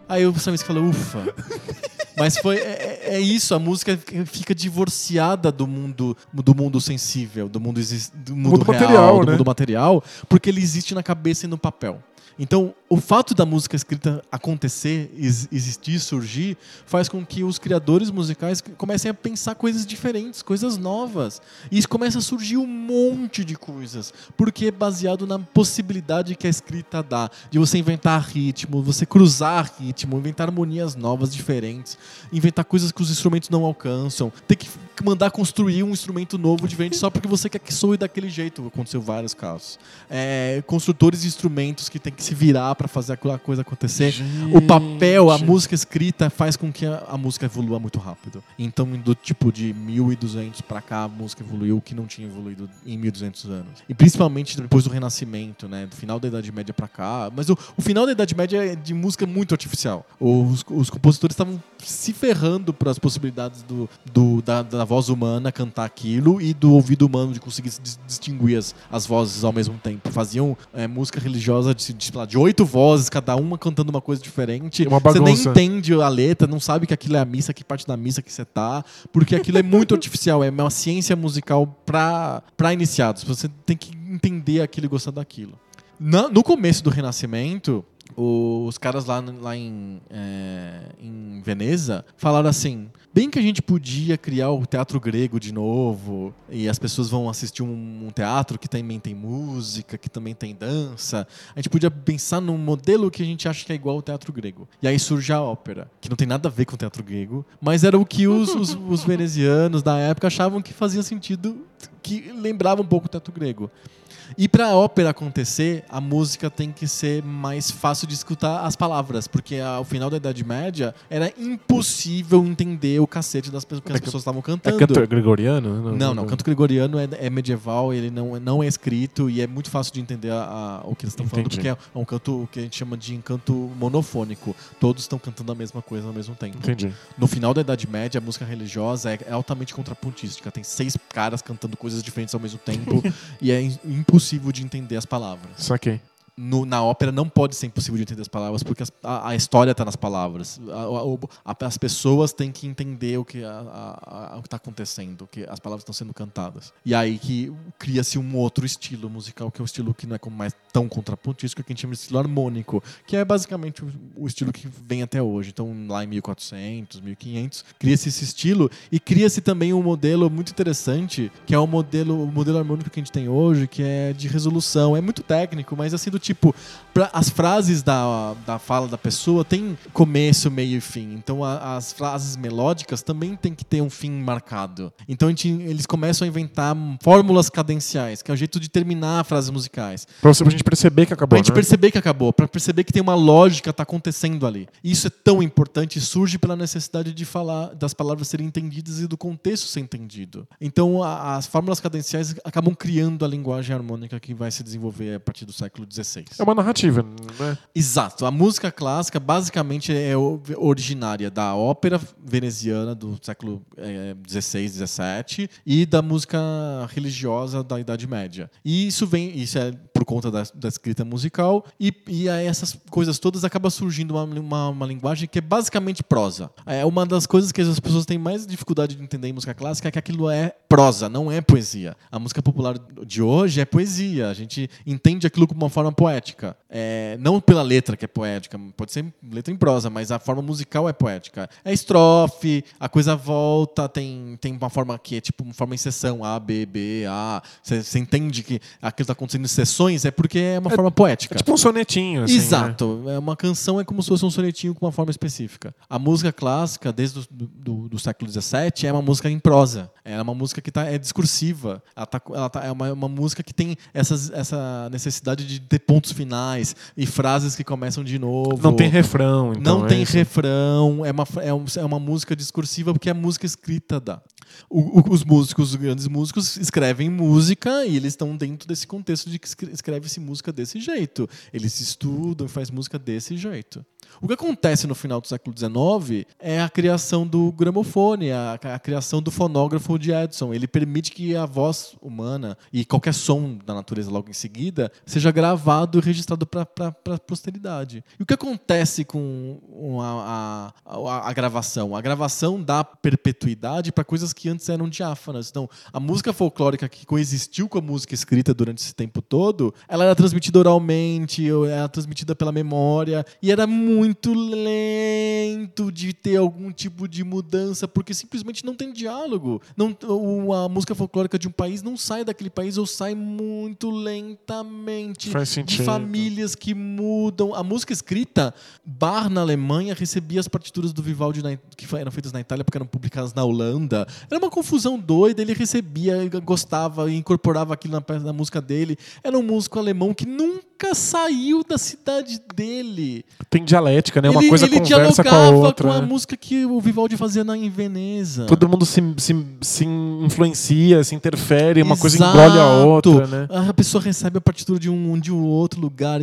Aí o Stravinsky falou, ufa. <laughs> Mas foi é, é isso, a música fica divorciada do mundo do mundo sensível, do mundo, do mundo, Mundo real, material, do né? mundo material, porque ele existe na cabeça e no papel. Então, o fato da música escrita acontecer, ex- existir, surgir, faz com que os criadores musicais comecem a pensar coisas diferentes, coisas novas. E isso começa a surgir um monte de coisas, porque é baseado na possibilidade que a escrita dá, de você inventar ritmo, você cruzar ritmo, inventar harmonias novas, diferentes, inventar coisas que os instrumentos não alcançam, ter que mandar construir um instrumento novo, diferente, só porque você quer que soe daquele jeito. Aconteceu vários casos. É, construtores de instrumentos que tem que se virar para fazer aquela coisa acontecer. O papel, a Gente. música escrita faz com que a, a música evolua muito rápido. Então, do tipo de 1200 pra cá, a música evoluiu que não tinha evoluído em 1200 anos. E principalmente depois do Renascimento, né? Do final da Idade Média pra cá. Mas o, o final da Idade Média é de música muito artificial. Os, os compositores estavam se ferrando para as possibilidades do, do- da, da voz humana cantar aquilo e do ouvido humano de conseguir se dis- distinguir as, as vozes ao mesmo tempo. Faziam é, música religiosa de, de, de oito vozes, cada uma cantando uma coisa diferente. É uma Você nem entende a letra, não sabe que aquilo é a missa, que parte da missa que você tá, porque aquilo é muito <laughs> artificial, é uma ciência musical pra iniciados. Você tem que entender aquilo e gostar daquilo. Na- no começo do Renascimento, os caras lá, lá em, é, em Veneza falaram assim: bem que a gente podia criar o teatro grego de novo, e as pessoas vão assistir um, um teatro que também tem música, que também tem dança. A gente podia pensar num modelo que a gente acha que é igual ao teatro grego. E aí surge a ópera, que não tem nada a ver com o teatro grego, mas era o que os, os, <laughs> os venezianos da época achavam que fazia sentido, que lembrava um pouco o teatro grego. E para a ópera acontecer, a música tem que ser mais fácil de escutar as palavras, porque ao final da Idade Média era impossível entender o cacete das pessoas que as É que- pessoas estavam É cantando. canto gregoriano? Não, não. Canto gregoriano é, é medieval, ele não, não é escrito e é muito fácil de entender a- a- o que eles estão falando, porque é um canto que a gente chama de encanto monofônico. Todos estão cantando a mesma coisa ao mesmo tempo. Entendi. No final da Idade Média, a música religiosa é, é altamente contrapontística. Tem seis caras cantando coisas diferentes ao mesmo tempo <laughs> e é im- impossível de entender as palavras. Saquei. No- na ópera não pode ser impossível de entender as palavras, porque a, a história está nas palavras. A- a- as pessoas têm que entender o que está acontecendo, que as palavras estão sendo cantadas. E aí que cria-se um outro estilo musical, que é um estilo que não é mais tão contrapontístico, que a gente chama de estilo harmônico, que é basicamente o, o estilo que vem até hoje. Então, lá em 1400, 1500, cria-se esse estilo e cria-se também um modelo muito interessante, que é o modelo, o modelo harmônico que a gente tem hoje, que é de resolução. É muito técnico, mas assim, do tipo, pra- as frases da, da fala da pessoa tem começo, meio e fim. Então, a- as frases melódicas também tem que ter um fim marcado. Então, gente- eles começam a inventar fórmulas cadenciais, que é o jeito de terminar frases musicais. Pra, você, pra gente perceber que acabou. Pra gente né? perceber que acabou, pra perceber que tem uma lógica tá acontecendo ali. Isso é tão importante surge pela necessidade de falar, das palavras serem entendidas e do contexto ser entendido. Então, a- as fórmulas cadenciais acabam criando a linguagem harmônica que vai se desenvolver a partir do século XVI. É uma narrativa, né? Exato. A música clássica basicamente é originária da ópera veneziana do século XVI, XVII e da música religiosa da Idade Média. E isso vem, isso é por conta da, da escrita musical e, e essas coisas todas acaba surgindo uma, uma, uma linguagem que é basicamente prosa. É uma das coisas que as pessoas têm mais dificuldade de entender em música clássica é que aquilo é prosa, não é poesia. A música popular de hoje é poesia. A gente entende aquilo como uma forma poética. É, não pela letra que é poética, pode ser letra em prosa, mas a forma musical é poética. É estrofe, a coisa volta, tem, tem uma forma que é tipo uma forma em sessão, A, B, B, A. Você entende que aquilo está acontecendo em sessões canções, é porque é uma forma poética. É tipo um sonetinho, assim. Exato. É uma canção é como se fosse um sonetinho com uma forma específica. A música clássica, desde o do, do, do século XVII, é uma música em prosa. É uma música que tá, é discursiva. Ela, tá, ela tá, é uma, uma música que tem essas, essa necessidade de ter pontos finais e frases que começam de novo. Não tem refrão, então. Não é tem isso. refrão, é uma, é, um- é uma música discursiva porque a música escrita dá. O- os músicos, os grandes músicos, escrevem música e eles estão dentro desse contexto de que escre- escreve-se música desse jeito. Eles estudam e faz música desse jeito. O que acontece no final do século XIX é a criação do gramofone, a, a criação do fonógrafo de Edison. Ele permite que a voz humana e qualquer som da natureza logo em seguida seja gravado e registrado para a posteridade. E o que acontece com a, a, a- gravação? A gravação dá perpetuidade para coisas que antes eram diáfanas. Então, a música folclórica que coexistiu com a música escrita durante esse tempo todo, ela era transmitida oralmente, era transmitida pela memória, e era muito lento de ter algum tipo de mudança, porque simplesmente não tem diálogo. Não, a música folclórica de um país não sai daquele país ou sai muito lentamente. Faz de sentido. famílias que mudam. A música escrita, Bar na Alemanha recebia as partituras do Vivaldi na- que eram feitas na Itália porque eram publicadas na Holanda. Era uma confusão doida, ele recebia, gostava e incorporava aquilo na, na música dele. Era um músico alemão que nunca saiu da cidade dele. Tem dialética, né? Uma ele coisa ele conversa com a outra. com a né? música que o Vivaldi fazia na, em Veneza. Todo mundo se, se, se influencia, se interfere, uma coisa Exato. engole a outra, né? A pessoa recebe a partitura de um, de um outro lugar,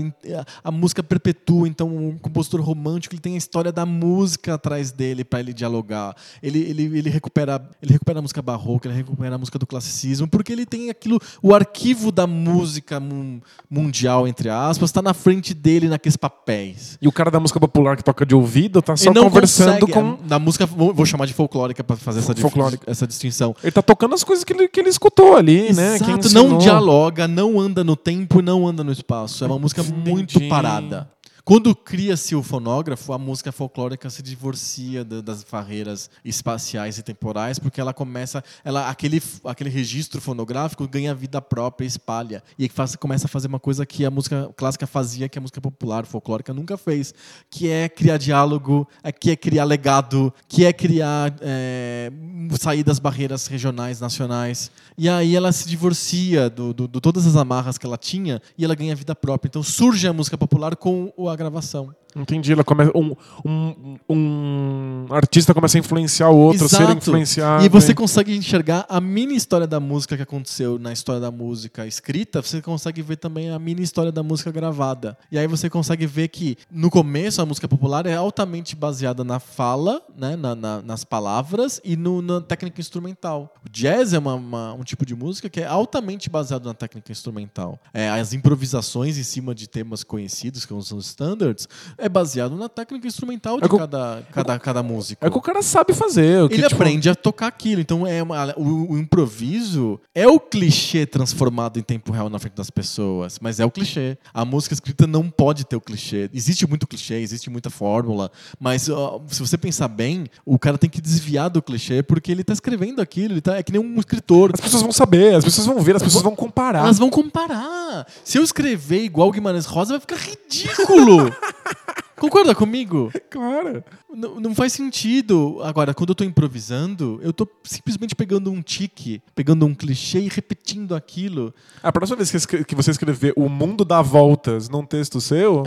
a, música perpetua, então um compositor romântico ele tem a história da música atrás dele para ele dialogar. Ele, ele, ele, recupera, ele recupera a música barroca, ele recupera a música do classicismo, porque ele tem aquilo, o arquivo da música mun- mundial, entre aspas, está na frente dele naqueles papéis. E o cara da música popular que toca de ouvido tá só conversando consegue, com. Da música, vou, chamar de folclórica para fazer essa, Folclórica. essa distinção. Ele tá tocando as coisas que ele, que ele escutou ali, né? Quem Exato, ensinou. não dialoga, não anda no tempo e não anda no espaço. É uma música muito Entendi. parada. Quando cria-se o fonógrafo, a música folclórica se divorcia da- das barreiras espaciais e temporais, porque ela começa, ela, aquele, aquele registro fonográfico ganha vida própria, espalha e faz, começa a fazer uma coisa que a música clássica fazia, que a música popular folclórica nunca fez, que é criar diálogo, é- que é criar legado, que é criar é, sair das barreiras regionais, nacionais. E aí ela se divorcia do, do- de todas as amarras que ela tinha e ela ganha vida própria. Então surge a música popular com o- gravação. Entendi. Ela começa, um, um, um artista começa a influenciar o outro, a ser Exato. influenciado. E você consegue enxergar a mini história da música que aconteceu na história da música escrita, você consegue ver também a mini história da música gravada. E aí você consegue ver que, no começo, a música popular é altamente baseada na fala, né, na- na- nas palavras e no- na técnica instrumental. O jazz é uma- uma- um tipo de música que é altamente baseado na técnica instrumental. É, as improvisações em cima de temas conhecidos, que são os standards, é baseado na técnica instrumental de É cada, cada, cada músico É que o cara sabe fazer. o que, ele tipo, aprende a tocar aquilo. Então é uma- o, o improviso é o clichê transformado em tempo real na frente das pessoas, mas é o clichê. A música escrita não pode ter o clichê. Existe muito clichê, existe muita fórmula, mas ó, se você pensar bem, o cara tem que desviar do clichê porque ele tá escrevendo aquilo, ele tá, é que nem um escritor. As pessoas vão saber, as pessoas vão ver, as pessoas vão comparar. Elas vão comparar. Se eu escrever igual Guimarães Rosa, vai ficar ridículo. <laughs> Concorda comigo? Claro. Não, não faz sentido. Agora, quando eu tô improvisando, eu tô simplesmente pegando um tique, pegando um clichê e repetindo aquilo. A próxima vez que, que você escrever O Mundo dá Voltas num texto seu,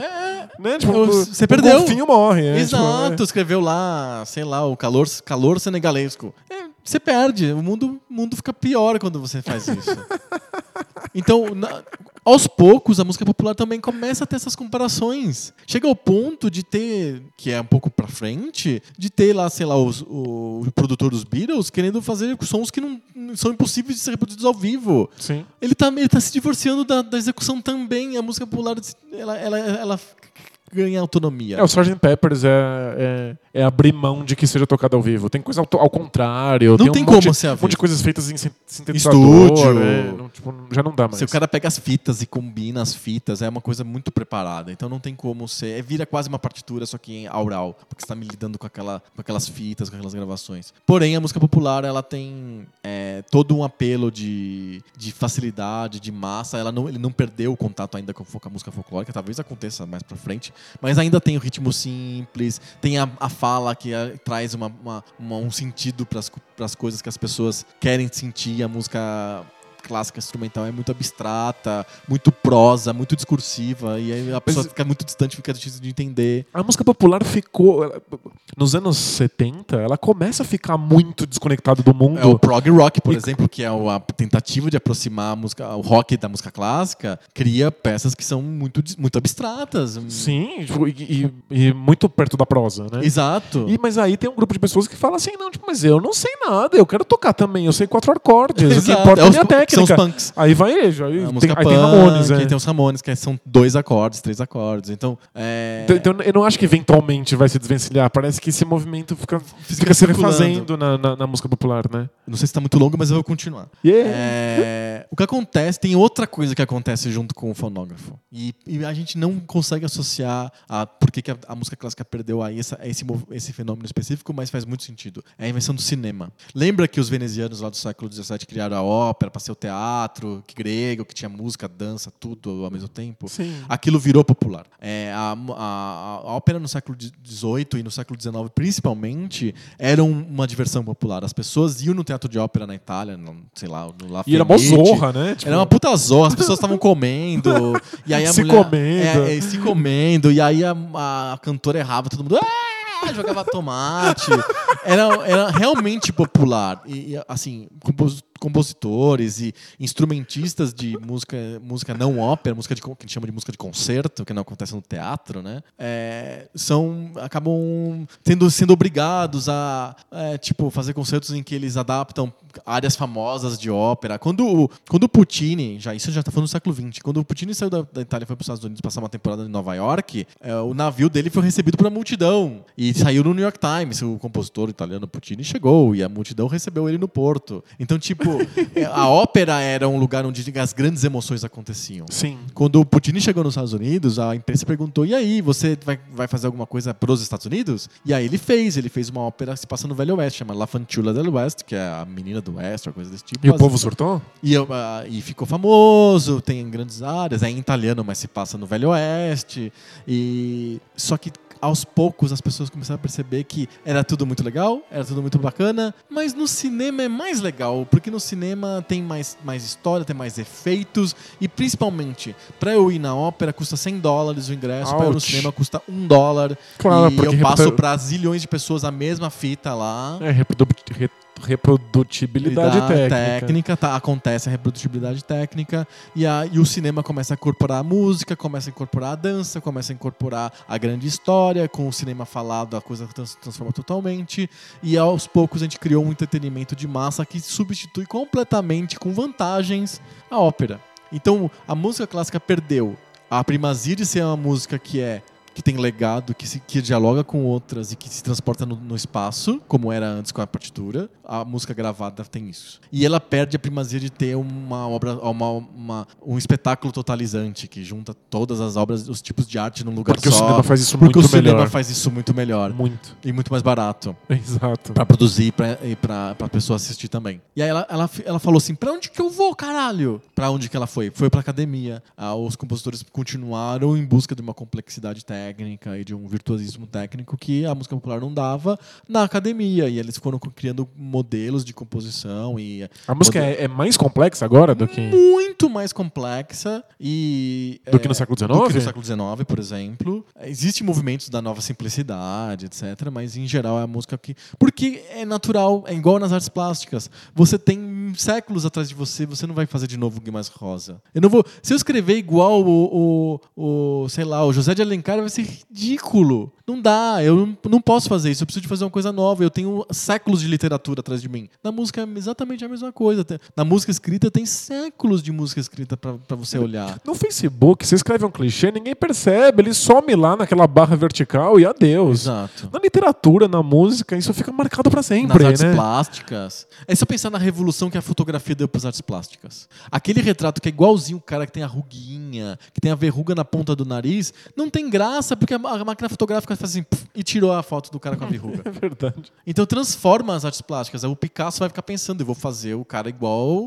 né? Tipo, o- você o perdeu. golfinho morre. é, Exato, tipo, escreveu lá, sei lá, o calor, calor senegalesco. É, você perde. O mundo, o mundo fica pior quando você faz isso. <laughs> Então, na- aos poucos, a música popular também começa a ter essas comparações. Chega ao ponto de ter, que é um pouco pra frente, de ter lá, sei lá, os- o, o produtor dos Beatles querendo fazer sons que não são impossíveis de ser reproduzidos ao vivo. Sim. Ele tá, ele tá se divorciando da, da execução também. A música popular, ela, ela, ela ganha autonomia. É, o Sgt. Peppers é, é, é abrir mão de que seja tocado ao vivo. Tem coisa ao, ao contrário. Não tem, tem um monte, como ser um monte de coisas feitas em sin- sintetizador. Estúdio. é, não, tipo, já não dá mais. Se o cara pega as fitas e combina as fitas, é uma coisa muito preparada. Então não tem como ser. é- Vira quase uma partitura, só que em aural. Porque você está me lidando com, aquela, com aquelas fitas, com aquelas gravações. Porém, a música popular, ela tem é, todo um apelo de, de facilidade, de massa. Ela não, ele não perdeu o contato ainda com a música folclórica. Talvez aconteça mais pra frente. Mas ainda tem o ritmo simples, tem a, a fala que é, traz uma, uma- uma- um sentido para as coisas que as pessoas querem sentir. A música clássica instrumental é muito abstrata, muito prosa, muito discursiva, e aí a pessoa fica muito distante, fica difícil de entender. A música popular ficou. ela- Nos anos 70, ela começa a ficar muito desconectada do mundo. É o prog rock, por E- exemplo, que é a tentativa de aproximar a música, o rock da música clássica, cria peças que são muito, muito abstratas. Sim, tipo, e, e- e muito perto da prosa, né? Exato. E, mas aí tem um grupo de pessoas que fala assim, não, tipo, mas eu não sei nada, eu quero tocar também, eu sei quatro acordes, o que Exato. importa é, É a minha pu- técnica. são os punks. Aí vai ele, aí, A tem, aí punk, tem Ramones, é. tem os Ramones, que são dois acordes, três acordes. Então, é... Então, então, eu não acho que eventualmente vai se desvencilhar. Parece que esse movimento fica, fica se circulando. refazendo na, na, na música popular, né? Não sei se tá muito longo, mas eu vou continuar. Yeah. É, o que acontece, tem outra coisa que acontece junto com o fonógrafo. E, e a gente não consegue associar a por que, que a, a música clássica perdeu a, essa, esse, esse fenômeno específico, mas faz muito sentido. É a invenção do cinema. Lembra que os venezianos lá do século XVII criaram a ópera para ser o teatro que grego, que tinha música, dança, tudo ao mesmo tempo? Sim. aquilo virou popular. É, a, a- a ópera no século XVIII e no século XIX, principalmente, era um- uma diversão popular. As pessoas iam no teatro de ópera na Itália, no, sei lá, no La E era Fenice. zorra, né? Tipo, Era uma puta zorra, as pessoas estavam comendo. e aí a <laughs> Se mulher, comendo. É, é, se comendo. E aí a, a cantora errava, todo mundo. "Ah!" Jogava tomate. Era, era realmente popular. E, e, assim, compos- compositores e instrumentistas de música, música não ópera, música de, que a gente chama de música de concerto, que não acontece no teatro, né? É, são, acabam tendo, sendo obrigados a é, tipo, fazer concertos em que eles adaptam áreas famosas de ópera. Quando, quando o Puccini, já isso já está falando do século XX, quando o Puccini saiu da, da Itália e foi para os Estados Unidos passar uma temporada em Nova York, é, o navio dele foi recebido uma multidão e saiu no New York Times. O compositor italiano Puccini chegou e a multidão recebeu ele no porto. Então, tipo, é, a ópera era um lugar onde as grandes emoções aconteciam. Sim. Quando o Puccini chegou nos Estados Unidos, a imprensa perguntou: e aí, você vai, vai fazer alguma coisa pros Estados Unidos? E aí ele fez, ele fez uma ópera que se passa no Velho Oeste, chama La Fanciulla del West, que é a menina do Oeste, uma coisa desse tipo. E o povo surtou? e, eu, ah, e ficou famoso, tem grandes áreas, é em italiano, mas se passa no Velho Oeste. E só que aos poucos as pessoas começaram a perceber que era tudo muito legal, era tudo muito bacana, mas no cinema é mais legal, porque no cinema tem mais, mais história, tem mais efeitos e principalmente para eu ir na ópera custa 100 dólares o ingresso, para eu ir no cinema custa 1 dólar. Claro, e eu passo reputa- para zilhões de pessoas a mesma fita lá. É, reprodu- re- reprodutibilidade Da técnica. tá, acontece a reprodutibilidade técnica e, a, e o cinema começa a incorporar a música, começa a incorporar a dança, começa a incorporar a grande história, com o cinema falado a coisa trans, transforma totalmente e aos poucos a gente criou um entretenimento de massa que substitui completamente, com vantagens, a ópera. Então a música clássica perdeu a primazia de ser uma música que é que tem legado, que, se, que dialoga com outras e que se transporta no, no espaço, como era antes com a partitura. A música gravada tem isso. E ela perde a primazia de ter uma obra, uma, uma- um espetáculo totalizante que junta todas as obras, os tipos de arte num lugar Porque o só. cinema faz isso porque muito o cinema melhor. faz isso muito melhor Muito. e muito mais barato Exato. Pra produzir pra, e pra, pra pessoa assistir também. E aí ela, ela, ela falou assim: pra onde que eu vou, caralho? Pra onde que ela foi? Foi pra academia. Ah, os compositores continuaram em busca de uma complexidade técnica e de um virtuosismo técnico que a música popular não dava na academia. E eles foram criando modelos de composição e A música é, é mais complexa agora do que. muito mais complexa e Do que no é, século XIX? do que no século XIX, por exemplo. Existem movimentos da nova simplicidade, etc. Mas em geral é a música que porque é natural, é igual nas artes plásticas. Você tem séculos atrás de você, você não vai fazer de novo o Guimarães Rosa. Eu não vou. Se eu escrever igual o, o, o sei lá, o José de Alencar, vai ser ridículo. Não dá, eu não, posso fazer isso. Eu preciso de fazer uma coisa nova. Eu tenho séculos de literatura atrás de mim. Na música é exatamente a mesma coisa. Na música escrita tem séculos de música escrita pra pra você olhar. No Facebook, você escreve um clichê, ninguém percebe, ele some lá naquela barra vertical e adeus. Exato. Na literatura, na música, isso fica marcado pra Nas sempre, artes né? plásticas. É só pensar na revolução que a fotografia deu para as artes plásticas. Aquele retrato que é igualzinho o cara que tem a ruguinha, que tem a verruga na ponta do nariz, não tem graça porque a máquina fotográfica faz assim e tirou a foto do cara com a verruga. <laughs> É verdade. Então transforma as artes plásticas. O Picasso vai ficar pensando, eu vou fazer o cara igual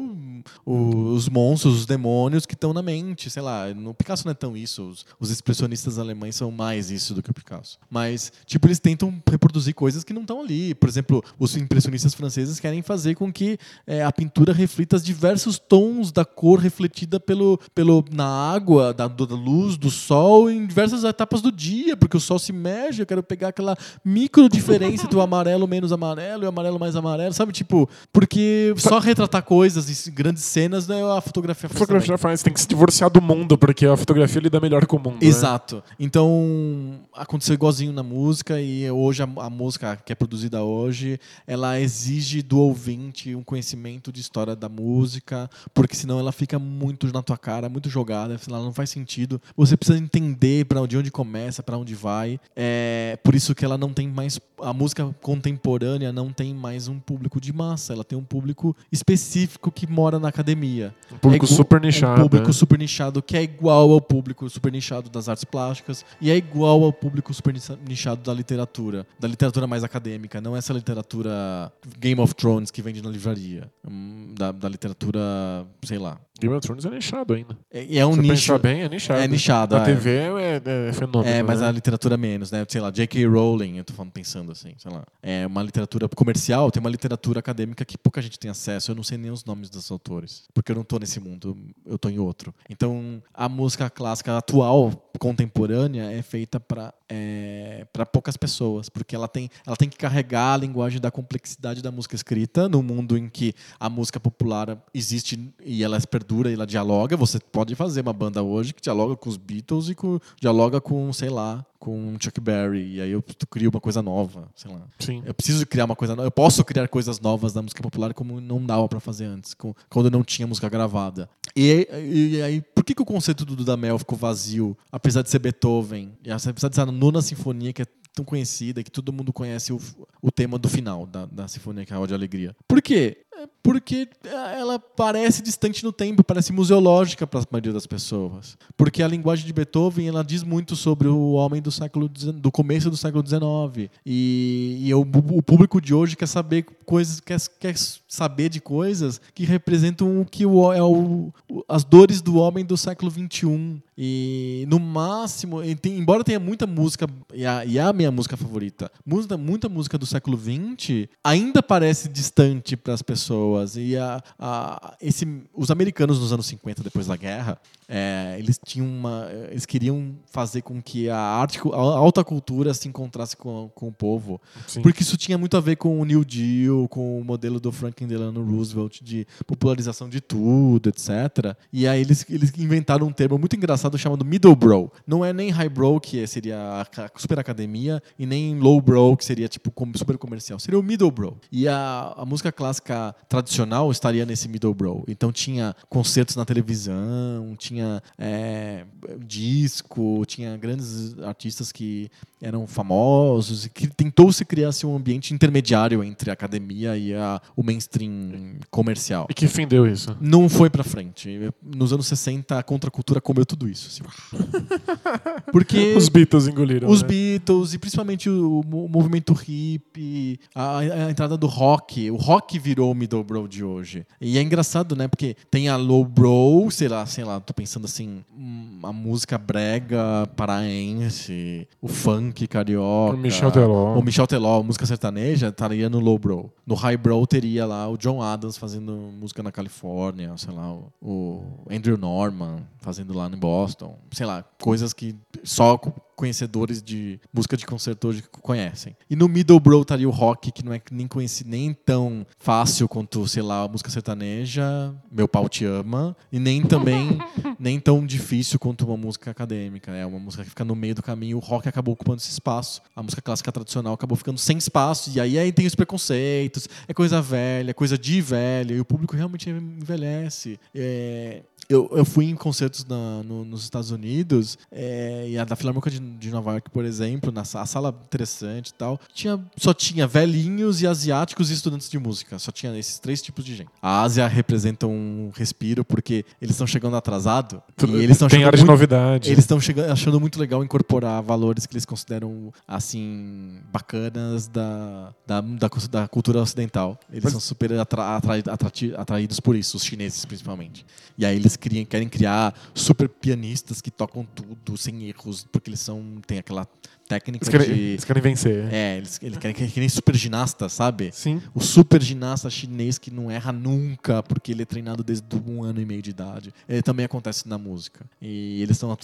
o- os monstros, os demônios que estão na mente. Sei lá, no Picasso não é tão isso. Os, os expressionistas alemães são mais isso do que o Picasso. Mas, tipo, eles tentam reproduzir coisas que não estão ali. Por exemplo, os impressionistas franceses querem fazer com que eh, a pintura reflita os diversos tons da cor refletida pelo, pelo, na água, da, da luz, do sol, em diversas etapas do dia, porque o sol se mexe. Eu quero pegar aquela micro diferença do amarelo menos amarelo e o amarelo mais amarelo, sabe? Tipo, porque só retratar coisas e grandes cenas né, a fotografia A faz fotografia também. faz, tem que se divorciar do mundo, porque a fotografia lida melhor com o mundo. né? Exato. Então, aconteceu igualzinho na música e hoje a, a música que é produzida hoje, ela exige do ouvinte um conhecimento de história da música, porque senão ela fica muito na tua cara, muito jogada, senão ela não faz sentido. Você precisa entender para onde, onde começa, para onde vai. É por isso que ela não tem mais a música contemporânea não tem mais um público de massa, ela tem um público específico que mora na academia. Um público É igu- super nichado. Um público né? super nichado que é igual ao público super nichado das artes plásticas e é igual ao público super nicha- nichado da literatura, da literatura mais acadêmica, não essa literatura Game of Thrones que vende na livraria, da, da literatura, sei lá. Game of Thrones é nichado ainda. É, é um Se nicho. bem, é nichado. É nichado, A é. TV é, é fenômeno. É, mas né? a literatura menos, né? Sei lá, J.K. Rowling, eu tô falando, pensando assim, sei lá. É uma literatura comercial, tem uma literatura acadêmica que pouca gente tem acesso. Eu não sei nem os nomes dos autores, porque eu não tô nesse mundo, eu tô em outro. Então, a música clássica atual, contemporânea, é feita para é, para poucas pessoas, porque ela tem, ela tem que carregar a linguagem da complexidade da música escrita no mundo em que a música popular existe e ela perdura e ela dialoga. Você pode fazer uma banda hoje que dialoga com os Beatles e com, dialoga com, sei lá, com Chuck Berry. E aí eu crio uma coisa nova, sei lá. Sim. Eu preciso criar uma coisa nova. Eu posso criar coisas novas da música popular como não dava pra fazer antes, com- quando não tinha música gravada. E, e- e aí, por que, que o conceito do Dudamel ficou vazio, apesar de ser Beethoven, e apesar de ser a nona sinfonia que é tão conhecida, que todo mundo conhece o, o tema do final da, da sinfonia, que é a Ode Alegria? Por quê? É Porque ela parece distante no tempo, parece museológica para a maioria das pessoas. Porque a linguagem de Beethoven ela diz muito sobre o homem do século do começo do século XIX e, e o, o público de hoje quer saber coisas quer, quer saber de coisas que representam o que o, é o, as dores do homem do século XXI e no máximo embora tenha muita música e a, e a minha música favorita muita, muita música do século XX ainda parece distante para as pessoas. E a, a- esse, os americanos nos anos 50 depois da guerra é, eles tinham uma eles queriam fazer com que a arte a alta cultura se encontrasse com, com o povo Sim. porque isso tinha muito a ver com o New Deal, com o modelo do Franklin Delano Roosevelt de popularização de tudo, etc. E aí eles, eles inventaram um termo muito engraçado chamado middlebrow. Não é nem highbrow, que seria a super academia, e nem lowbrow, que seria tipo super comercial. Seria o middlebrow. E a, a música clássica tradicional estaria nesse middlebrow. Então tinha concertos na televisão, tinha é, disco, tinha grandes artistas que eram famosos e que tentou se criar assim, um ambiente intermediário entre a academia e a, o mainstream comercial. E que fim deu isso? Não foi pra frente. Nos anos 60, a contracultura comeu tudo isso. assim. <laughs> Porque Os Beatles engoliram. os né? Beatles e principalmente o, mo- movimento hip, a, a entrada do rock. O rock virou o middlebrow de hoje. E é engraçado, né? Porque tem a lowbrow, sei lá, sei lá, tô pensando assim, hum, a música brega paraense, o funk carioca. O Michel Teló. O Michel Teló, música sertaneja, estaria no lowbrow. No highbrow teria lá o John Adams fazendo música na Califórnia, sei lá, o, Andrew Norman fazendo lá em Boston. Sei lá, coisas que só conhecedores de música de concerto hoje conhecem. E no Middlebrough estaria o rock, que não é nem conhecido nem tão fácil quanto, sei lá, a música sertaneja, Meu Pau Te Ama, e nem também <laughs> nem tão difícil quanto uma música acadêmica. É uma música que fica no meio do caminho. O rock acabou ocupando esse espaço. A música clássica tradicional acabou ficando sem espaço. E aí, aí tem os preconceitos, é coisa velha, é coisa de velho, e o público realmente envelhece. É, eu, eu fui em concertos na, no, nos Estados Unidos, é, e a da Filarmônica de, de Nova York, por exemplo, na a sala interessante e tal, tinha, só tinha velhinhos e asiáticos e estudantes de música. Só tinha esses três tipos de gente. A Ásia representa um respiro porque eles estão chegando atrasado. E eles estão Tem área de novidade. Eles estão achando muito legal incorporar valores que eles consideram, assim, bacanas da, da, da, da cultura ocidental. Eles Mas- são super atra, atra- atraídos por isso, os chineses principalmente. E aí eles criam, querem criar super pianistas que tocam tudo sem erros, porque eles são têm aquela técnica Eles querem, de... eles querem vencer. É, eles, eles querem que que nem super ginasta, sabe? Sim. O super ginasta chinês que não erra nunca, porque ele é treinado desde um ano e meio de idade. Ele também acontece na música. E eles estão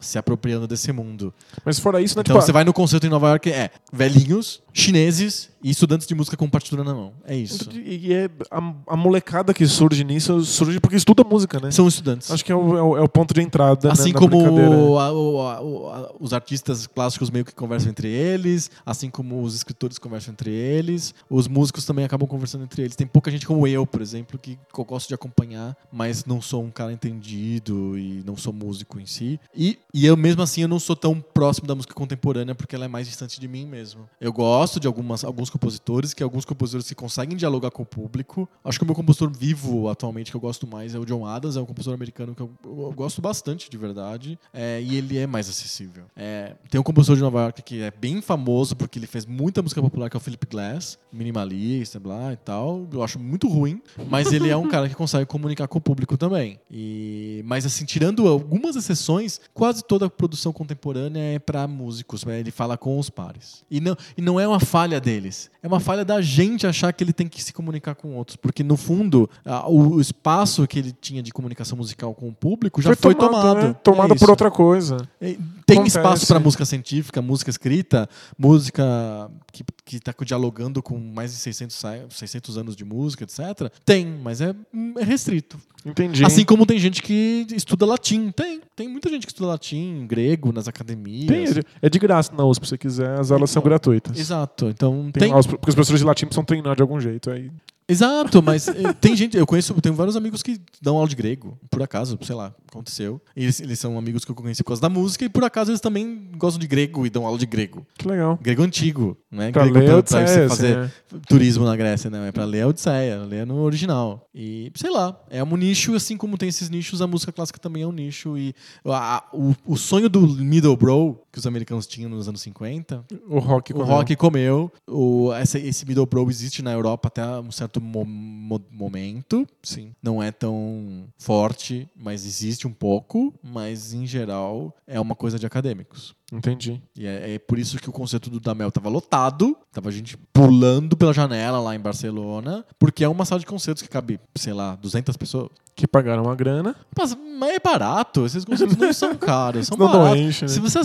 se apropriando desse mundo. Mas fora isso, né? Então tipo, você vai no concerto em Nova York, é velhinhos, chineses e estudantes de música com partitura na mão. É isso. E é a, a molecada que surge nisso surge porque estuda música, né? São estudantes. Acho que é o, é o- é o ponto de entrada. né, Assim na como a- o- a- os artistas clássicos meio que conversam entre eles, assim como os escritores conversam entre eles, os músicos também acabam conversando entre eles. Tem pouca gente como eu, por exemplo, que eu gosto de acompanhar, mas não sou um cara entendido e não sou músico em si. E, e eu mesmo assim eu não sou tão próximo da música contemporânea porque ela é mais distante de mim mesmo. Eu gosto de algumas, alguns compositores, que alguns compositores que conseguem dialogar com o público. Acho que o meu compositor vivo atualmente que eu gosto mais é o John Adams, é um compositor americano que eu, eu gosto bastante de verdade. É, e ele é mais acessível. É, tem um compositor de Nova York que é bem famoso porque ele fez muita música popular, que é o Philip Glass, minimalista, blá e tal. Eu acho muito ruim, mas ele é um <laughs> cara que consegue comunicar com o público também. E, mas assim, tirando algumas exceções, quase toda a produção contemporânea é para músicos, né? ele fala com os pares. E não, e não é uma falha deles, é uma falha da gente achar que ele tem que se comunicar com outros, porque no fundo, a- o, o espaço que ele tinha de comunicação musical com o público já foi, tomado. né? Tomado É por outra coisa. É, Tem Acontece. espaço para música científica, música escrita, música que, que tá dialogando com mais de 600, sa- 600 anos de música, etc. Tem, mas é, é restrito. Entendi. Assim como tem gente que estuda latim. Tem. Tem muita gente que estuda latim, grego, nas academias. Tem, é de- graça na USP, se você quiser, as aulas são gratuitas. Exato. Então Tem, tem. aulas- porque os professores de latim precisam treinar de algum jeito. Aí. Exato, mas eh, tem gente, eu conheço, tenho vários amigos que dão aula de grego, por acaso, sei lá, aconteceu. Eles, eles são amigos que eu conheci por causa da música e por acaso eles também gostam de grego e dão aula de grego. Que legal. Grego antigo, né? Pra grego ler pra, a pra Odisseia, você fazer assim, né? turismo na Grécia, não é pra ler a Odisseia, ler no original. E sei lá, é um nicho, assim como tem esses nichos, a música clássica também é um nicho e a- o, o sonho do Middlebrough que os americanos tinham nos anos 50, O rock. o comeu. rock comeu. O, essa, esse Middlebrough existe na Europa até um certo mo- mo- momento. Sim. Não é tão forte, mas existe um pouco. Mas, em geral, é uma coisa de acadêmicos. Entendi. E é, é por isso que o concerto do Damel tava lotado. Tava gente pulando pela janela lá em Barcelona. Porque é uma sala de concertos que cabe, sei lá, 200 pessoas. Que pagaram uma grana. Mas, mas é barato. Esses concertos não são <laughs> caros. São não baratos. enche, né? Se você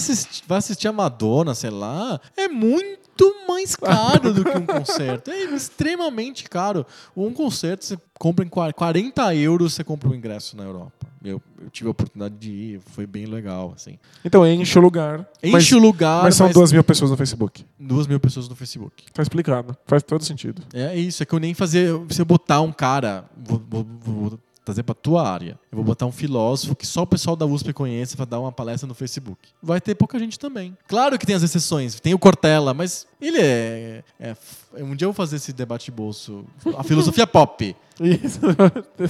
vai assistir a Madonna, sei lá, é muito mais caro do que um concerto. É extremamente caro. Um concerto você compra em qua- 40 euros, você compra o ingresso na Europa. Eu, eu tive a oportunidade de ir, foi bem legal, assim. Então enche o lugar. Enche mas, o lugar, mas são mas duas mil pessoas no Facebook. duas mil pessoas no Facebook. Tá explicado. Faz todo sentido. É isso, é que eu nem fazia. Se eu botar um cara, vou, vou- vou trazer pra tua área, eu vou botar um filósofo que só o pessoal da USP conhece pra dar uma palestra no Facebook. Vai ter pouca gente também. Claro que tem as exceções, tem o Cortella, mas ele é. é- um dia eu vou fazer esse debate de bolso. A filosofia pop. <laughs> Isso.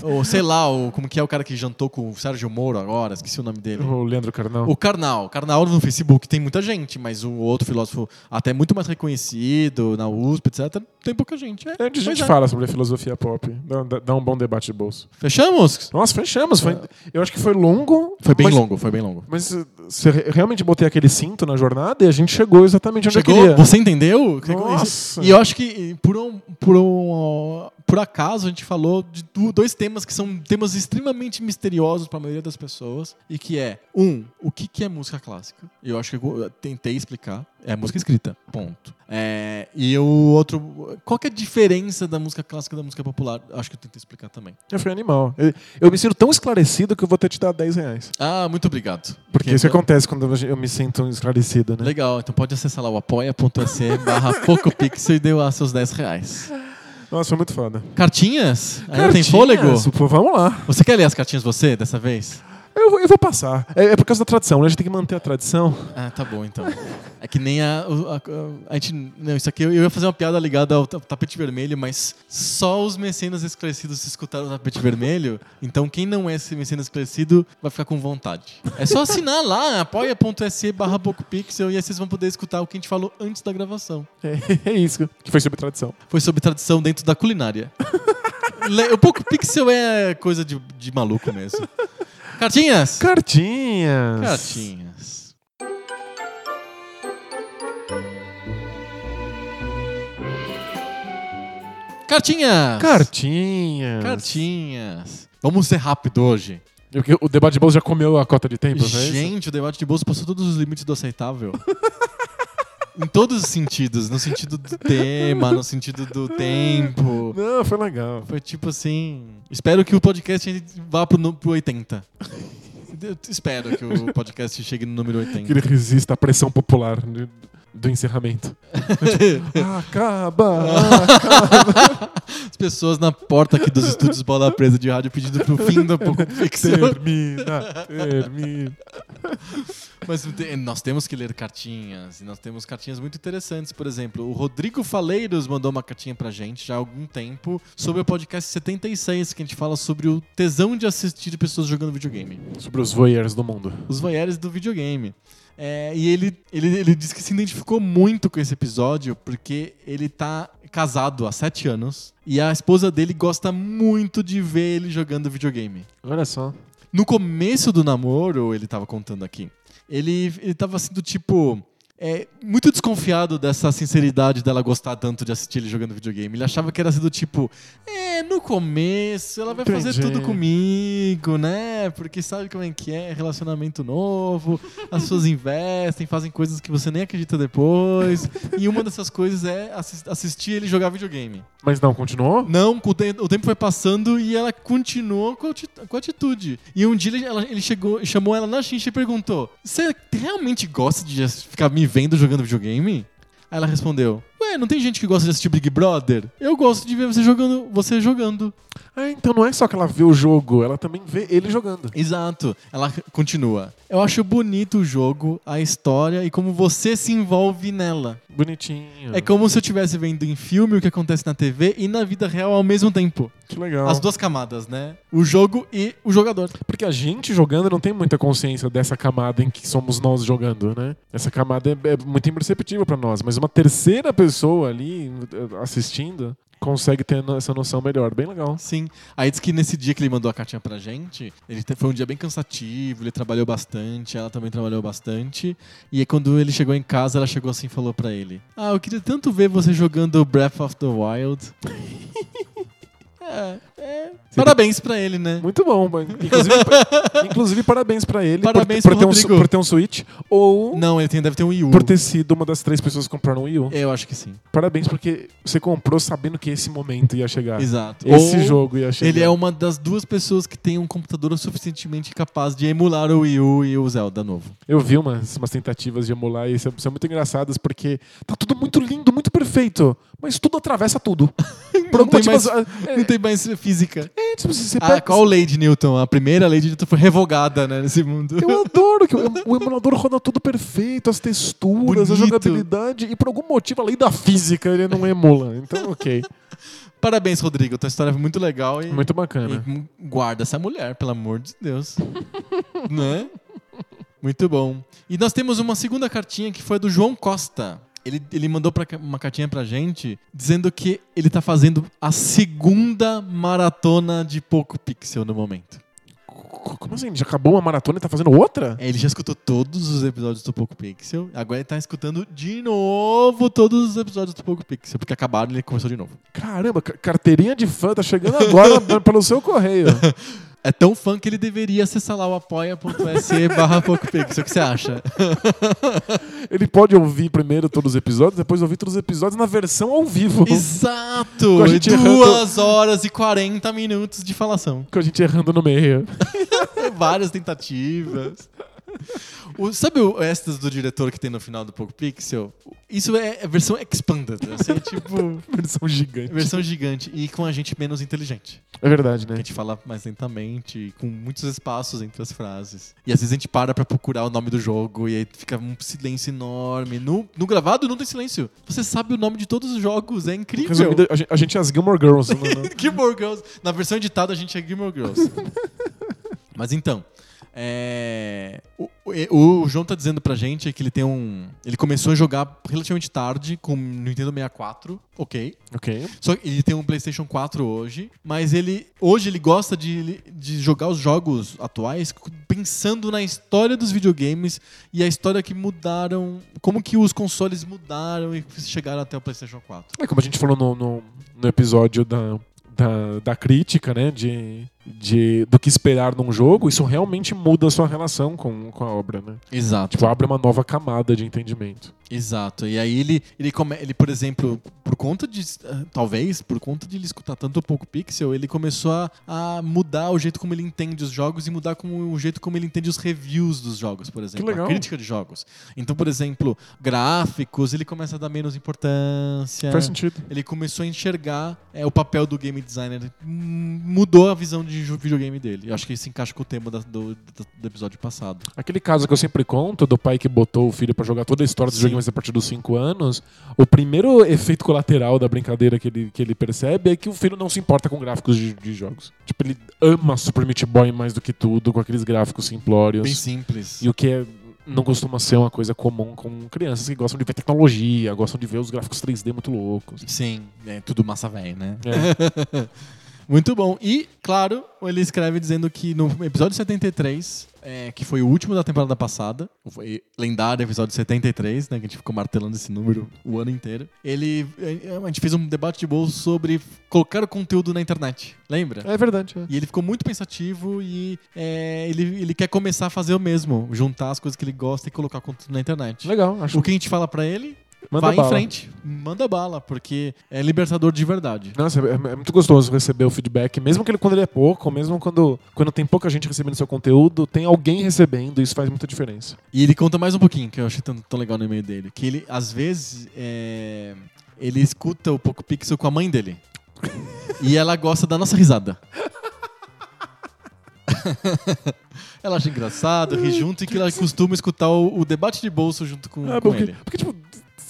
Ou sei lá, o, como que é o cara que jantou com o Sérgio Moro agora, esqueci o nome dele. o Leandro Carnal. O Karnal. Karnal no Facebook tem muita gente, mas o outro filósofo, até muito mais reconhecido, na USP, etc., tem pouca gente. É, A gente é. fala sobre a filosofia pop. Dá, dá- um bom debate de bolso. Fechamos? Nossa, fechamos. Foi, eu acho que foi longo. Foi bem mas- longo, foi bem longo. Mas uh, você re- realmente botei aquele cinto na jornada e a gente chegou exatamente onde eu Chegou? queria. Você entendeu? Nossa. E eu acho que por um, por um por acaso a gente falou de dois temas que são temas extremamente misteriosos para a maioria das pessoas e que é um, o que que é música clássica? Eu acho que eu tentei explicar. É música escrita, ponto. É, e o outro, qual que é a diferença da música clássica e da música popular? Acho que eu tentei explicar também. Eu fui animal. Eu, eu me sinto tão esclarecido que eu vou ter te dar 10 reais. Ah, muito obrigado. Porque isso acontece quando eu me sinto esclarecido, né? Legal, então pode acessar lá o apoia.se barra PocoPixel e deu lá seus 10 reais. Nossa, foi muito foda. Cartinhas? Ainda tem fôlego? Pô, vamos lá. Você quer ler as cartinhas você, dessa vez? Eu, vou- eu vou passar. É, é por causa da tradição, né? A gente tem que manter a tradição. Ah, tá bom, então. É que nem a... o- a, a gente... Não, isso aqui eu ia fazer uma piada ligada ao ta- tapete vermelho, mas só os mecenas esclarecidos escutaram o tapete vermelho, então quem não é esse mecenas esclarecido vai ficar com vontade. É só assinar lá, apoia.se barra PocoPixel e aí vocês vão poder escutar o que a gente falou antes da gravação. É, <laughs> é isso. Que foi sobre tradição. Foi sobre tradição dentro da culinária. <laughs> O PocoPixel é coisa de, de maluco mesmo. Cartinhas? Cartinhas. Cartinhas. Cartinhas! Cartinhas. Cartinhas. Vamos ser rápido hoje. O, debate de bolsa já comeu a cota de tempo, é? Gente, o debate de bolso passou todos os limites do aceitável. <laughs> em todos os sentidos. No sentido do tema, no sentido do <laughs> tempo. Não, foi legal. Foi tipo assim. Espero que o podcast vá pro, pro 80. Eu espero que o podcast chegue no número 80. Que ele resista à pressão popular do, encerramento. <laughs> Acaba! <laughs> As pessoas na porta aqui dos estúdios Bola Presa de rádio pedindo pro fim da pouco <laughs> ficção. termina, termina. Mas nós temos que ler cartinhas. E nós temos cartinhas muito interessantes. Por exemplo, o Rodrigo Faleiros mandou uma cartinha pra gente já há algum tempo sobre o podcast 76, que a gente fala sobre o tesão de assistir pessoas jogando videogame. Sobre os voyeurs do mundo. Os voyeurs do videogame. É, e ele, ele, ele disse que se identificou muito com esse episódio porque ele tá casado há sete anos e a esposa dele gosta muito de ver ele jogando videogame. Olha só. No começo do namoro, ele tava contando aqui, ele, ele tava assim do tipo. É, muito desconfiado dessa sinceridade dela gostar tanto de assistir ele jogando videogame. Ele achava que era assim do tipo, é, no começo ela vai fazer Entendi. tudo comigo, né? Porque sabe como é que é, relacionamento novo, as pessoas investem, fazem coisas que você nem acredita depois. E uma dessas coisas é assis- assistir ele jogar videogame. Mas não, continuou? Não, o te- o tempo foi passando e ela continuou com a atitude. E um dia ele, ela- ele chegou, chamou ela na chincha e perguntou: Você realmente gosta de ficar me vendo jogando videogame? Aí ela respondeu: Ué, não tem gente que gosta de assistir Big Brother? Eu gosto de ver você jogando. Você jogando. Ah, então não é só que ela vê o jogo, ela também vê ele jogando. Exato. Ela continua. Eu acho bonito o jogo, a história e como você se envolve nela. Bonitinho. É como se eu estivesse vendo em filme o que acontece na TV e na vida real ao mesmo tempo. Que legal. As duas camadas, né? O jogo e o jogador. Porque a gente jogando não tem muita consciência dessa camada em que somos nós jogando, né? Essa camada é, é muito imperceptível pra nós, mas uma terceira pessoa ali eh, assistindo consegue ter essa noção melhor. Bem legal. Sim. Aí diz que nesse dia que ele mandou a cartinha pra gente, ele foi um dia bem cansativo, ele trabalhou bastante, ela também trabalhou bastante. E aí quando ele chegou em casa, ela chegou assim e falou pra ele: Ah, eu queria tanto ver você jogando Breath of the Wild. <laughs> é, é. Parabéns pra ele, né? Muito bom. mas- Inclusive, <laughs> inclusive parabéns pra ele Parabéns por, por, ter um, por ter um Switch ou Não, ele tem, deve ter um Wii U. por ter sido uma das três pessoas que compraram um Wii U. Eu acho que sim. Parabéns porque você comprou sabendo que esse momento ia chegar. Exato. Esse Ou jogo ia chegar. Ele é uma das duas pessoas que tem um computador suficientemente capaz de emular o Wii U e o Zelda novo. Eu vi umas, umas tentativas de emular e são, são muito engraçadas porque tá tudo muito lindo, muito perfeito, mas tudo atravessa tudo. <laughs> Por Não tem, motivo, mais, é, <laughs> não tem mais física. é, tipo, você Ah, pega- qual lei de Newton? A primeira lei de Newton foi revogada né, nesse mundo. Eu <laughs> adoro que o o emulador roda tudo perfeito, as texturas, a Bonito. jogabilidade, e por algum motivo, além da física, ele não emula. Então, ok. <laughs> Parabéns, Rodrigo. Tua história foi muito legal e, Muito bacana. e guarda essa mulher, pelo amor de Deus. né? Muito bom. E nós temos uma segunda cartinha que foi do João Costa. Ele, ele mandou pra, uma cartinha pra gente dizendo que ele tá fazendo a segunda maratona de Poco Pixel no momento. Como assim? Já acabou uma maratona e tá fazendo outra? É, ele já escutou todos os episódios do Poco Pixel, agora ele tá escutando de novo todos os episódios do Poco Pixel, porque acabaram e ele começou de novo. Caramba, ca- carteirinha de fã tá chegando agora <laughs> pelo seu correio. <laughs> É tão fã que ele deveria acessar lá o apoia.se barra Poco Pixel. O que você acha? Ele pode ouvir primeiro todos os episódios, depois ouvir todos os episódios na versão ao vivo. Exato! Com a gente Duas horas e 40 minutos de falação. Com a gente errando no meio. <laughs> Várias tentativas. O- sabe o extras do diretor que tem no final do Poco Pixel? Isso é a versão expanded. Assim, é tipo. <laughs> Versão gigante. Versão gigante e com a gente menos inteligente. É verdade, A né? gente fala mais lentamente, com muitos espaços entre as frases. E às vezes a gente para pra procurar o nome do jogo e aí fica um silêncio enorme. No, no gravado não tem silêncio. Você sabe o nome de todos os jogos, é incrível. Resumindo, a gente, a gente é as Gilmore Girls. no- <laughs> Gilmore Girls. Na versão editada a gente é Gilmore Girls. <laughs> Mas então, é, o, o, João tá dizendo pra gente que ele tem um. Ele começou a jogar relativamente tarde com o Nintendo 64, ok. ok. Só que ele tem um PlayStation 4 hoje, mas ele hoje ele gosta de, de jogar os jogos atuais pensando na história dos videogames e a história que mudaram, como que os consoles mudaram e chegaram até o PlayStation 4. É como a gente falou no, no, no episódio da, da, da crítica, né? De, de, do que esperar num jogo, isso realmente muda a sua relação com, com a obra, né? Exato. Tipo, abre uma nova camada de entendimento. Exato. E aí ele, ele, come, ele por exemplo, por conta de. Talvez, por conta de ele escutar tanto o Poco Pixel, ele começou a, a mudar o jeito como ele entende os jogos e mudar como, o jeito como ele entende os reviews dos jogos, por exemplo. legal. A crítica de jogos. Então, por exemplo, gráficos, ele começa a dar menos importância. Faz sentido. Ele começou a enxergar é, o papel do game designer. Hum, Mudou a visão de jo- videogame dele. Eu acho que isso encaixa com o tema da- do, do- episódio passado. Aquele caso que eu sempre conto do pai que botou o filho pra jogar toda a história dos Sim. videogames a partir dos 5 anos, o primeiro efeito colateral da brincadeira que ele, que ele percebe é que o filho não se importa com gráficos de, de jogos. Tipo, ele ama Super Meat Boy mais do que tudo, com aqueles gráficos simplórios. Bem simples. E o que é- não costuma ser uma coisa comum com crianças que gostam de ver tecnologia, gostam de ver os gráficos 3D muito loucos. Sim, é tudo massa velha, né? É. <laughs> Muito bom. E, claro, ele escreve dizendo que no episódio 73, é, que foi o último da temporada passada, foi lendário episódio 73, né? Que a gente ficou martelando esse número o ano inteiro. Ele. é, A gente fez um debate de bolso sobre colocar o conteúdo na internet. Lembra? É verdade. é. E ele ficou muito pensativo e é, ele, ele quer começar a fazer o mesmo, juntar as coisas que ele gosta e colocar conteúdo na internet. Legal, acho O que a gente fala pra ele? Manda vai bala. em frente, manda bala, porque é libertador de verdade. Nossa, é, é muito gostoso receber o feedback, mesmo que ele, quando ele é pouco, mesmo quando, quando tem pouca gente recebendo seu conteúdo, tem alguém recebendo, isso faz muita diferença. E ele conta mais um pouquinho, que eu achei tão, tão legal no e-mail dele. Que ele, às vezes, é, ele escuta o Poco Pixel com a mãe dele. e ela gosta da nossa risada. <laughs> ela acha engraçado, ri junto e que ela costuma escutar o, o debate de bolso junto com, Ah, com porque, ele. porque, tipo,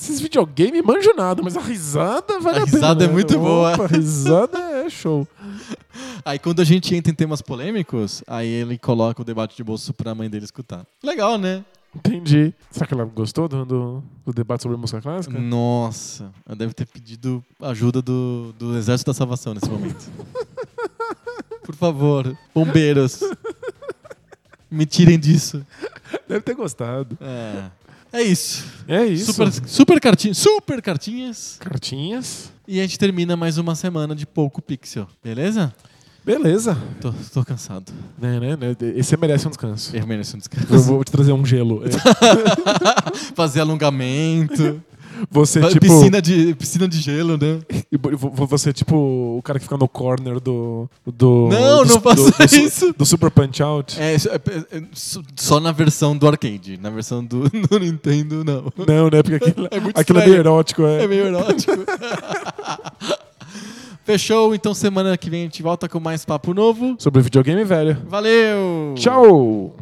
esses videogames manjam nada, mas a risada vale A a, pena. risada é né? muito boa. Opa, A risada é show. <laughs> Aí quando a gente entra em temas polêmicos, aí ele coloca o debate de bolso pra mãe dele escutar. Legal, né? Entendi. Será que ela gostou do, do, do debate sobre música clássica? Nossa, ela deve ter pedido ajuda do, do Exército da Salvação nesse momento. <laughs> Por favor, bombeiros, me tirem disso. Deve ter gostado. É, é isso. É isso. Super, super cartinhas, super cartinhas. Cartinhas. E a gente termina mais uma semana de pouco pixel, beleza? Beleza. Tô, tô cansado. Né, né, né? Esse merece um descanso. Eu mereço um descanso. Eu vou te trazer um gelo. É. <laughs> Fazer alongamento. Você, tipo. piscina, de, piscina de gelo, né? E vo- vo- Você é tipo o cara que fica no corner do. do Não, do, não faça do, isso. Do Super Punch Out. É, é- é- é só na versão do arcade. Na versão do, <laughs> do Nintendo, não. Não, né? Porque aquilo, É muito aquilo é meio erótico, é. É meio erótico. <laughs> Fechou, então semana que vem a gente volta com mais papo novo. Sobre videogame velho. Valeu! Tchau!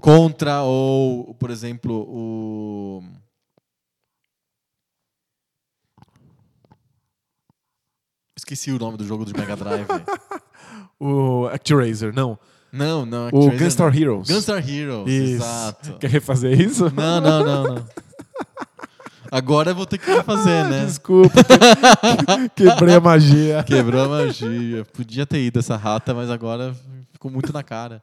contra ou, por exemplo, o Esqueci o nome do jogo do Mega Drive. <laughs> o ActRaiser, não. Não, não. O Gunstar. Heroes. Gunstar Heroes, isso. exato. Quer refazer isso? Não, não, não, não. Agora eu vou ter que refazer, ah, né? Desculpa. <laughs> Quebrei a magia. Quebrou a magia. Podia ter ido essa rata, mas agora ficou muito na cara.